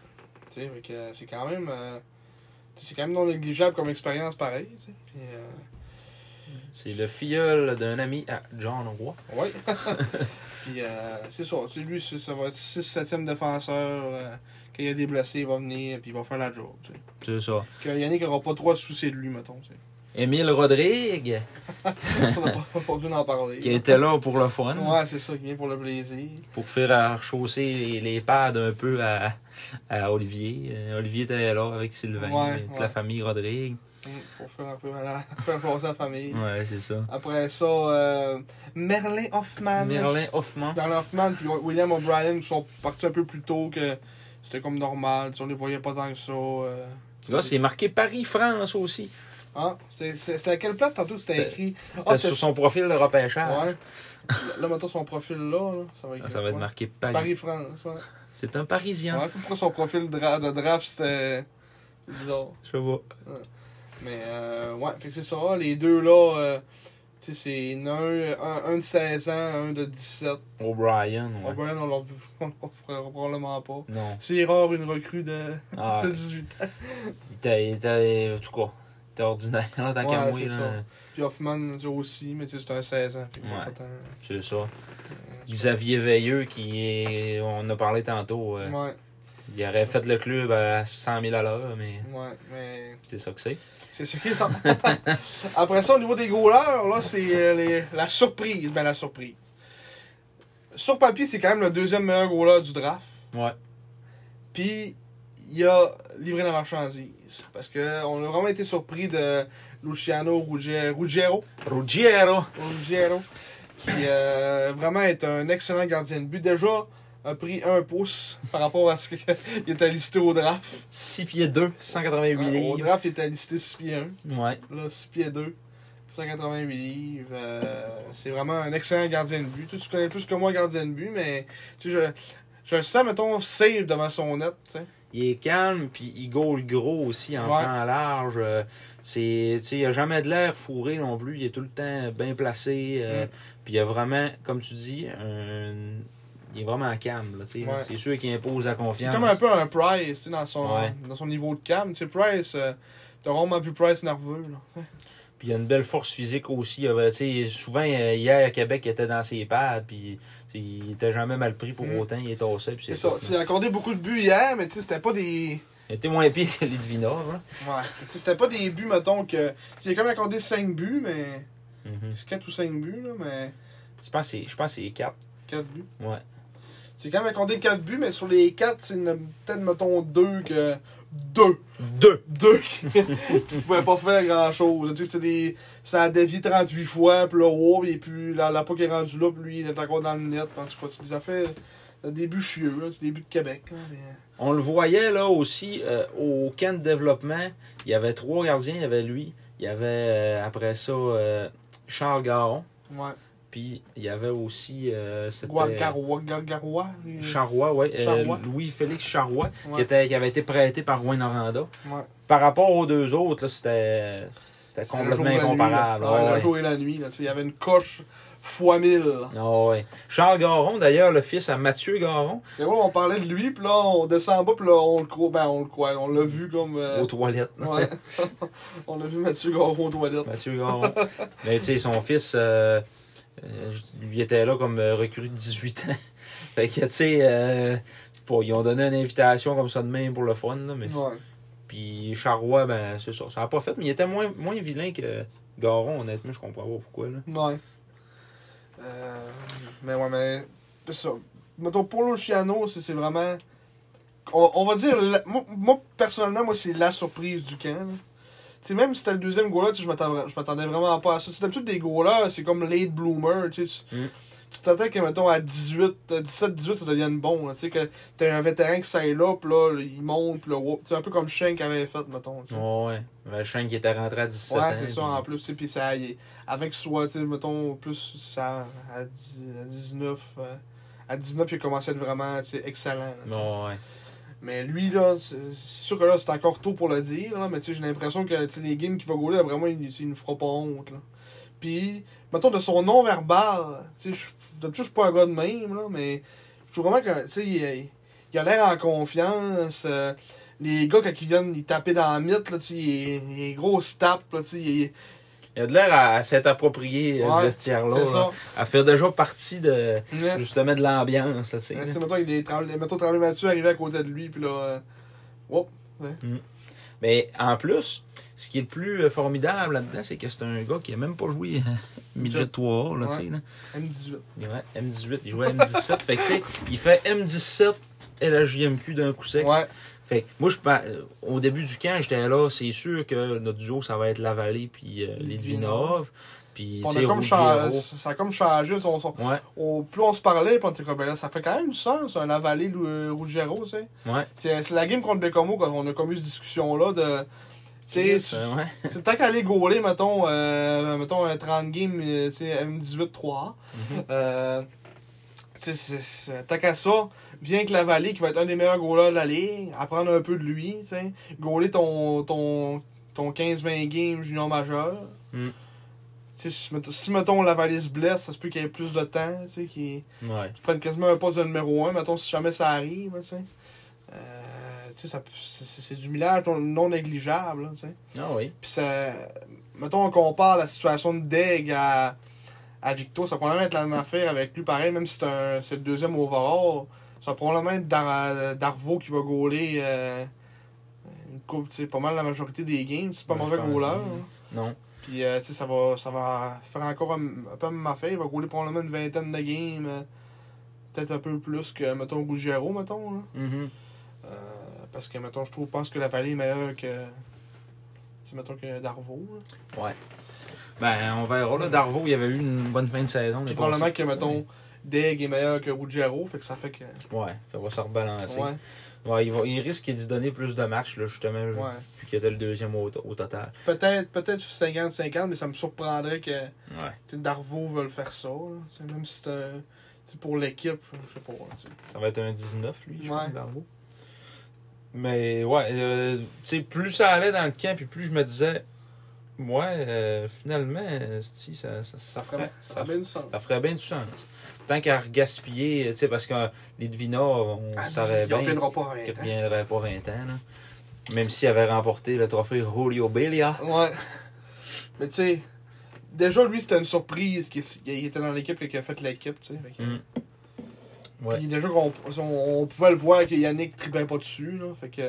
sais, euh, c'est quand même. euh, c'est quand même non négligeable comme expérience pareil. Puis, euh, C'est le filleul d'un ami à John Roy. Ouais. Puis euh, c'est ça. Lui, ça va être 6-7e défenseur. euh, quand il y a des blessés, il va venir puis il va faire la job. C'est ça. Que Yannick n'aura pas trop à se soucier de lui, mettons. Tu sais. Émile Rodrigue, on n'a pas, pas parler. qui était là pour le fun. Ouais, c'est ça, qui vient pour le plaisir. Pour faire rechausser les, les pads un peu à, à Olivier. Euh, Olivier était là avec Sylvain, Ouais, toute ouais. la famille Rodrigue. Mm, Pour faire un peu la, faire passer la famille. Ouais, c'est ça. Après ça, euh, Merlin Hoffman. Merlin Hoffman. Merlin Hoffman puis William O'Brien sont partis un peu plus tôt que c'était comme normal. Tu on les voyait pas tant que ça. euh. Là, c'est marqué Paris-France aussi. Ah, c'est à quelle place tantôt que c'était C'était- écrit? C'était Ah, sur c'est- son profil de repêchage. Ouais. Là, maintenant, son profil là, là, ça va être, Ah, ça va être ouais. marqué Paris. Paris-France, ouais. C'est un Parisien. Ouais, pourquoi son profil dra- de draft, c'était. Bizarre. Je sais pas. Mais, euh, ouais, fait que c'est ça. Les deux là, euh, tu sais, c'est un, un, un de 16 ans, un de 17. O'Brien, ouais. O'Brien, on leur fera probablement pas. Non. C'est rare une recrue de, Ah, de 18 ans. il était, il était- en tout cas, il était ordinaire, là, tant Ouais, c'est ça. Puis Hoffman aussi, mais tu sais, c'est un 16 ans. Ouais. C'est ça. Xavier Veilleux, qui est, on a parlé tantôt, euh, Ouais, il aurait fait le club à 100 000 à l'heure, mais ouais, mais c'est ça que c'est. C'est ce qui est ça. Après ça, au niveau des goalers, là, c'est euh, la surprise. Ben, la surprise. Sur papier, c'est quand même le deuxième meilleur goaler du draft. Ouais. Puis, il a livré la marchandise. Parce que on a vraiment été surpris de Luciano Ruggiero. Ruggiero. Ruggiero. Ruggiero qui euh, vraiment est un excellent gardien de but. Déjà, a pris un pouce par rapport à ce qu'il était listé au draft. 6 pieds 2, 188 Au livres. draft, il était listé 6 pieds 1. Ouais. Là, 6 pieds 2, 188 livres. euh, c'est vraiment un excellent gardien de but. Tu, tu connais plus que moi gardien de but, mais tu sais, je, je le sens, mettons, safe devant son net. tu sais. Il est calme, puis il goal gros aussi en Ouais. temps large. Euh, C'est, il a jamais de l'air fourré non plus. Il est tout le temps bien placé. euh, Mm. Puis il a vraiment, comme tu dis, un... il est vraiment calme. Ouais. C'est sûr qu'il impose la C'est confiance. comme un peu un Price dans son, Ouais. dans son niveau de calme. Tu sais, Price, euh, t'as vraiment vu Price nerveux. Là. Puis il a une belle force physique aussi. Il sais, souvent, euh, hier à Québec, il était dans ses pads. Puis il était jamais mal pris pour Mm. autant. Il est tassé. C'est c'est ça. Il a accordé beaucoup de buts hier, mais tu sais, c'était pas des. Il était moins pire que Litvinov. Hein. Ouais. C'était pas des buts, mettons, que. Il a quand même accordé 5 buts, mais. Mhm. C'est 4 ou 5 buts, là, mais. Je pense que c'est- je pense que c'est 4. 4 buts. Ouais. C'est quand même accordé 4 buts, mais sur les 4, c'est une- peut-être, mettons, 2 que. 2! Deux. 2 qui pouvaient pas faire grand chose. Tu sais, c'est des. Ça a dévié 38 fois, puis là, wow, et puis la, la puck est rendue là, puis lui, il est encore dans le net. En tout cas, c'est des affaires. Des débuts chieux, là, c'est des buts de Québec. là, mais- On le voyait là aussi euh, au camp de développement. Il y avait trois gardiens. Il y avait lui. Il y avait euh, après ça euh, Charles Garon. Ouais. Puis il y avait aussi euh, Garoua. euh, Charrois, ouais, euh. Louis-Félix Charrois, qui, était, qui avait été prêté par Rouen Noranda. Ouais. Par rapport aux deux autres, c'était, c'était Le complètement jour et la nuit, incomparable. là. Ah Ouais, ouais. Le jour et la nuit. là, tu sais, Il y avait une coche fois mille. Ah ouais. Charles Garon, d'ailleurs, le fils à Mathieu Garon, C'est vrai, on parlait de lui, puis là, on descend en bas, puis là, on le croit. Ben, on le croit. On l'a vu comme. euh, aux toilettes. Ouais. on a vu Mathieu Garon aux toilettes. Mathieu Garon. Mais tu sais, son fils, euh, euh, lui était là comme euh, recrue de 18 ans. fait que, tu sais, euh, ils ont donné une invitation comme ça de même pour le fun. Là, mais Ouais. Puis Charrois, ben, c'est ça. Ça n'a pas fait, mais il était moins, moins vilain que Garon, honnêtement. Je comprends pas pourquoi. Là. Ouais. Euh, mais ouais, mais. C'est ça. Mettons, pour Luciano, c'est c'est vraiment. On, on va dire. la- moi, moi, personnellement, moi, c'est la surprise du camp. là. Sais, même si c'était le deuxième sais, je m'attendais vraiment pas à ça. C'est d'habitude des goals-là, c'est comme late bloomer, tu sais. Mm. Tu t'attends que, mettons, à 18, à 17, 18, ça devienne bon. Tu sais, que t'as un vétéran qui s'aille là, pis là, il monte, pis là, sais, un peu comme Shank avait fait, mettons. tu sais. Ouais, ouais. Chien qui était rentré à 17 Ouais, ans. c'est ça, puis- en plus. Puis ça, avec soit, tu sais, mettons, plus ça, à, 10 à 19, euh, à 19, il a commencé à être vraiment, tu sais, excellent. là. Ouais. Mais lui, là, c'est sûr que là, c'est encore tôt pour le dire, là, mais j'ai l'impression que, les games qu'il va gauler, vraiment, il, il nous fera pas honte, là. Puis, mettons, de son sais, je- d'habitude, je suis pas un gars de même, là, mais je trouve vraiment que, tu sais, il, il a l'air en confiance. euh, les gars, quand ils viennent, ils taper dans la mythe, là, sais, il, il est gros tape, là, il- Il a de l'air à, à s'être approprié euh, Ouais, ce vestiaire-là. c'est là. ça. À faire déjà partie de Ouais. justement de l'ambiance. là, Ouais, mettons, il est tremblé, mettons, Tremblay Mathieu arrivé à côté de lui, puis là, euh, whoop, Mais en plus, ce qui est le plus euh, formidable là-dedans, c'est que c'est un gars qui a même pas joué midget 3 là, tu sais, là. M18. Ouais, M18, il jouait à M17. fait que, tu sais, il fait M17 et la JMQ d'un coup sec. Ouais, Fait que moi, je, euh, au début du camp, j'étais là, c'est sûr que notre duo, ça va être la vallée puis euh, Litvinov. Puis, on a comme changé, ça a comme changé. Ouais, plus on se parlait, puis on était comme, ben là, ça fait quand même du sens, un avalé euh, Ruggiero, tu sais. ouais. C'est la game contre Bécomo, quand on a comme eu cette discussion-là de. Tu sais, Euh, ouais. tant qu'aller gauler, mettons, euh, mettons un 30 game, euh, tu sais, M18 3 Mhm. euh, tu sais, c'est- c'est- tant qu'à ça, viens avec la vallée qui va être un des meilleurs goalers de la ligue, apprendre un peu de lui, tu sais, gauler ton, ton, ton 15-20 games junior majeur. Mm. Si, mettons- si, mettons, la vallée se blesse, ça se peut qu'il y ait plus de temps, tu sais, qu'il Ouais. prenne quasiment un poste de numéro 1, mettons, si jamais ça arrive, tu sais. Euh, c'est du millage non, non négligeable, là, tu sais. Ah oui. Puis ça. Mettons, on compare la situation de Deg à, à Victo, ça va probablement être la même affaire avec lui, pareil, même si c'est un- c'est le deuxième overall. Ça va probablement être Dar- Darvo qui va gauler euh, une coupe, tu sais, pas mal la majorité des games. C'est pas Ouais, mauvais goaler. hein. Non. Puis, euh, tu sais, ça va, ça va faire encore un, un peu même affaire. Il va gauler probablement une vingtaine de games. euh, Peut-être un peu plus que, mettons, Ruggiero, mettons. là. Mhm. Euh, parce que, mettons, je trouve, pense que la vallée est meilleure que. Tu sais, mettons, que Darvo. là. Ouais. Ben, on verra. Là, Darvo, il avait eu une bonne fin de saison. Probablement que, mettons, Deg est meilleur que Ruggiero, fait que ça fait que. Ouais, ça va se rebalancer. Ouais, Ouais, il, va, il risque d'y donner plus de matchs, là, justement, ouais. vu qu'il était le deuxième au, au total. Peut-être peut-être 50-50, mais ça me surprendrait que Ouais. Darvo veuille faire ça. là. Même si c'est pour l'équipe, je sais pas. Ça va être un 19, lui, je Ouais. pense, Darvo. Mais, ouais, euh, plus ça allait dans le camp, puis plus je me disais, ouais, euh, finalement, euh, ça, ça, ça, ferait, ça ça, ferait bien du sens. ça ferait bien du sens. Tant qu'à gaspiller, tu sais, parce que les Devinors, on Ah, savait bien reviendra pas à 20 qu'il ans. ne reviendrait pas 20 ans. Là. Même s'il avait remporté le trophée Julio Belia. Ouais. Mais tu sais, déjà lui c'était une surprise qu'il il était dans l'équipe qui a fait l'équipe, tu sais. Mm. Ouais. Puis déjà qu'on on, on pouvait le voir que Yannick tripait pas dessus, là. Fait que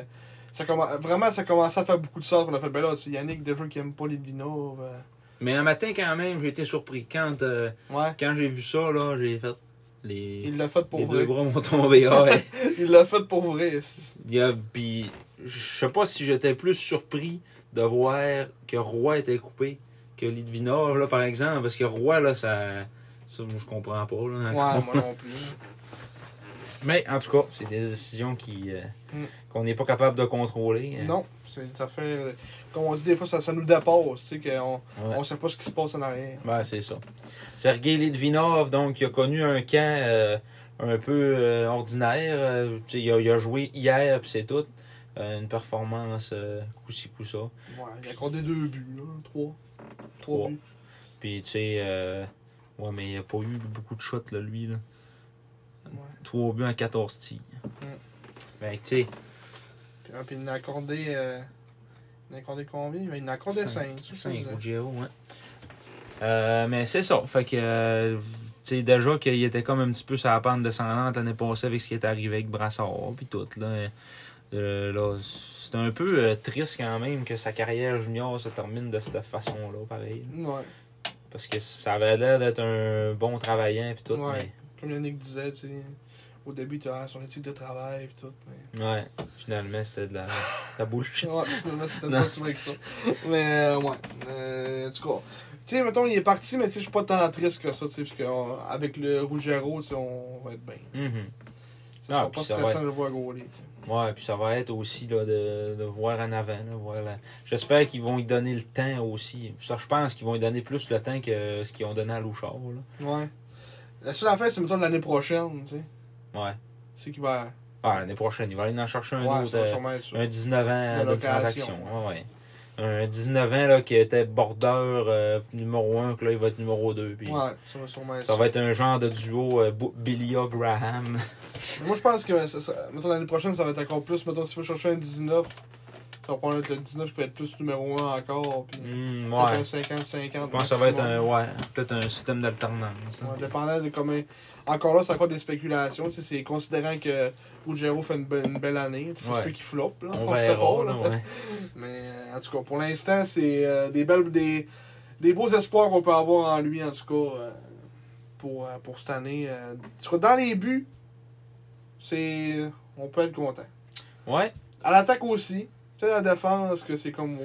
ça vraiment ça commençait à faire beaucoup de sens qu'on a fait ben là, Yannick déjà qui aime pas les euh, Mais un matin, quand même, j'ai été surpris. Quand, euh, ouais. quand j'ai vu ça, là, j'ai fait les, Il l'a fait pour les vrai. deux bras m'ont tombé. Ouais. Il l'a fait pour vrai. c'est- Il y a, puis, je sais pas si j'étais plus surpris de voir que Roy était coupé que Lidvinov, là, par exemple, parce que Roy, là, ça. Ça, moi, je comprends pas, là. Ouais, moi non plus. Mais, en tout cas, c'est des décisions qui, euh, Mm. qu'on n'est pas capable de contrôler. hein. Non, c'est ça fait. Comme on dit des fois, ça, ça nous dépasse, tu sais, qu'on Ouais. on sait pas ce qui se passe en arrière. Ouais, c'est ça. Sergei Litvinov, donc, il a connu un camp euh, un peu euh, ordinaire. euh, il, a, il a joué hier, puis c'est tout. Une performance coup-ci, coup-ça. Ouais, il a accordé deux buts, là. Trois. Trois Trois. buts. Puis, tu sais, euh, ouais, mais il a pas eu beaucoup de shots, là, lui. Là. Ouais. 3 buts en 14 tirs. Mm. Ben, tu sais, Puis, il a accordé. Euh, il en a accordé combien Il en a accordé Cinq. 5. 5 Ruggiero, ouais. Euh, mais c'est ça. Fait que, euh, tu sais, déjà qu'il était comme un petit peu sur la pente descendante l'année passée avec ce qui est arrivé avec Brassard, puis tout, là. Euh, là, c'est un peu triste quand même que sa carrière junior se termine de cette façon-là, pareil. Ouais. Parce que ça avait l'air d'être un bon travaillant, puis tout, Ouais. Comme Yannick disait, tu sais. Au début, tu as son éthique de travail et tout. Mais... ouais, finalement, c'était de la, de la bullshit. Ouais, finalement, c'était pas si vrai que ça. Mais, euh, ouais. Euh, en tout cas. Tu sais, mettons, il est parti, mais tu sais, je suis pas tant triste que ça, tu sais, parce qu'avec le Rougero, tu sais, on va être bien. Mhm. Ça Ah, sera puis pas stressant de le voir gauler, tu sais. Ouais, puis ça va être aussi là, de, de voir en avant. Là, voir la- J'espère qu'ils vont y donner le temps aussi. Ça, je pense qu'ils vont y donner plus le temps que ce qu'ils ont donné à Louchard. Là. Ouais. La seule affaire, c'est, mettons, l'année prochaine, tu sais. Ouais. C'est qu'il va. Ah, l'année prochaine, ils vont aller en chercher un Ouais, autre. va euh, un 19 ans De de, location. transaction. Ouais, ouais. Un 19 ans là, qui était bordeur euh, numéro 1, que là, il va être numéro 2. Puis Ouais, ça va sûrement être Ça va être un genre de duo euh, Billia Graham. Moi, je pense que, ça, ça- mettons, l'année prochaine, ça va être encore plus. Mettons, s'il faut chercher un 19, ça va probablement être le 19 qui va être plus numéro 1 encore. Puis peut-être ouais. un 50-50. Je pense que ça va être un, ouais, peut-être un système d'alternance. hein. Ouais, dépendant de comment. Encore là, c'est encore des spéculations. C'est considérant que Ruggiero fait une, be- une belle année. Ça se peut qu'il floppe. Là, On verra, pas, là, ouais. Mais euh, en tout cas, pour l'instant, c'est euh, des belles. Des, des beaux espoirs qu'on peut avoir en lui, en tout cas, euh, pour, euh, pour cette année. En tout cas, dans les buts, c'est. On peut être content. Ouais. À l'attaque aussi. Peut-être à la défense, que c'est comme.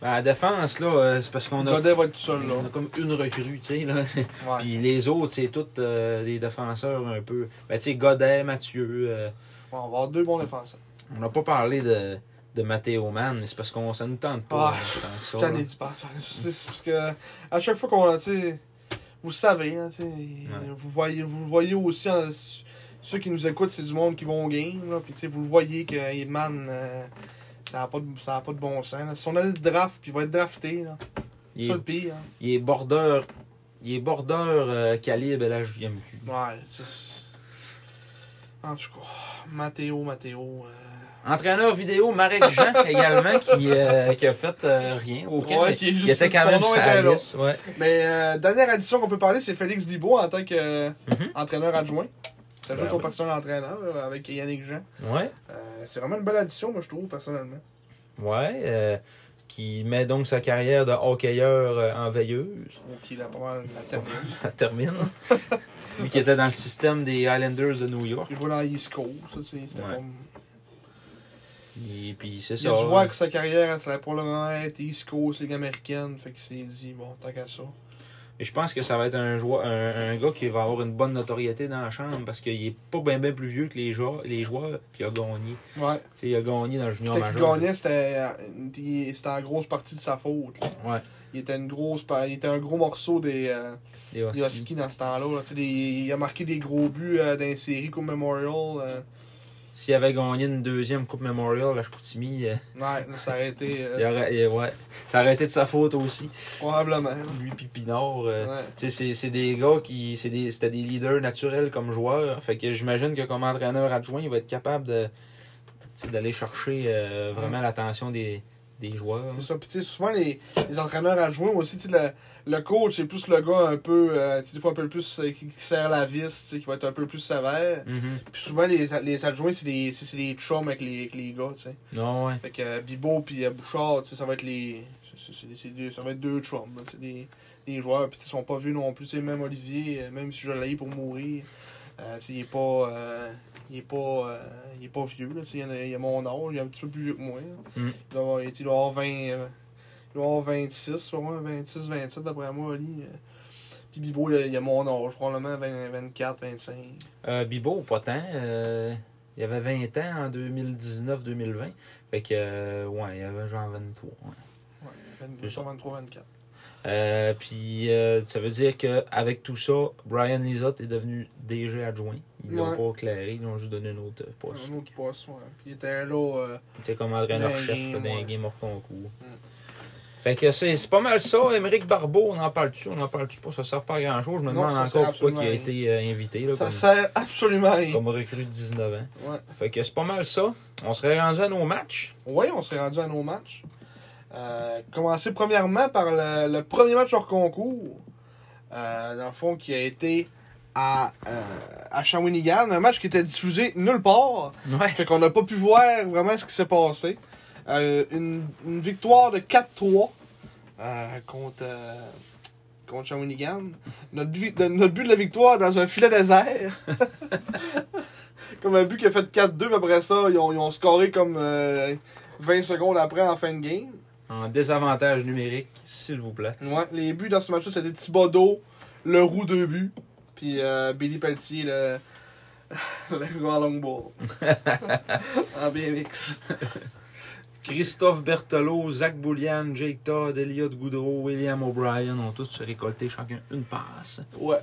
Ben, à la défense, là, euh, c'est parce qu'on a, Godet va être tout seul, là. on a comme une recrue, tu sais, là. Ouais. Puis les autres, c'est tous euh, des défenseurs un peu. Ben, tu sais, Godet, Mathieu. euh, On va avoir deux bons défenseurs. on n'a pas parlé de, de Matteo Mann, mais c'est parce qu'on ça nous tente pas. Ah, J'en là. ai dit pas. C'est parce que à chaque fois qu'on a, tu sais, vous savez, hein, tu sais, vous voyez, vous le voyez aussi, hein, ceux qui nous écoutent, c'est du monde qui vont au game, là, puis tu sais, vous le voyez que Eman, euh, ça n'a pas, pas de bon sens. Là. Si on a le draft, puis il va être drafté, là, Il, c'est le pire. Hein. il est border. Il est border euh, calibre LHJMQ. Ouais, c'est. En tout cas, Mathéo, Mathéo. euh, Entraîneur vidéo, Marek Jean également, qui, euh, qui a fait euh, rien au camp. Ouais, qui il était quand même sur la liste, ouais. Mais euh, dernière addition qu'on peut parler, c'est Félix Vibo en tant qu'entraîneur Mhm. adjoint. Ça joue Ben ton oui. euh, avec Yannick Jean. Ouais. Euh, c'est vraiment une belle addition, moi, je trouve, personnellement. Ouais. euh, qui met donc sa carrière de hockeyeur euh, en veilleuse. Il pas mal la termine. Elle termine. Lui qui était dans le système des Islanders de New York. Il jouait dans East Coast, c'était Ouais. pas... Et puis c'est Il ça. a dû voir que sa carrière, ça allait probablement être East Coast, Ligue américaine. Fait qu'il s'est dit, bon, tant qu'à ça. Et je pense que ça va être un, joueur, un, un gars qui va avoir une bonne notoriété dans la chambre parce qu'il est pas bien plus vieux que les joueurs, les joueurs puis il a gagné. Ouais. Tu sais, il a gagné dans le junior il majeur. gagnait, c'était il- c'était en grosse partie de sa faute. là. Ouais. Il était une grosse il était un gros morceau des, euh, des dans ce temps-là. là. Des- il a marqué des gros buts euh, dans les séries comme Memorial. euh. S'il avait gagné une deuxième Coupe Memorial à Chicoutimi, euh, ouais, ça aurait été euh, il aurait, il- ouais, ça aurait été de sa faute aussi. probablement. là. Lui puis Pinard. euh, Ouais. C'est- des gars qui. c'est des- C'était des, leaders naturels comme joueurs. Fait que j'imagine que comme entraîneur adjoint, il va être capable de d'aller chercher euh, vraiment l'attention des, des joueurs. C'est ça. Puis, souvent, les, les entraîneurs adjoints aussi, tu sais, le, coach, c'est plus le gars un peu, euh, des fois un peu plus, euh, qui, qui serre la vis, qui va être un peu plus sévère. Mhm. Puis souvent, les, les adjoints, c'est des, c'est c'est des chums avec les, avec les gars, tu sais. Non, ouais. Fait que euh, Bibo puis euh, Bouchard, tu sais, ça va être les. c'est deux- ça va être deux chums. C'est des, des joueurs, puis ils sont pas vieux non plus. Tu sais, même Olivier, même si je l'ai pour mourir, tu sais, il est pas. il est pas. euh, il est pas vieux, là. Tu sais, il, a- il a mon âge, il est un petit peu plus vieux que moi. Mm. Il, doit avoir, il doit avoir 20. euh, avoir 26, vraiment 26, 27 d'après moi, Oli. euh. Puis Bibo, il a, il a mon âge, probablement 20, 24, 25. Euh, Bibo, pas tant. euh, il avait 20 ans en 2019-2020. Fait que, euh, ouais, il avait genre 23. ouais. Ouais, C'est ça. 23, 24. Euh, puis euh, ça veut dire qu'avec tout ça, Brian Lizotte est devenu DG adjoint. Ils l'ont Ouais. pas éclairé, ils l'ont juste donné un autre poste. Un autre poste, ouais. Puis il était là. euh, Il était comme entraîneur-chef les games, games hors concours. Mm. Fait que c'est pas mal ça. Émeric Barbeau, on en parle-tu, on en parle-tu pas, ça sert pas à grand chose. Je me demande encore pourquoi il a été euh, invité là, Ça comme, sert absolument à rien. comme recrue de 19 ans. Ouais. Fait que c'est pas mal ça. On serait rendu à nos matchs. Oui, on serait rendu à nos matchs. Euh, commencer premièrement par le, le premier match hors concours. Euh, dans le fond, qui a été à, euh, à Shawinigan. Un match qui était diffusé nulle part. Ouais. Fait qu'on n'a pas pu voir vraiment ce qui s'est passé. Euh, une, une victoire de 4-3 euh, contre, euh, contre Shawinigan. Notre but, de- notre but de la victoire dans un filet désert. comme un but qui a fait 4-2, puis après ça, ils ont, ils ont scoré comme euh, 20 secondes après en fin de game. En désavantage numérique, s'il vous plaît. Ouais, les buts dans ce match-là, c'était Thibodeau, Leroux, deux buts, puis euh, Billy Pelletier, le, le grand longboard. en BMX. Christophe Berthelot, Zach Boulian, Jake Todd, Elliot Goudreau, William O'Brien ont tous récolté chacun une passe. Ouais.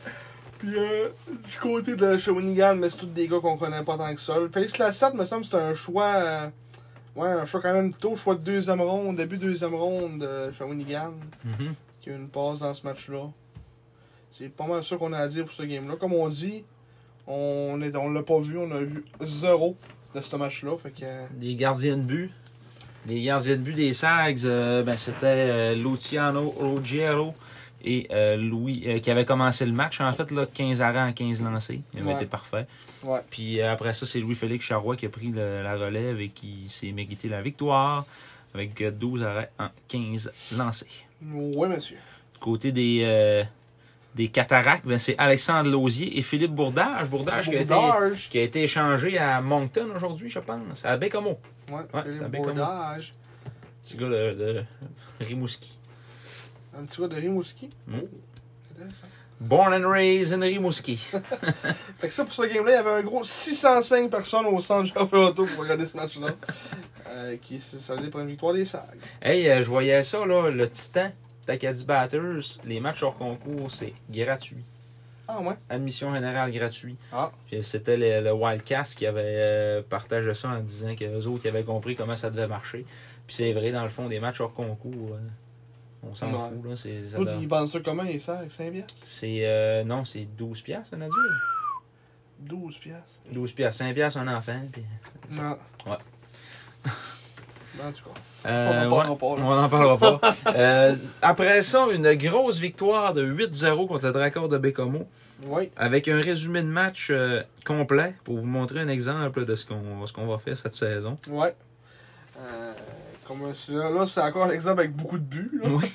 Puis euh, du côté de Shawinigan, mais c'est tous des gars qu'on connaît pas tant que ça. Félix Lassette, me semble c'est un choix. euh, ouais, un choix quand même tôt, choix de deuxième ronde, début deuxième ronde de Shawinigan, Mhm. qui a une passe dans ce match-là. C'est pas mal sûr qu'on a à dire pour ce game-là. Comme on dit, on on l'a pas vu, on a vu zéro de ce match-là. Fait que. Les gardiens de but. Les gardiens de but des Sags, euh, ben, c'était euh, Luciano Ruggiero et euh, Louis, euh, qui avait commencé le match, en fait, là, 15 arrêts en 15 lancés. Il avait Ouais. été parfait. Ouais. Puis euh, après ça, c'est Louis-Félix Charrois qui a pris le- la relève et qui s'est mérité la victoire avec euh, 12 arrêts en 15 lancés. Ouais, monsieur. Du côté des, des cataractes, ben, c'est Alexandre Lausier et Philippe Bourdage. Bourdage, Qui, a été, Bourdage. qui a été échangé à Moncton aujourd'hui, je pense. À Bécomo. Ouais, Ouais, Philippe Bourdage. Petit gars de, de Rimouski. Un petit gars de Rimouski. Mm. Oh, intéressant. Born and raised in Rimouski. Fait que ça, pour ce game-là, il y avait un gros 605 personnes au centre Jean Auto pour regarder ce match-là. euh, qui s'est soldé pour une victoire des SAG. hey, euh, je voyais ça, là, le Titan d'Acadie Batters. Les matchs hors concours, c'est gratuit. Ah ouais? Admission générale gratuit. Ah. Puis c'était le, le Wildcast qui avait euh, partagé ça en disant que les autres avaient compris comment ça devait marcher. Puis c'est vrai, dans le fond, des matchs hors concours, euh, on s'en Ouais. fout. Là, c'est, ça ils vendent ça comment, les SAG? 5 piastres? c'est euh, non, c'est 12 piastres, un adulte. 12 piastres. 12 piastres, 5 piastres un enfant. Puis... Non. Ouais. En tout cas. Euh, On en parlera pas, là. On n'en parlera pas. Euh, après ça, une grosse victoire de 8-0 contre le Dracor de Bécomo, Oui. avec un résumé de match euh, complet pour vous montrer un exemple de ce qu'on ce qu'on va faire cette saison. Euh, comme là, là c'est encore l'exemple avec beaucoup de buts. Là. Oui.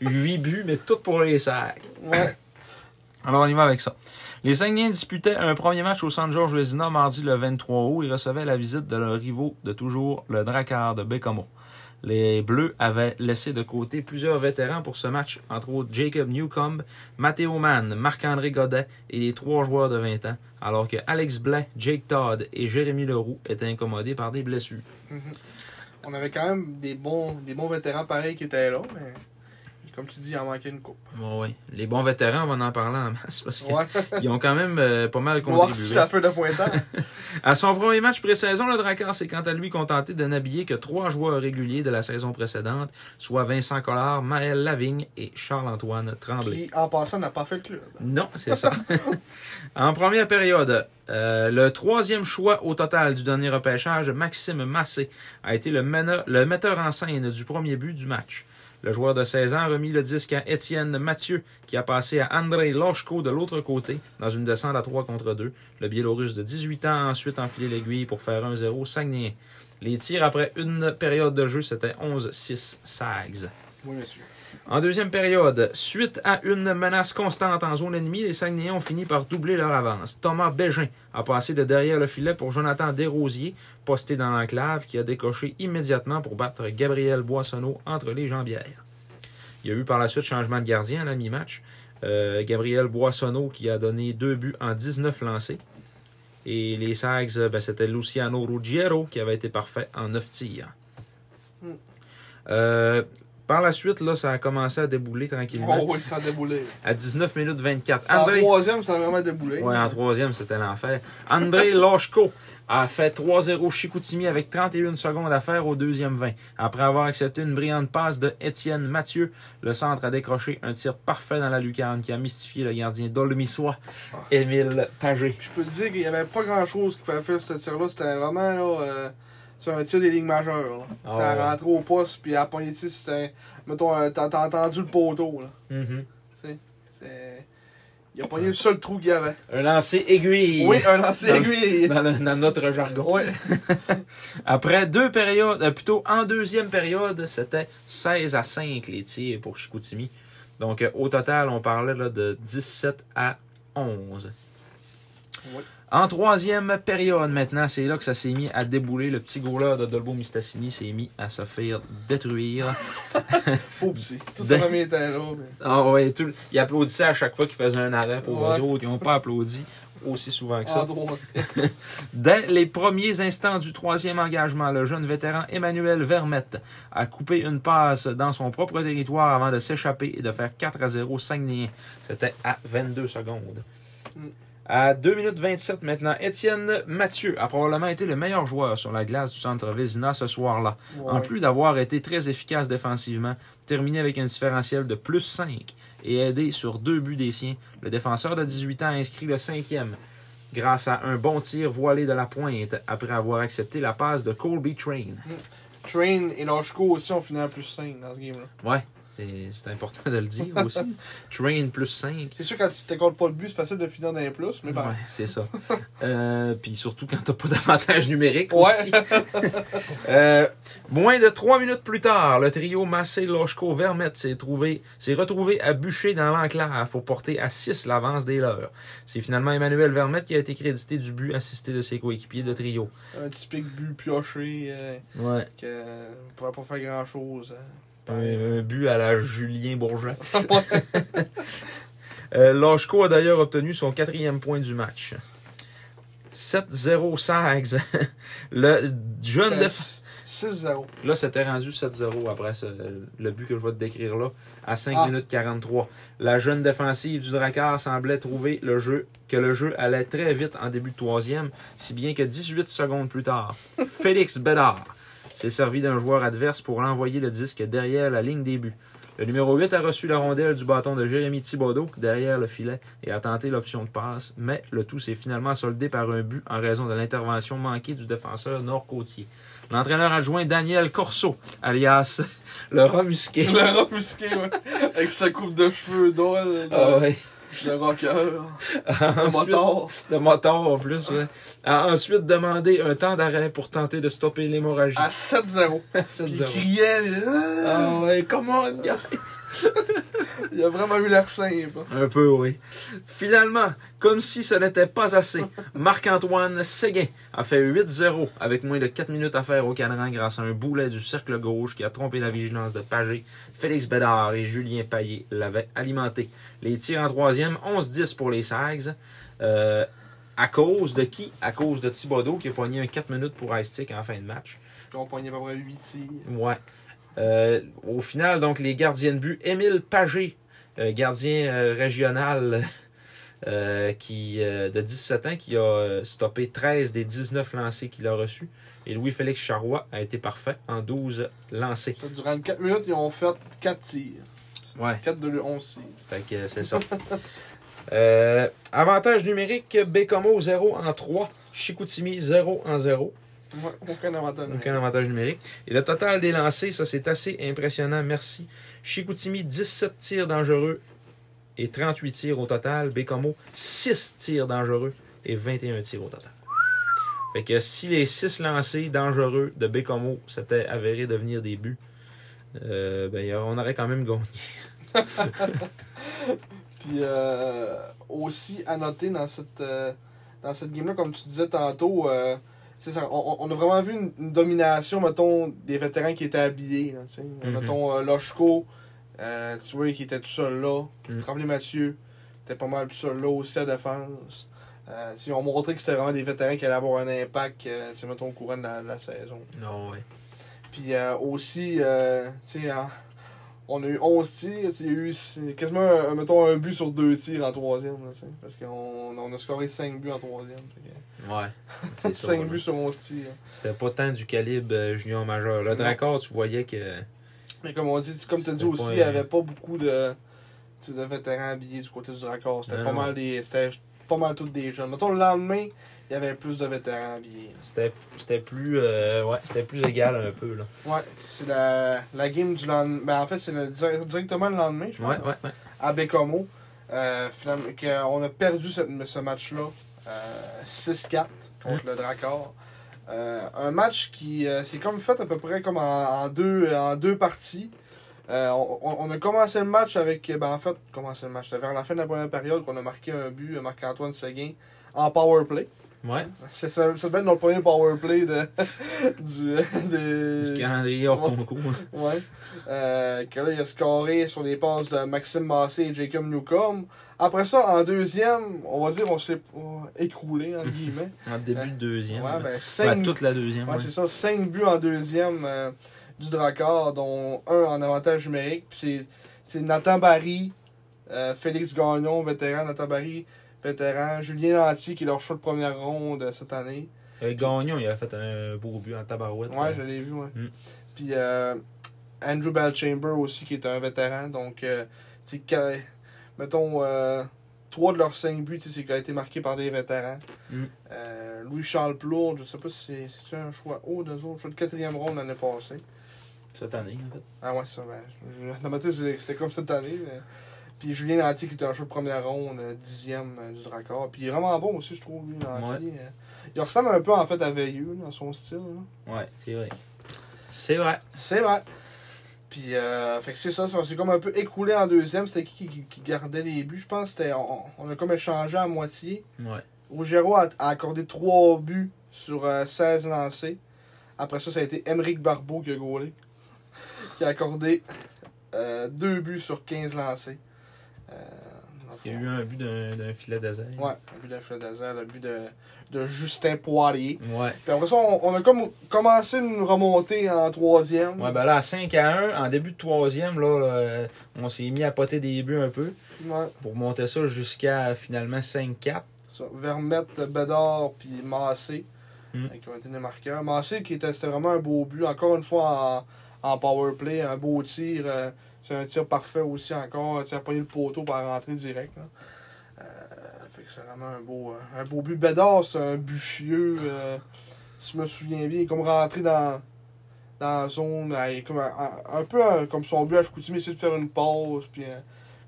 8 buts, mais tout pour les sacs. Ouais. Alors, on y va avec ça. Les Saguenayens disputaient un premier match au Centre Georges Vézina mardi le 23 août. Ils recevaient la visite de leurs rivaux de toujours, le Drakkar de Bécamo. Les Bleus avaient laissé de côté plusieurs vétérans pour ce match, entre autres Jacob Newcomb, Matteo Mann, Marc-André Godet et les trois joueurs de 20 ans, alors que Alex Blais, Jake Todd et Jérémy Leroux étaient incommodés par des blessures. On avait quand même des bons, des bons vétérans pareils qui étaient là, mais comme tu dis, il en manquait une coupe. Bon, oui. Les bons vétérans, on va en parler en masse parce qu'ils Ouais. ont quand même euh, pas mal Voir si contribué. la feu de pointant. À son premier match pré-saison, le Drakkar s'est quant à lui contenté de n'habiller que trois joueurs réguliers de la saison précédente, soit Vincent Collard, Maël Lavigne et Charles-Antoine Tremblay. qui, en passant, n'a pas fait le club. Non, c'est ça. en première période, euh, le troisième choix au total du dernier repêchage, Maxime Massé, a été le metteur en scène du premier but du match. Le joueur de 16 ans a remis le disque à Étienne Mathieu, qui a passé à Andrei Loshko de l'autre côté, dans une descente à 3 contre 2. Le Biélorusse de 18 ans a ensuite enfilé l'aiguille pour faire 1-0 Saguenay. Les tirs après une période de jeu, c'était 11-6 Sags. Oui, monsieur. En deuxième période, suite à une menace constante en zone ennemie, les Saguenayens ont fini par doubler leur avance. Thomas Bégin a passé de derrière le filet pour Jonathan Desrosiers, posté dans l'enclave, qui a décoché immédiatement pour battre Gabriel Boissonneau entre les jambières. Il y a eu par la suite changement de gardien à la mi-match. Euh, Gabriel Boissonneau qui a donné deux buts en 19 lancés. Et les Sags, euh, ben, c'était Luciano Ruggiero qui avait été parfait en 9 tirs. Hmm. Euh, par la suite, là, ça a commencé à débouler tranquillement. Oh oui, ça a déboulé. À 19 minutes 24. C'est en troisième, ça a vraiment déboulé. Ouais, en troisième, c'était l'enfer. André Loshko a fait 3-0 Chicoutimi avec 31 secondes à faire au deuxième 20. Après avoir accepté une brillante passe de Étienne Mathieu, le centre a décroché un tir parfait dans la lucarne qui a mystifié le gardien d'Olmissois, Émile Pagé. Je peux te dire qu'il n'y avait pas grand chose qui pouvait faire ce tir-là. C'était vraiment là. euh, c'est un tir des lignes majeures. Ah ça ouais. a rentré au poste, puis à poignet c'était. Mettons, euh, t'as entendu le poteau. Là. Tu sais, c'est. Il a pogné le seul trou qu'il y avait. Un lancer aiguille. Oui, un lancer Dans- aiguille. Dans, le- dans notre jargon. Ouais. Après deux périodes, euh, plutôt en deuxième période, c'était 16 à 5 les tirs pour Chicoutimi. Donc euh, au total, on parlait là, de 17 à 11. Ouais. En troisième période, maintenant, c'est là que ça s'est mis à débouler. Le petit goaler de Dolbo Mistassini s'est mis à se faire détruire. Pauvre petit. Tout était là. mais- Ah ouais, tout, il applaudissait à chaque fois qu'il faisait un arrêt pour Ouais. eux autres. Ils n'ont pas applaudi aussi souvent que ça. Dès les premiers instants du troisième engagement, le jeune vétéran Emmanuel Vermette a coupé une passe dans son propre territoire avant de s'échapper et de faire 4 à 0 Saguenayens. C'était à 22 secondes. Mm. À 2 minutes 27 maintenant, Étienne Mathieu a probablement été le meilleur joueur sur la glace du centre Vézina ce soir-là. En plus d'avoir été très efficace défensivement, terminé avec un différentiel de plus 5 et aidé sur deux buts des siens, le défenseur de 18 ans a inscrit le cinquième grâce à un bon tir voilé de la pointe après avoir accepté la passe de Colby Train. Train et Lashko aussi ont fini à plus 5 dans ce game-là. Ouais, c'est important de le dire aussi. Train plus 5. C'est sûr, quand tu t'écoles pas le but, c'est facile de finir dans les plus, mais Ouais, pareil. c'est ça. Euh, Puis surtout quand t'as pas d'avantage numérique Ouais. aussi. Euh, moins de trois minutes plus tard, le trio Massé, Loshko, Vermette s'est trouvé, s'est retrouvé à bûcher dans l'enclave pour porter à 6 l'avance des leurs. C'est finalement Emmanuel Vermette qui a été crédité du but assisté de ses coéquipiers de trio. Un typique but pioché euh, Ouais. que ne pourrait pas faire grand-chose. euh. Un, un but à la Julien Bourgeat. euh, Loshko a d'ailleurs obtenu son quatrième point du match. 7-0 Sags. le jeune C'était déf- 6-0. Là, c'était rendu 7-0 après ce- le but que je vais te décrire là, à 5 Ah. minutes 43. La jeune défensive du Drakkar semblait trouver le jeu, que le jeu allait très vite en début de troisième, si bien que 18 secondes plus tard, Félix Bédard s'est servi d'un joueur adverse pour l'envoyer le disque derrière la ligne des buts. Le numéro 8 a reçu la rondelle du bâton de Jérémy Thibodeau derrière le filet et a tenté l'option de passe, mais le tout s'est finalement soldé par un but en raison de l'intervention manquée du défenseur nord-côtier. L'entraîneur adjoint Daniel Corso, alias le rat musqué. Le rat musqué, ouais. Avec sa coupe de cheveux d'or, le, Ah ouais. Le rocker, le moteur. Le moteur en plus, ouais. A ensuite demandé un temps d'arrêt pour tenter de stopper l'hémorragie. À 7-0. Puis 7-0. il criait. Ah! Ah ouais, come on, guys! Il a vraiment eu l'air simple. Un peu, oui. Finalement, comme si ce n'était pas assez, Marc-Antoine Séguin a fait 8-0 avec moins de 4 minutes à faire au cadran grâce à un boulet du cercle gauche qui a trompé la vigilance de Pagé. Félix Bédard et Julien Paillé l'avaient alimenté. Les tirs en troisième, 11-10 pour les Sags. Euh, à cause de qui? À cause de Thibodeau qui a poigné un 4 minutes pour Ice en fin de match. On poignait à peu près 8 tirs. Ouais. Euh, au final, donc, les gardiens de but, Émile Pagé, euh, gardien euh, régional qui, de 17 ans, qui a stoppé 13 des 19 lancés qu'il a reçus. Et Louis-Félix Charrois a été parfait en 12 lancés. Ça, durant les 4 minutes, ils ont fait 4 tirs. Ouais. 4 de 11 tirs. Fait que euh, c'est ça. Euh, avantage numérique, Bécomo 0 en 3, Chicoutimi 0 en 0. Ouais, aucun avantage. Aucun avantage numérique. Et le total des lancés, ça c'est assez impressionnant, merci. Chicoutimi, 17 tirs dangereux et 38 tirs au total. Bécomo, 6 tirs dangereux et 21 tirs au total. Fait que si les 6 lancés dangereux de Bécomo s'étaient avérés devenir des buts, euh, ben, on aurait quand même gagné. Puis euh, aussi à noter dans cette, euh, dans cette game-là, comme tu disais tantôt, euh, c'est ça, on, on a vraiment vu une, une domination, mettons, des vétérans qui étaient habillés. Là. Mhm. Mettons, euh, tu vois, qui était tout seul là. Mhm. Tremblay Mathieu, était pas mal tout seul là aussi à défense. Euh, ils ont montré que c'était vraiment des vétérans qui allaient avoir un impact, euh, mettons, au courant de la, de la saison. Non, ouais. Puis euh, aussi, euh, tu sais, en- on a eu 11 tirs, il y a eu quasiment, un, mettons, un but sur deux tirs en troisième, là, parce qu'on on a scoré 5 buts en troisième. que Ouais. C'est ça, 5 là. buts sur 11 tirs. C'était pas tant du calibre euh, junior majeur. Le. Dracor, tu voyais que. Mais comme on dit, comme tu as dit aussi, il n'y avait pas beaucoup de, vétérans habillés du côté du raccord. C'était pas non. mal des. C'était pas mal tous des jeunes. Mettons, le lendemain, il y avait plus de vétérans habillés. C'était c'était plus. euh, ouais, c'était plus égal un peu, là. Ouais, c'est la, la game du lendemain. Ben, en fait, c'est directement le lendemain, je pense. Ouais, ouais, ouais. à Bécomo. Euh, on a perdu cette- ce match-là euh, 6-4 contre le Dracor. Euh, un match qui euh, s'est comme fait à peu près comme en, en deux, en deux parties. Euh, on, on- a commencé le match avec. Ben, en fait, commencé le match. C'était vers la fin de la première période qu'on a marqué un but, euh, Marc-Antoine Seguin, en power play. Ouais. C'est- Ça, ça devait être notre premier power play de, du, de- Du calendrier hors Ouais. concours. Ouais. Euh, que là, il a scoré sur les passes de Maxime Massé et Jacob Newcomb. Après ça, en deuxième, on va dire, on s'est oh, écroulé, entre guillemets. En début de deuxième. Ouais, ben, cinq, toute la deuxième. ouais, ouais. c'est ça, 5 buts en deuxième euh, du Dracard, dont un en avantage numérique. Puis c'est, Nathan Barry, euh, Félix Gagnon, vétéran, Nathan Barry, vétéran, Julien Lantier, qui est leur choix de première ronde euh, cette année. Euh, Gagnon, il a fait un beau but en tabarouette. Ouais, je l'ai vu, ouais. Mm. Puis euh, Andrew Belchamber aussi, qui est un vétéran. Donc, tu sais, mettons, trois de leurs cinq buts, c'est qui a été marqué par des vétérans. Mm. Euh, Louis-Charles Plourde, je sais pas si c'est un choix haut, deux autres, choix de quatrième ronde l'année passée. Cette année, en fait. Ah ouais, ça, ben, je, je- dans ma tête, c'est c'est comme cette année. mais- Puis Julien Lantier, qui était un choix de première ronde, euh, dixième euh, du Dracor. Puis il est vraiment bon aussi, je trouve, lui, Lantier. Euh, Il ressemble un peu, en fait, à Veilleux, dans son style. là. Ouais, c'est vrai. C'est vrai. C'est vrai. Puis, euh, fait que c'est ça, s'est comme un peu écoulé en deuxième. C'était qui, qui qui gardait les buts Je pense c'était. On, on a comme échangé à moitié. Ouais. Ruggiero a, a accordé 3 buts sur euh, 16 lancés. Après ça, ça a été Emeric Barbeau qui a gaulé. Qui a accordé 2 buts sur 15 lancés. Euh, Il y a eu un but d'un d'un filet d'azère. Ouais, le but de Fred Hazard, le but de, de Justin Poirier. Ouais. Puis après ça, on, on a comme commencé une remontée en troisième. Ouais, ben là, à 5 à 1, en début de troisième, là, là, on s'est mis à poter des buts un peu Ouais. pour monter ça jusqu'à finalement 5-4. Ça, Vermette, Bédard, puis Massé, Mm. euh, qui ont été des marqueurs. Massé, qui était, c'était vraiment un beau but. Encore une fois, en, en power play, un beau tir. euh, c'est un tir parfait aussi encore. Tu as pogné le poteau pour rentrer direct. là. Euh, fait que c'est vraiment un beau, euh, un beau but. Bédard, c'est un bûchieux. euh, si je me souviens bien, il est comme rentré dans, dans la zone. il est comme un, un- un peu comme son but à Chicoutimi, essayer de faire une pause, puis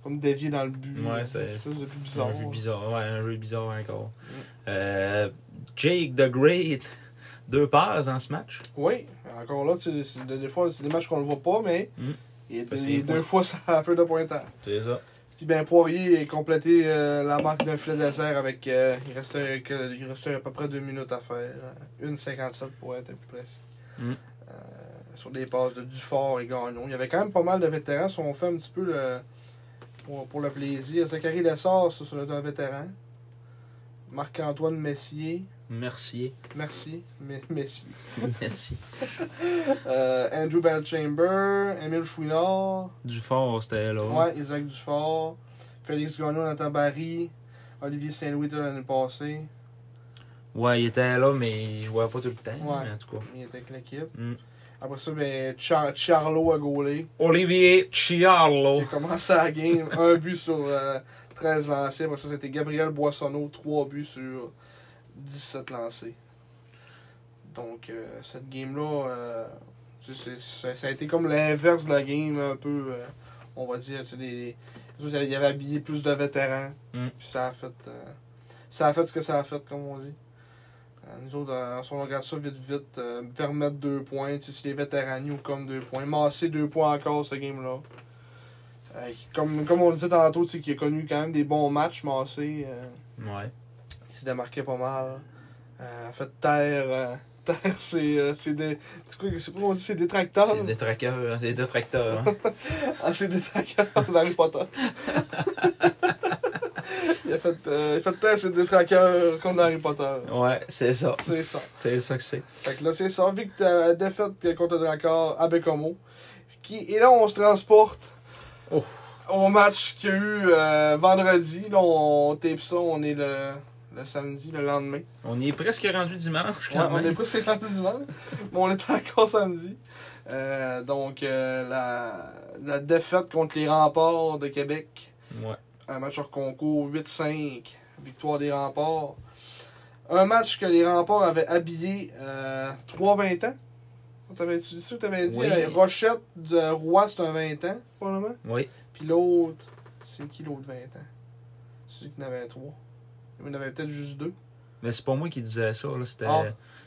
comme dévier dans le but. Ouais, c'est- plus C'est bizarre. un bizarre. Ouais, un jeu bizarre encore. Mm. Jake the Great, deux passes dans ce match. Oui, encore là, tu des fois, c'est des matchs qu'on ne voit pas, mais Mm. Parce les qu'il deux fois, ça a fait de pointage. C'est ça. Puis ben Poirier a complété euh, la marque d'un filet désert avec. euh, il, restait, que- il restait à peu près deux minutes à faire. euh, 1,57 pour être plus précis. Mm. Euh, sur des passes de Dufort et Gagnon. Il y avait quand même pas mal de vétérans. Si on fait un petit peu le, pour, pour le plaisir. Zachary Lessard, ça, c'est un vétéran. Marc-Antoine Messier. Mercier. Merci. Me- Messier. Merci. Euh, Andrew Bellchamber. Émile Chouinard. Dufort, c'était là. Ouais, Isaac Dufort. Félix Gagnon, Nathan Barry. Olivier Saint-Louis de l'année passée. Ouais, il était là, mais il jouait pas tout le temps. Ouais. mais en tout cas. Il était avec l'équipe. Mm. Après ça, ben, Char Charlot a gaulé. Olivier Il Chiarlo. a commencé la game. un but sur euh, 13 lancés. Après ça, c'était Gabriel Boissonneau. 3 buts sur 17 lancés. Donc, euh, cette game-là, euh, c'est- c'est- ça, a été comme l'inverse de la game, un peu, euh, on va dire. c'est les autres, Il y avait habillé plus de vétérans. Mm. Puis ça a fait ça a fait ce que ça a fait, comme on dit. Nous autres, si on regarde ça vite, vite, permettre deux points, tu sais, si les vétérans ou comme deux points. Masser deux points encore, ce game-là. Comme, comme on le disait tantôt, tu sais, qui a connu quand même des bons matchs, Massé. euh, Ouais. Il s'est démarqué pas mal. Euh, a fait euh, euh, ses dé- c'est quoi, c'est quoi on dit, ses détracteurs? C'est des traqueurs, c'est des détracteurs. Hein. Ah, c'est détracteurs d'Harry Potter. il, a fait, euh, il a fait taire ses détracteurs comme dans Harry Potter. Ouais, c'est ça. C'est ça. C'est ça que c'est. Fait que là, c'est ça. Victoire, défaite contre le à Bécomo. Qui, et là, on se transporte Oh. au match qu'il y a eu euh, vendredi. Là, on tape ça. On est le, le samedi, le lendemain. On y est presque rendu dimanche Ouais, quand on est même. presque rendu dimanche, mais on est encore samedi. Euh, donc, euh, la, la défaite contre les remparts de Québec. Ouais. Un match hors concours 8-5. Victoire des remparts. Un match que les remparts avaient habillé euh, 3-20 ans. T'avais-tu dit ça ou t'avais dit? Oui. euh, Rochette de Roi, c'est un 20 ans, probablement. Oui. Puis l'autre, c'est qui l'autre 20 ans? Celui qui en avait 3. Il y en avait peut-être juste deux. Mais c'est pas moi qui disais ça, là. C'était. Ah.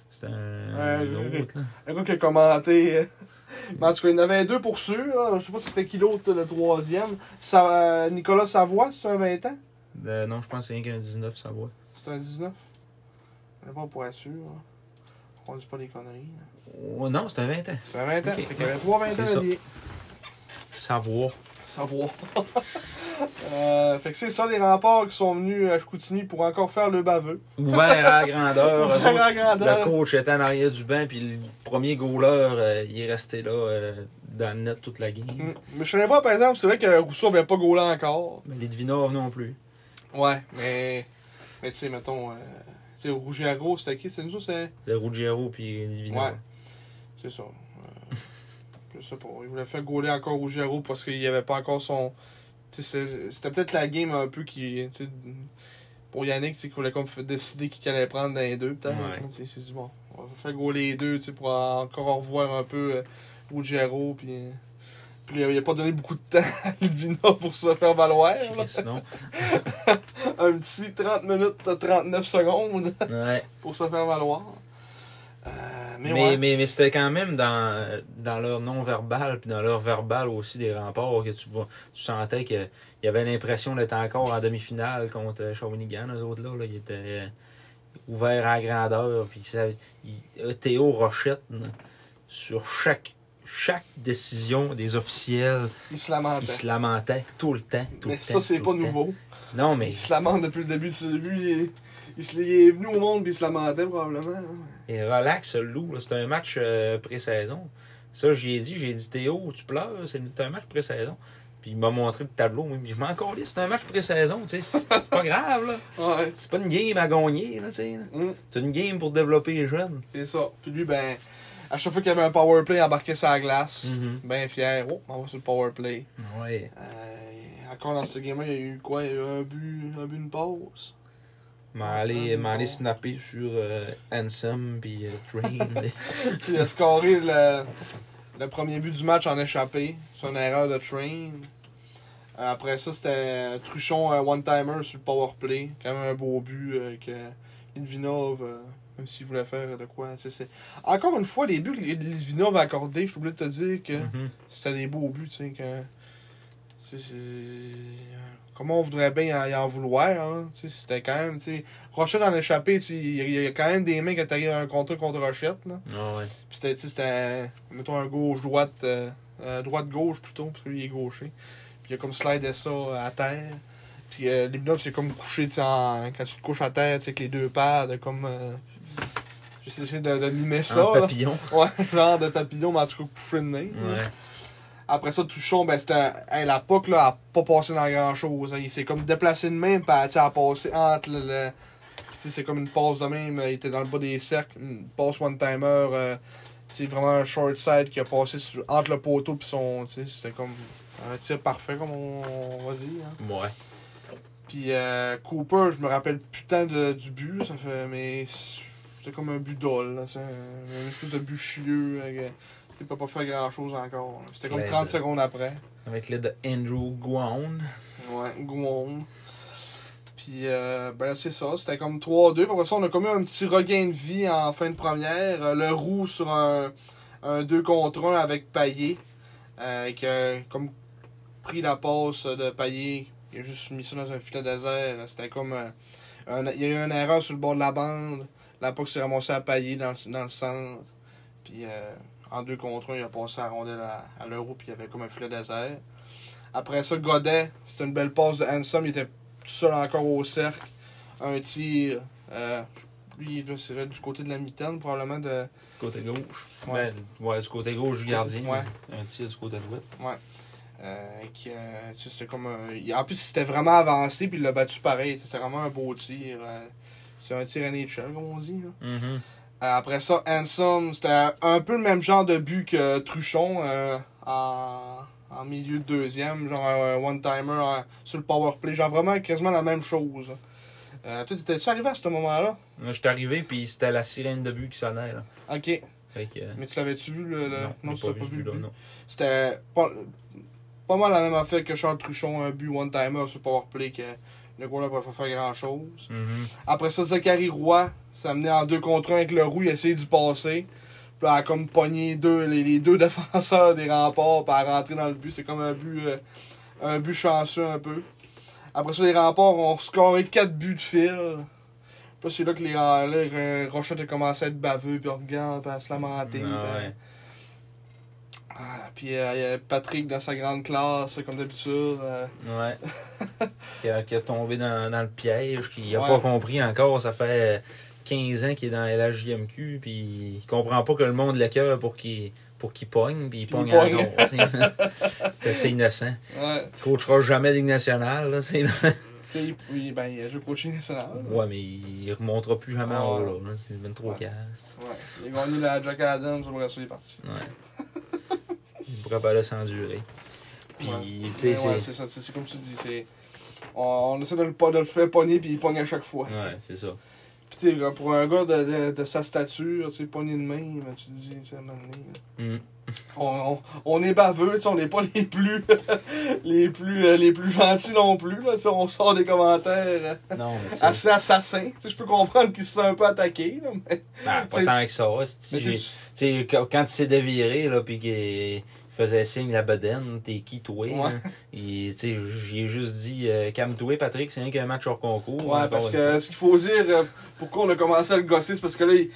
C'était un, un autre, là. Un gars qui a commenté. euh, en tout cas, il y en avait deux pour sûr. là. Je sais pas si c'était qui l'autre, le troisième. Ça, Nicolas Savoie, c'est un 20 ans? Euh, non, je pense que c'est rien qu'un 19, ça va. C'est un 19? On est pas pour être sûr. hein. On dit pas des conneries. là. Oh, non, c'est un 20 ans. C'est un 20 ans. Ok. Fait qu'il y avait trois 20 ans. Savoir. Savoir. euh, fait que c'est ça, les remparts qui sont venus à Chicoutimi pour encore faire le baveux. Ouvert à la grandeur. Ouvert à la grandeur. Le coach était en arrière du banc, puis le premier goaler, euh, il est resté là euh, dans le net toute la game. Mm. Mais je savais pas, par exemple, c'est vrai que Rousseau avait pas gaulé encore. Mais les Divinov non plus. Ouais, mais. Mais tu sais, mettons. Euh, tu sais, Rougiero, c'était qui? C'est nous, c'est. De Ruggiero puis Divinov. Ouais. C'est ça. Je sais pas. Il voulait faire gauler encore Rougiero parce qu'il n'y avait pas encore son. C'était peut-être la game un peu qui. Pour Yannick, qu'il voulait comme décider qui allait prendre dans les deux, peut-être. Il s'est dit, bon, on va faire gauler les deux, pour encore revoir un peu euh, Ruggiero. Puis, puis il a pas donné beaucoup de temps à Livina pour se faire valoir. Sinon, Un petit 30 minutes, 39 secondes ouais. pour se faire valoir. Euh, mais, Mais, ouais. mais, mais c'était quand même dans, dans leur non-verbal, puis dans leur verbal aussi des remparts, que tu, tu sentais qu'il y avait l'impression d'être encore en demi-finale contre Shawinigan, eux autres là. là ils étaient euh, ouverts à la grandeur. Puis ça- il- euh, Théo Rochette, là, sur chaque, chaque décision des officiels, il se lamentait. il se lamentait tout le temps. Tout Mais le ça, c'est pas nouveau. Non, mais Il se lamente depuis le début. Tu l'as vu, il est venu au monde puis il se lamentait probablement. hein. Et relax, le loup, c'est un match euh, pré-saison. Ça, j'y ai dit, j'ai dit Théo, tu pleures, c'est un match pré-saison. Puis il m'a montré le tableau, puis je m'en encore c'est un match pré-saison, tu sais, c'est pas grave, là. Ouais. C'est pas une game à gagner, là, tu sais. là. Hum, C'est une game pour développer les jeunes. c'est ça. Puis lui, ben, à chaque fois qu'il y avait un power play embarqué sur la glace, Mhm. ben fier. Oh, on va sur le power play. Ouais. Euh, encore dans ce game-là, il y a eu quoi? Il y a eu un but, un but, une pause. M'en aller, Ah, m'en aller bon. snapper sur euh, Handsome puis euh, Train. il a scoré le, le premier but du match en échappé. C'est une erreur de train. Euh, Après ça, c'était Truchon un one-timer sur le power play. Quand même un beau but euh, que Litvinov euh, Même s'il voulait faire de quoi. c'est c'est- Encore une fois, les buts que Litvinov a accordés, je suis obligé de te dire que Mhm. c'était des beaux buts, tu sais, que. c'est- Comment on voudrait bien y en, vouloir, hein? Tu sais, c'était quand même. Rochette en échappé, il y, a- quand même des mains qui arrivent à un contre contre Rochette, là. Ah ouais. Puis c'était, mettons, un gauche-droite, euh, euh, droite-gauche plutôt, parce que lui, il est gaucher. Puis il a comme slidé ça à terre. Puis euh, c'est comme couché, tu sais, en- quand tu te couches à terre, tu sais, avec les deux pads, comme. Euh, J'essaie de, de mimer ça. Là. papillon. Ouais, genre de papillon, mais en tout cas couché de nez. Ouais. Après ça, Touchon, ben c'était. Hey, la POC, là, a pas passé dans grand chose. Il s'est comme déplacé de même, puis elle, a passé entre le. c'est comme une passe de même. Il était dans le bas des cercles. Une passe one-timer. euh, tu sais, vraiment un short side qui a passé sur- entre le poteau, puis son. C'était comme un tir parfait, comme on, on va dire. hein. Ouais. Puis euh, Cooper, je me rappelle putain de, du but, ça fait. Mais c'était comme un but dol, là. C'est un, un espèce de but chieux. avec, euh, Tu peut pas faire grand chose encore. C'était comme Ouais, 30 de- secondes après. Avec l'aide de Andrew Gouon. Ouais, Gouon. Puis, euh, ben c'est ça. C'était comme 3-2. Puis après ça, on a comme eu un petit regain de vie en fin de première. Euh, le roux sur un, un 2 contre 1 avec Payet. Euh, qui a comme pris la passe de Payet. Il a juste mis ça dans un filet désert. C'était comme. euh, un- il y a eu une erreur sur le bord de la bande. La POC s'est ramassé à Payet dans, le- dans le centre. Puis, euh, en 2 contre 1, il a passé la rondelle à, à l'euro. Puis, il y avait comme un filet désert. Après ça, Godet, c'était une belle passe de Hansom. Il était tout seul encore au cercle. Un tir. Euh, lui, il serait du côté de la mitaine, probablement de. Côté gauche. Ouais. Ben, ouais, du côté gauche du gardien. Ouais. Un tir du côté droit. Euh, qui, euh, c'était comme un- il- En plus, c'était vraiment avancé, puis il l'a battu pareil. C'était vraiment un beau tir. euh, C'est un tir NHL, comme on dit. là. Euh, après ça, Hansom, c'était un peu le même genre de but que Truchon euh, en, en milieu de deuxième, genre un one-timer euh, sur le power play, genre vraiment quasiment la même chose. Euh, toi, t'étais-tu arrivé à ce moment-là? Là, j'étais arrivé, puis c'était la sirène de but qui sonnait. Là. Ok. Que, euh, Mais tu l'avais-tu vu le. le... non, tu l'as pas vu le but? non. C'était pas, pas mal la même affaire que Charles Truchon, un but one-timer sur power play que le gars là va pas faire grand-chose. Mhm. Après ça, Zachary Roy, ça amenait en deux contre un avec le roux, il a essayé d'y passer. Puis elle a comme pogné deux, les, les deux défenseurs des remparts, puis elle a rentré dans le but. C'est comme un but, euh, un but chanceux un peu. Après ça, les remparts ont scoré quatre buts de fil. Puis c'est là que les là, euh, Rochette a commencé à être baveux, puis on regarde, puis à se lamenter. Ah, puis- ouais. Ah, puis euh, il y a Patrick dans sa grande classe, comme d'habitude. euh, Ouais. qui, a, qui a tombé dans, dans le piège, qui a Ouais. pas compris encore. Ça fait 15 ans qu'il est dans LHJMQ, puis il comprend pas que le monde l'écœure pour qu'il pour qu'il pogne, puis il pogne encore. C'est innocent. ouais. Il coachera jamais Ligue nationale. Là, c'est- sais, il, ben, il a joué coaching national. ouais, mais il remontera plus jamais en haut. Là. C'est 23 Ouais. casse. Ouais. Il a gagné la Jack Adams, après ça, il est parti. Ouais. il pourra pas là s'endurer. Puis, Ouais. tu sais, c'est. c'est ça, c'est comme tu dis, c'est. On, on essaie de le, pas- de le faire pogner, puis il pogne à chaque fois. Ouais, c'est ça. Puis tu sais, pour un gars de, de, de sa stature, tu sais, pogner de main, ben, tu te dis, tu sais, à un moment donné, là. Mm. on, on, on est baveux, tu sais, on n'est pas les plus les plus euh, les plus gentils non plus là, on sort des commentaires euh, Non, assez assassins. Tu sais, je peux comprendre qu'ils se sont un peu attaqués là, mais ben, pas tant que ça. quand il s'est déviré, là, puis faisait signe la bedaine, t'es qui, toi? Ouais. hein? J'ai juste dit, euh, calme-toi, Patrick, c'est rien qu'un match hors concours. Ouais, parce que ce qu'il faut dire, euh, pourquoi on a commencé à le gosser, c'est parce que là, il,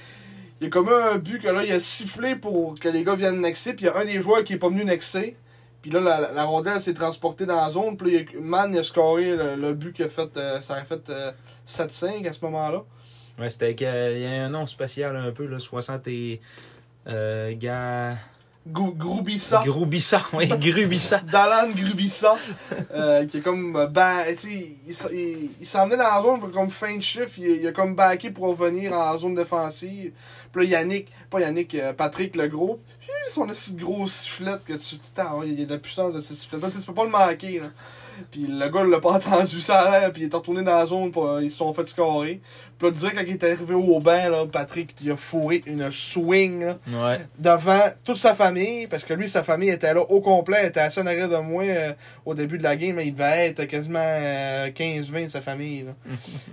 il y a comme un but que là, il a sifflé pour que les gars viennent nexer, puis il y a un des joueurs qui est pas venu nexer. Puis là, la, la rondelle s'est transportée dans la zone, puis là, il y a- Man il a scoré le, le but qui a fait, euh, ça a fait euh, 7-5 à ce moment-là. Ouais, c'était qu'il y a- il y a un nom spécial un peu, là, 60 et. Euh, gars. Grou- Groubissa. Groubissa, oui, Grubissa. Dalan Grubissa, euh, qui est comme, euh, ba- tu sais, il, s'en venait dans la zone comme fin de chiffre, il, il a comme backé pour revenir en zone défensive. Puis là, Yannick, pas Yannick, euh, Patrick le gros, son aussi gros sifflette que tu t'en il y a de la puissance de ce sifflet. Tu peux pas le manquer, là. Puis le gars, il l'a pas entendu ça à l'air, puis il est retourné dans la zone, puis euh, ils se sont fait scorer. Puis là, direct quand il est arrivé au banc, là, Patrick, il a fourré une swing, là Ouais. devant toute sa famille, parce que lui, sa famille était là au complet, était assez en arrière de moi euh, au début de la game, mais il devait être quasiment euh, 15-20 de sa famille. là.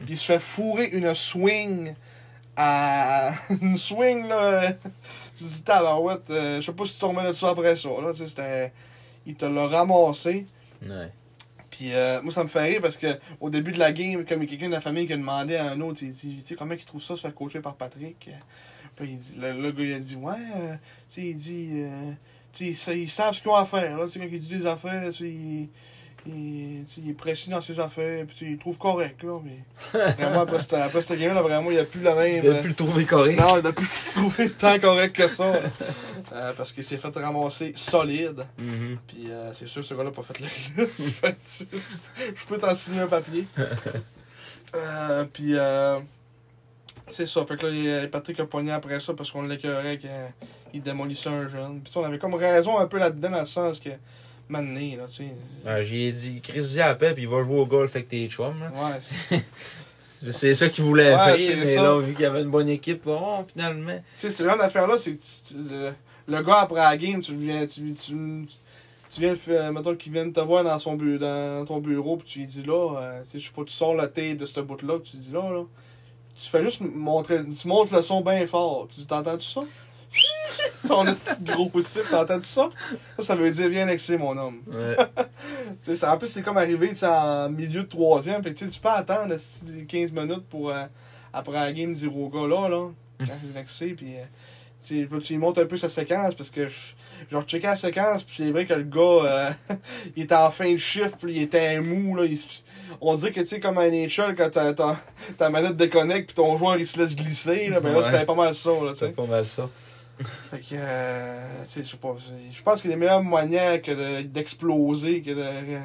Puis il se fait fourrer une swing à une swing, là. Tu dis, tabarouette, euh, je sais pas si tu de ça après ça, là. C'était. Il te l'a ramassé. Ouais. Puis euh, moi, ça me fait rire parce que au début de la game, comme quelqu'un de la famille qui a demandé à un autre, il dit, tu sais, comment il trouve ça se faire coacher par Patrick? Puis il dit, le, le gars, il a dit, ouais, euh, tu sais, il dit, euh, tu sais, ils sa- ils savent ce qu'ils ont à faire, là. Tu sais, quand il dit des affaires, tu sais, il, il est précis dans ses affaires, puis il trouve correct, là. Mais vraiment, après cette, après cette game-là, vraiment, il a plus la même. Tu euh, pu le trouver correct. non, il a plus trouvé tant correct que ça. Euh, parce qu'il s'est fait ramasser solide. Mhm. Puis euh, c'est sûr, ce gars-là n'a pas fait le Je peux t'en signer un papier. euh, puis euh, c'est ça. Fait que là, il- Patrick a pogné après ça parce qu'on l'écœurait qu'il démolissait un jeune. Puis on avait comme raison un peu là-dedans dans le sens que maintenant, là, tu sais. Ouais, J'ai dit, Chris la paix, puis il va jouer au golf avec tes chums. là. Ouais, c'est- ça qu'il voulait Ouais, faire, mais ça. là, vu qu'il y avait une bonne équipe, bon, finalement. Tu sais, ce genre d'affaire-là, c'est que tu- tu- le, le gars après la game, tu viens, tu, tu, tu viens mettons qu'il vient de te voir dans, son bu dans ton bureau, puis tu lui dis là, euh, tu sais, je sais pas, tu sors le tape de ce bout-là, puis tu dis là, là, tu fais juste montrer, tu montres le son bien fort. Tu t'entends-tu ça? Ton gros cible, t'entends-tu ça? Ça, ça veut dire, viens annexer, mon homme. Ouais. Ça- en plus, c'est comme arrivé en milieu de troisième. Fait tu peux attendre esti, 15 minutes pour, euh, après la game, dire au gars là, là, quand il est vexé, puis euh, tu lui montres un peu sa séquence parce que je, genre, je checkais la séquence, puis c'est vrai que le gars, euh, il était en fin de chiffre, puis il était mou, là. il on dirait que, tu sais, comme un NHL, quand ta, ta, manette déconnecte, puis ton joueur, il se laisse glisser, là, ben là, Ouais. c'était pas mal ça, là, tu sais. C'est pas mal ça. Fait que, euh, tu sais, je sais pas, je pense a des meilleures manières que de- d'exploser que de euh,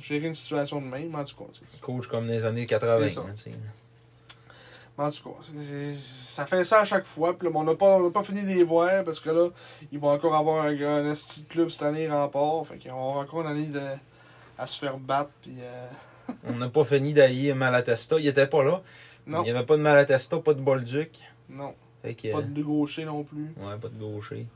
gérer une situation de même, en tout cas. Coach comme les années 80. C'est ça. hein. Mais En tout cas, ça fait ça à chaque fois. Puis là, on n'a pas, on pas fini de les voir parce que là, ils vont encore avoir un, un de club cette année rempart. Fait avoir encore une année de, à se faire battre. Puis, euh, On n'a pas fini d'haïr Malatesta. Il était pas là. non, Il n'y avait pas de Malatesta, pas de Bolduc. non. Fait que, Pas de gaucher non plus. Ouais, pas de gaucher.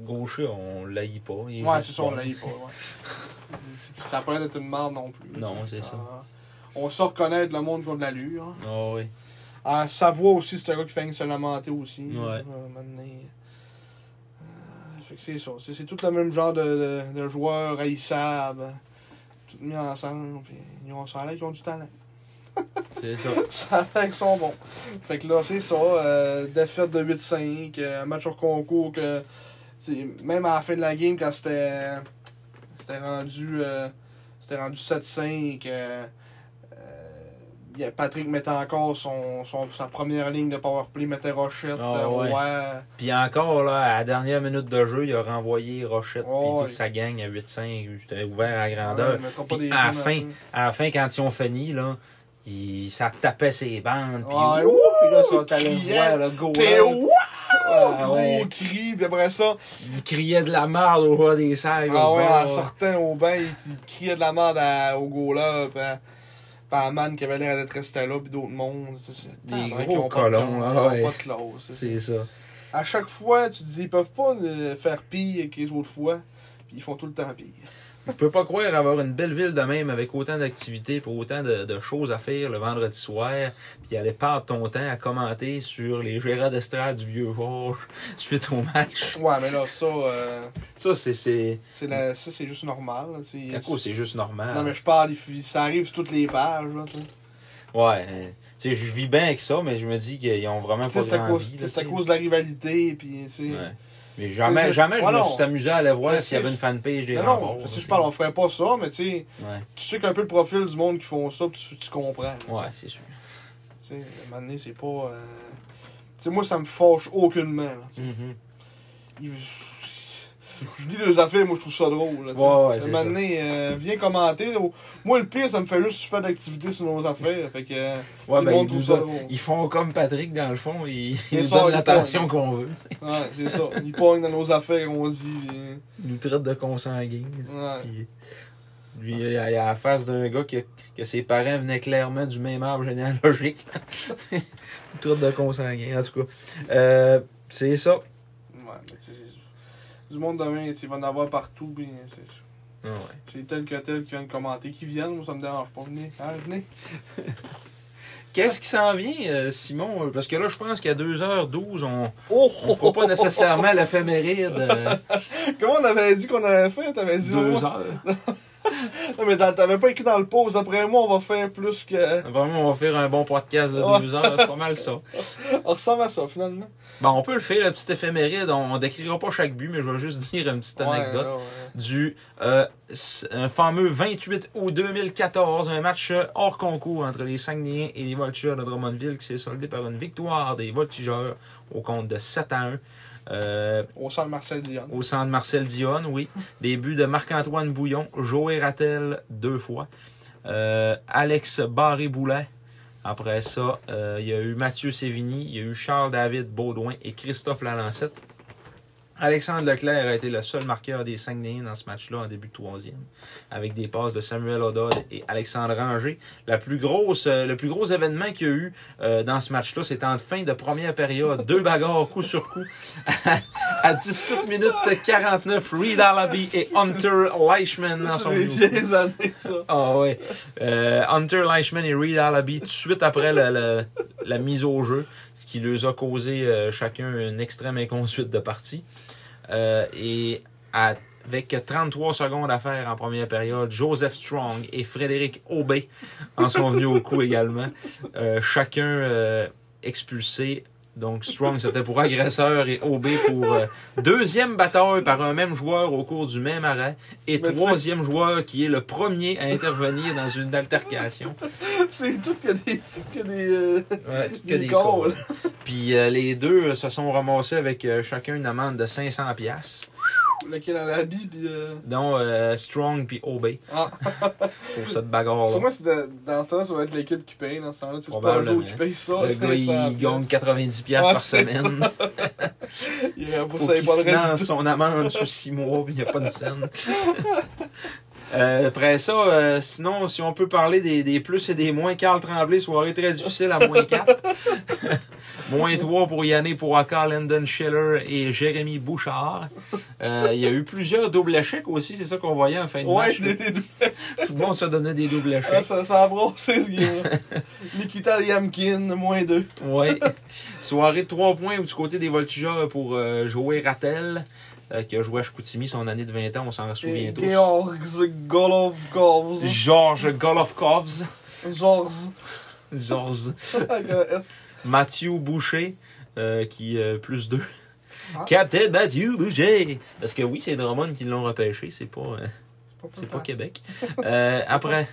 Gaucher, on l'haït pas. il Ouais, c'est ça, on bon. l'a eu pas. Ouais. Ça peut être une merde non plus. Non, c'est ça. On sait reconnaître le monde qui a de l'allure. hein. Ah oui. À Savoie aussi, c'est un gars qui fait se lamenter aussi. Ouais. Euh, euh, fait que c'est ça. C'est c'est tout le même genre de, de, de joueurs haïssables. Tout mis ensemble. Puis ils ont, ça a l'air qu'ils ont du talent. C'est ça. Ça l'air qu'ils sont bons. Fait que là, c'est ça. Euh, défaite de 8-5. euh, match hors concours que. Même à la fin de la game, quand c'était. C'était rendu. euh, c'était rendu 7-5. euh, euh, Patrick mettait encore son, son, sa première ligne de powerplay, mettait Rochette, Ah, ouais. Roy. Puis encore, là, à la dernière minute de jeu, il a renvoyé Rochette Ouais, puis ouais. toute sa gang à 8-5. J'étais ouvert à grandeur. Ouais, Puis à la fin, plus. à la fin, quand ils ont fini, là, il, ça tapait ses bandes. Puis, Ouais, ouh, puis là, ils sont allés voir le go. Ah, Gros ouais. cri, puis après ça, Il criait de la merde au joueur des salles. ah ouais, en sortant au bain, il, il criait de la merde à- au goaler, puis à, Man qui avait l'air d'être resté là, puis d'autres mondes. Des gros colons, classe, ah ils ont ouais. pas de classe, c'est- C'est ça. À chaque fois, tu te dis, ils peuvent pas euh, faire pire que les autres fois, puis ils font tout le temps pire. Je peux pas croire avoir une belle ville de même avec autant d'activités pour autant de, de choses à faire le vendredi soir, puis aller perdre ton temps à commenter sur les gérants d'estrade du vieux Georges suite au match. Ouais, mais là, ça, euh, Ça, c'est. c'est... la- ça, c'est juste normal. c'est- À quoi, c'est juste normal? Non, mais je parle, ça arrive sur toutes les pages. Là. Ouais. euh, Tu sais, je vis bien avec ça, mais je me dis qu'ils ont vraiment pas c'est à, cause, de la rivalité, puis tu sais. Ouais. Mais jamais, jamais je me suis amusé à aller voir s'il y avait une fanpage des Non, je sais, là, je parle, on ferait pas ça, mais tu sais, Ouais, tu sais qu'un peu le profil du monde qui font ça, tu, tu comprends. ouais c'est sûr. Tu sais, à un moment donné, c'est pas. euh, Tu sais, moi, ça me fâche aucunement. là, tu sais. Mhm. Il- Je dis les affaires, moi, je trouve ça drôle. Là. Ouais, ouais, un donné, euh, viens commenter. là. Moi, le pire, ça me fait juste faire d'activité sur nos affaires. Fait que. euh, Ouais, ben, ils, ça drôle. font comme Patrick, dans le fond, ils, ils nous donnent l'attention qu'on veut. Ouais, c'est ça. Ils pognent dans nos affaires, on dit. Ils nous traitent de consanguins. Ouais. Lui, il a la face d'un gars que, que ses parents venaient clairement du même arbre généalogique. Traite de consanguins, en tout cas. Euh, c'est ça. Ouais, mais du monde demain, il va en avoir partout. Puis, c'est- Ah ouais. c'est tel que tel qui vient de commenter. Qui viennent, moi, ça me dérange pas. Venez, hein, venez. Qu'est-ce qui s'en vient, euh, Simon? Parce que là, je pense qu'à 2h12, on Oh, ne fera pas nécessairement l'éphéméride. euh, Comment on avait dit qu'on avait fait? T'avais dit deux ouais. heures. Non, mais t'avais pas écrit dans le pause. D'après moi, on va faire plus que. Vraiment, on va faire un bon podcast de Ouais. deux heures. C'est pas mal ça. On ressemble à ça, finalement. Bon, on peut le faire, la petite éphéméride. On, on décrira pas chaque but, mais je vais juste dire une petite anecdote. Ouais, ouais, ouais. du euh, un fameux 28 août 2014, un match hors concours entre les Saguenayens et les Voltigeurs de Drummondville qui s'est soldé par une victoire des Voltigeurs au compte de 7 à 1. Euh, Au centre Marcel Dion. au centre Marcel Dionne, oui. Des buts de Marc-Antoine Bouillon, Joël Rattel deux fois, euh, Alex Barré-Boulet. Après ça, euh, il y a eu Mathieu Sévigny, il y a eu Charles-David Baudouin et Christophe Lalancette. Alexandre Leclerc a été le seul marqueur des Saguenayens dans ce match-là en début de troisième, avec des passes de Samuel Odod et Alexandre Ranger. La plus grosse, euh, le plus gros événement qu'il y a eu euh, dans ce match-là, c'était en fin de première période. Deux bagarres coup sur coup. à 17 minutes 49, Reed Allaby et Hunter Leishman dans son C'est des milieu. vieilles années, ça. Ah ouais. Euh, Hunter Leishman et Reed Allaby, tout de suite après la mise au jeu, ce qui leur a causé euh, chacun une extrême inconduite de partie. Euh, et avec 33 secondes à faire en première période, Joseph Strong et Frédéric Aubé en sont venus au coup également. Euh, chacun euh, expulsé. Donc Strong c'était pour agresseur et Aubé pour euh, deuxième bataille par un même joueur au cours du même arrêt et Mais sais- troisième joueur qui est le premier à intervenir dans une altercation. C'est tout que des. Tout que des. euh, Ouais, tout que des calls. calls. Puis euh, les deux se sont ramassés avec chacun une amende de 500 pièces Lequel a l'habit, pis. Euh... dont euh, Strong puis Obey Ah. pour cette bagarre-là. Sûrement, dans ce temps-là, ça va être l'équipe qui paye. Dans ce temps-là, c'est pas eux autres qui payent ça. Le gars, il 500 gagne pièces. 90 pièces Ouais, par semaine. Il pour ça, il pas de son amende sur 6 mois, puis il n'y a pas de scène. Euh, après ça, euh, sinon, si on peut parler des, des plus et des moins, Carl Tremblay, soirée très difficile à moins 4. moins 3 pour Yannick Pouraka, Lyndon Schiller et Jérémy Bouchard. Euh, il y a eu plusieurs doubles échecs aussi, c'est ça qu'on voyait en fin de Ouais, match. des, des, Tout le monde se donnait des doubles ah, échecs. ça, ça a brossé ce game-là. Nikita Yamkin, moins 2. Ouais. Soirée de 3 points du côté des Voltigeurs pour euh, Joey Rattel, euh, qui a joué à Chicoutimi son année de 20 ans, on s'en souvient tous. Georg Golovkov. Georges Golovkovs. Georges. Georges. Mathieu Boucher, euh, qui euh, plus 2. Ah. Captain Mathieu Boucher. Parce que oui, c'est Drummond qui l'ont repêché, c'est pas, C'est pas Québec. Euh, après,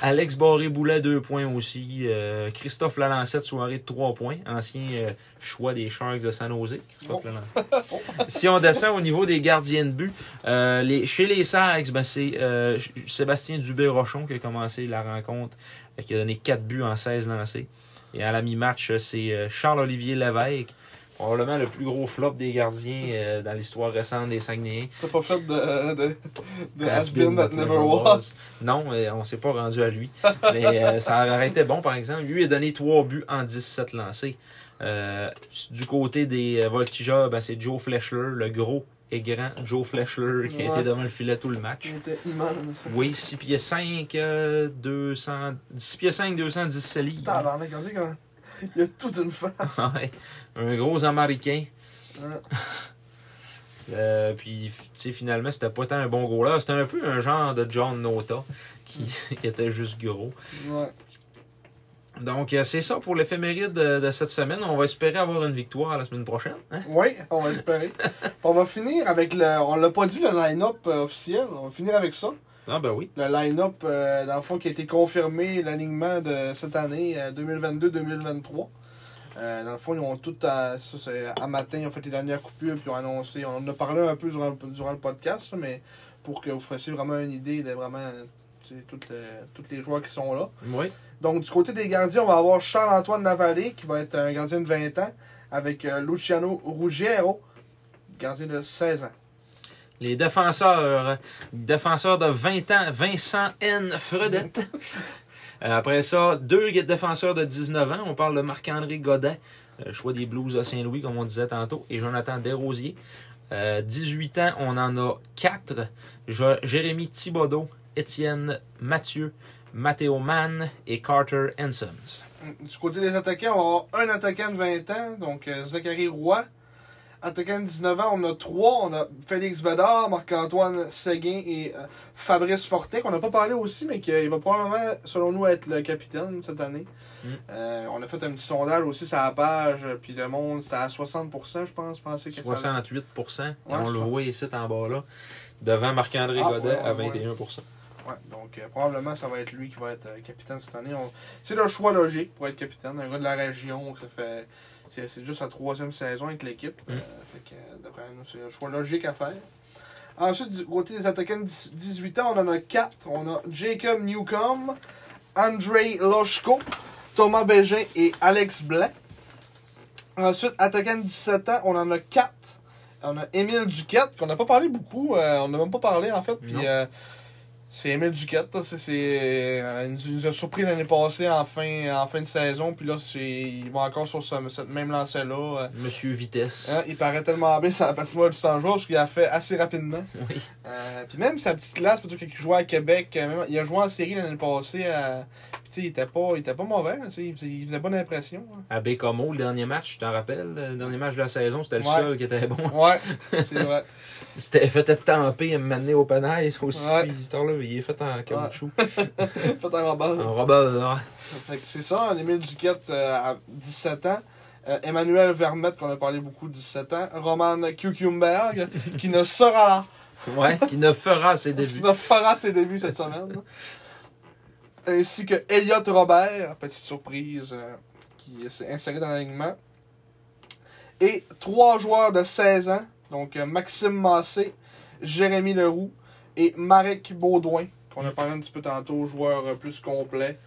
Alex Barré-Boulet, 2 points aussi. Euh, Christophe Lalancette, soirée de 3 points. Ancien euh, choix des Sharks de San Jose. Christophe Oh. Lalancette. si on descend au niveau des gardiens de but, euh, les, chez les Sags, ben, c'est euh, Sébastien Dubé-Rochon qui a commencé la rencontre, qui a donné 4 buts en 16 lancés. Et à la mi-match, c'est Charles-Olivier Lévesque, probablement le plus gros flop des gardiens euh, dans l'histoire récente des Saguenayens. T'as pas fait de, de, de Has been that never was. Non, euh, on s'est pas rendu à lui. Mais euh, ça aurait été bon, par exemple. Lui a donné 3 buts en 17 lancés. Euh, du côté des Voltigeurs, ben, c'est Joe Fleshler, le gros et grand Joe Fleshler, qui a été devant le filet tout le match. Il était immense. Oui, 6 pieds 5, euh, 200, 6 pieds 5, 217 livres. Comment. Il y a toute une face. Ouais. Un gros Américain. Euh, puis, tu sais, finalement, c'était pas tant un bon goaler. C'était un peu un genre de John Nota qui, qui était juste gros. Ouais. Donc, euh, c'est ça pour l'éphéméride de, de cette semaine. On va espérer avoir une victoire la semaine prochaine. hein? Oui, on va espérer. on va finir avec le. On l'a pas dit le line-up euh, officiel. On va finir avec ça. Ah, ben oui. Le line-up, dans le fond, qui a été confirmé, l'alignement de cette année, euh, 2022-2023. Euh, dans le fond, ils ont tout à, ça, c'est à matin, ils ont fait les dernières coupures, puis ils ont annoncé. On en a parlé un peu durant, le- durant le podcast, mais pour que vous fassiez vraiment une idée de vraiment toutes les, tous les joueurs qui sont là. Oui. Donc, du côté des gardiens, on va avoir Charles-Antoine Lavallée, qui va être un gardien de 20 ans, avec euh, Luciano Ruggiero, gardien de 16 ans. Les défenseurs, défenseurs de 20 ans, Vincent N. Fredette. Euh, Après ça, deux défenseurs de 19 ans. On parle de Marc-André Godet, euh, choix des Blues de Saint-Louis, comme on disait tantôt, et Jonathan Desrosiers. Euh, 18 ans, on en a 4. Jérémy Thibodeau, Étienne Mathieu, Mathéo Mann et Carter Ensoms. Du côté des attaquants, on avoir un attaquant de 20 ans, donc euh, Zachary Roy. Attaquant de 19 ans, on a trois. On a Félix Bedard, Marc-Antoine Seguin et euh, Fabrice Fortin, qu'on n'a pas parlé aussi, mais qui va probablement, selon nous, être le capitaine cette année. Mm. Euh, on a fait un petit sondage aussi sur la page, euh, puis le monde, c'était à 60%, je pense, pensez que ça 68% On le voit ici en bas là. Devant Marc-André Ah, Godet ouais, à ouais, 21% Ouais, donc euh, probablement ça va être lui qui va être euh, capitaine cette année. On- C'est le choix logique pour être capitaine. Un gars de la région, ça fait. C'est juste sa troisième saison avec l'équipe. Mm. Euh, euh, d'après nous, c'est le choix logique à faire. Ensuite, du côté des attaquants de 10 18 ans, on en a quatre. On a Jacob Newcomb, Andrei Loshko, Thomas Bégin et Alex Blanc. Ensuite, attaquant de 17 ans, on en a quatre. On a Émile Duquette, qu'on n'a pas parlé beaucoup. euh, on n'a même pas parlé, en fait. Puis, euh, c'est Émile Duquette. là, c'est- c'est, euh, il nous- a surpris l'année passée en fin, en fin de saison. Puis là, c'est, il va encore sur ce- cette même lancée-là. euh, Monsieur Vitesse. hein, il paraît tellement bien sur la patinoire du 100 jours parce qu'il a fait assez rapidement. Oui. Euh, puis même sa petite classe, plutôt qu'il jouait à Québec, même- il a joué en série l'année passée. à- Puis tu sais, il était pas, il était pas mauvais. là, tu sais, il, faisait, il faisait bonne impression. hein. À Bécomo, le dernier match, tu t'en rappelles? Le dernier match de la saison, c'était le Ouais. seul qui était bon. Ouais, c'est vrai. Il s'était fait temper et m'amener au panaille aussi. Ouais. Puis, il est fait en caoutchouc. Fait un Robert. En robot, Fait que c'est ça, un Émile Duquette euh, à 17 ans. Euh, Emmanuel Vermette, qu'on a parlé beaucoup, 17 ans. Roman Kukumberg, qui ne sera là. Ouais, qui ne fera ses Qui débuts. ne fera ses débuts cette semaine. Ainsi que Elliot Robert, petite surprise, euh, qui s'est inséré dans l'alignement. Et trois joueurs de 16 ans, donc Maxime Massé, Jérémy Leroux et Marek Baudouin, qu'on a parlé un petit peu tantôt, joueur euh, plus complet.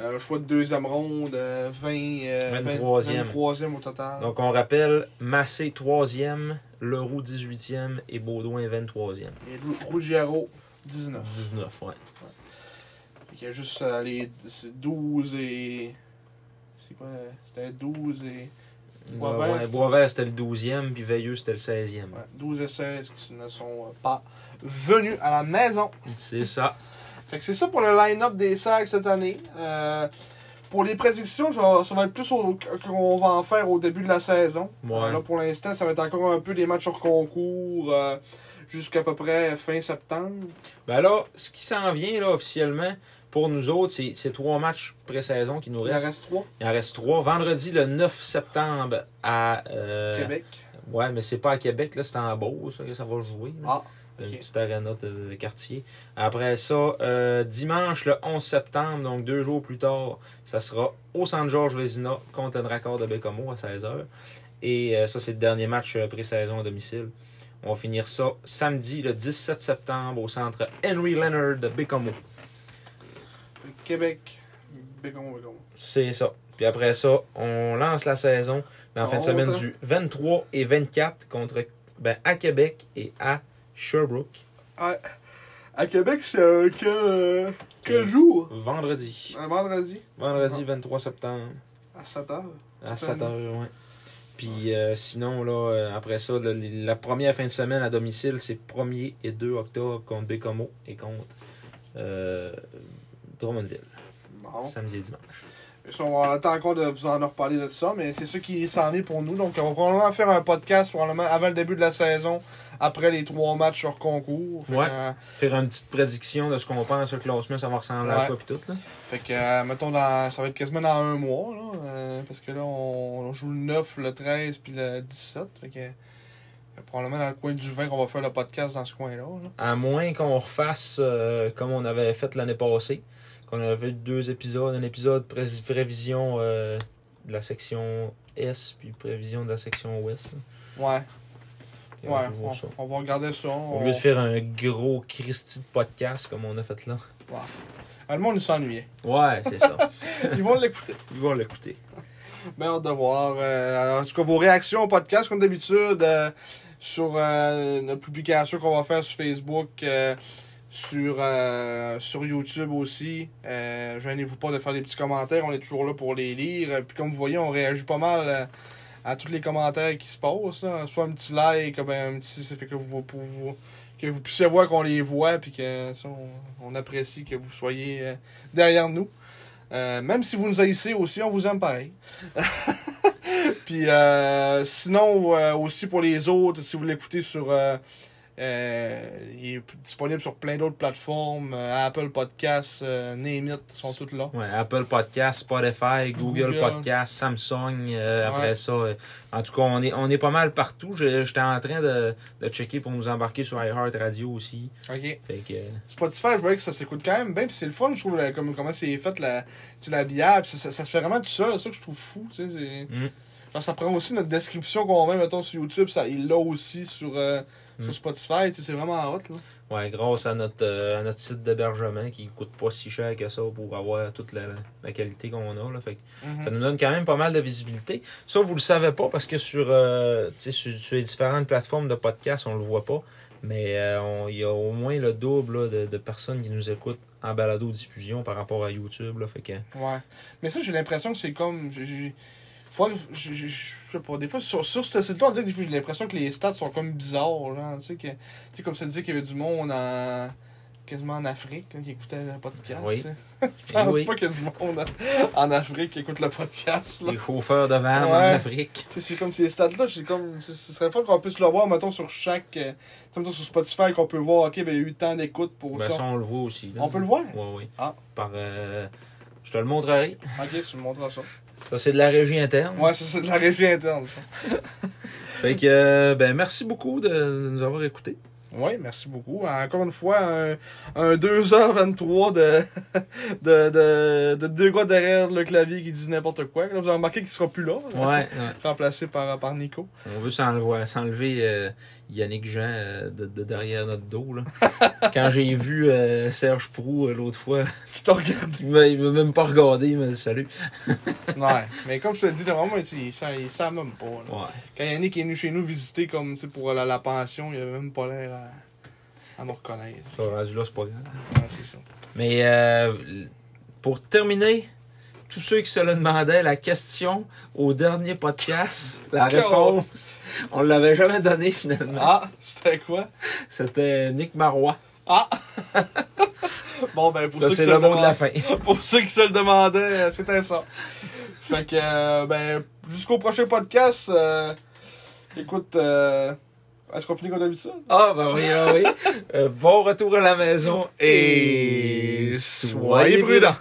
Euh, choix de deuxième ronde, euh, 20, euh, 23e. 23e au total. Donc, on rappelle, Massé 3e, Leroux 18e et Baudouin 23e. Et Ruggiero, 19. 19, ouais. Il y a juste euh, les c'est 12 et. C'est quoi C'était 12 et. Boisvert, Ouais, c'était- Boisvert, c'était le 12e, puis Veilleux, c'était le 16e. ouais, 12 et 16 qui ne sont euh, pas venus à la maison. C'est ça. Fait que c'est ça pour le line-up des Sags cette année. Euh, pour les prédictions, ça va être plus qu'on va en faire au début de la saison. Ouais. Euh, là, pour l'instant, ça va être encore un peu des matchs hors concours euh, jusqu'à peu près fin septembre. Ben là, ce qui s'en vient, là, officiellement, pour nous autres, c'est trois matchs pré-saison qui nous Il en restent. reste trois. Il en reste trois. Vendredi, le 9 septembre, à... euh, Québec. Ouais, mais c'est pas à Québec, là, c'est en Beauce que ça va jouer. là. Ah, Une petite arena de, de quartier. Après ça, euh, dimanche, le 11 septembre, donc deux jours plus tard, ça sera au Centre Georges Vézina contre le raccord de Bécomo à 16h. Et euh, ça, c'est le dernier match euh, pré-saison à domicile. On va finir ça samedi, le 17 septembre, au centre Henry Leonard de Bécomo. Québec. Bécon, Bécon. C'est ça. Puis après ça, on lance la saison dans la fin de semaine attends. du 23 et 24 contre ben, à Québec et à Sherbrooke. Ouais. À Québec, c'est euh, que. euh, quel jour? Vendredi. Un vendredi? Vendredi 23 septembre. à 7h. À 7 heures, ouais. Puis euh, sinon, là, euh, après ça, la première fin de semaine à domicile, c'est 1er et 2 octobre contre Bécomo et contre euh, Drummondville. Bon. Samedi et dimanche. On temps encore de vous en reparler de ça, mais c'est ça qui s'en est pour nous. Donc, on va probablement faire un podcast probablement avant le début de la saison, après les trois matchs hors concours. Fait Ouais. que, euh, Faire une petite prédiction de ce qu'on pense, le classement, ça va ressembler à quoi, puis tout, là. Fait que, euh, mettons, dans, ça va être quasiment dans un mois, là, euh, parce que là, on, on joue le 9, le 13, puis le 17. Fait que, probablement dans le coin du 20 qu'on va faire le podcast dans ce coin-là. là. À moins qu'on refasse comme on avait fait l'année passée, qu'on avait deux épisodes, un épisode pré- prévision euh, de la section S, puis prévision de la section Ouest. là. Ouais, ouais, on, ça. on va regarder ça. Au on- lieu de faire un gros Christy de podcast comme on a fait là. Ah, le monde, il s'ennuyait. Ouais, c'est ça. Ils vont l'écouter. Ils vont l'écouter. Ben, hâte de voir. Euh, en tout cas, vos réactions au podcast, comme d'habitude, euh, sur euh, notre publication qu'on va faire sur Facebook, sur, euh, sur YouTube aussi. Euh, Gênez-vous pas de faire des petits commentaires, on est toujours là pour les lire. Puis comme vous voyez, on réagit pas mal euh, à tous les commentaires qui se passent. là. Soit un petit like, ben, un petit. Ça fait que vous, que vous puissiez voir qu'on les voit, puis que on, on apprécie que vous soyez euh, derrière nous. Euh, même si vous nous haïssez aussi, on vous aime pareil. Puis euh, sinon, aussi pour les autres, si vous l'écoutez sur... euh, il est disponible sur plein d'autres plateformes. euh, Apple Podcasts, euh, Name It, sont toutes là. Ouais, Apple Podcast, Spotify, Google, Google. Podcast, Samsung, euh, après ça. en tout cas, on est, on est pas mal partout. J'étais en train de, de checker pour nous embarquer sur iHeart Radio aussi. OK. Fait que, Spotify, je voyais que ça s'écoute quand même bien, puis c'est le fun, je trouve, là, comme, comment c'est fait, l'habillage, puis ça, ça se fait vraiment tout seul, c'est ça que je trouve fou, tu sais, c'est... Mm. Genre, ça prend aussi notre description qu'on met, mettons, sur YouTube, ça, il l'a aussi sur, Mm. sur Spotify, c'est vraiment hot, là. ouais, grâce à notre, euh, à notre site d'hébergement qui coûte pas si cher que ça pour avoir toute la, la qualité qu'on a. Là, fait que Mhm. Ça nous donne quand même pas mal de visibilité. Ça, vous le savez pas parce que sur, euh, sur, sur les différentes plateformes de podcast, on le voit pas. Mais euh, il y a au moins le double là, de, de personnes qui nous écoutent en balado-diffusion par rapport à YouTube. Là, fait que, Ouais. Mais ça, j'ai l'impression que c'est comme. J'ai- Je sais pas, des fois, sur, sur ce site-là, on dirait que j'ai l'impression que les stats sont comme bizarres, genre, tu sais, que, tu sais, comme ça disait qu'il y avait du monde en. quasiment en Afrique, hein, qui écoutait le podcast. Oui. Je pense Eh oui. pas qu'il y a du monde en, en Afrique qui écoute le podcast, là. les chauffeurs de van en. Afrique. Tu sais, c'est comme ces stats-là, c'est comme. Ce serait fun qu'on puisse le voir, mettons, sur chaque. euh, tu sais, mettons, sur Spotify, qu'on peut voir, ok, ben, il y a eu tant d'écoutes pour Ben, ça. ça, on le voit aussi. là. On peut le voir? Oui, oui. Ah. Par, euh, je te le montrerai. Ok, tu me montres ça. Ça, c'est de la régie interne. Ouais, ça, c'est de la régie interne, ça. Fait que, euh, ben, merci beaucoup de, nous avoir écoutés. Oui, merci beaucoup. Encore une fois, un, un 2h23 de, de, de, de deux gars derrière le clavier qui disent n'importe quoi. Là, vous avez remarqué qu'il sera plus là. Ouais, ouais. Remplacé par, par Nico. On veut s'enlever, s'enlever euh, Yannick Jean euh, de, de derrière notre dos. Là. Quand j'ai vu euh, Serge Prou euh, l'autre fois, Qui t'a regardé. il m'a même pas regardé, il m'a salut. ouais. Mais comme je te le dis, normalement, il il il savent même pas. Ouais. Quand Yannick est venu chez nous visiter comme pour la, la pension, il avait même pas l'air à, à me reconnaître. Ça, rendu là, c'est pas grave. Ouais. Mais euh, pour terminer, tous ceux qui se le demandaient, la question au dernier podcast, la réponse, on l'avait jamais donnée finalement. Ah, c'était quoi? C'était Nick Marois. Ah! bon, ben, pour Ça, ceux c'est qui le se mot de la fin. Pour ceux qui se le demandaient, euh, c'était ça. Fait que, euh, ben, jusqu'au prochain podcast, euh, écoute, euh, est-ce qu'on finit comme d'habitude? Ah, ben oui, ah oui. Bon retour à la maison et soyez prudents.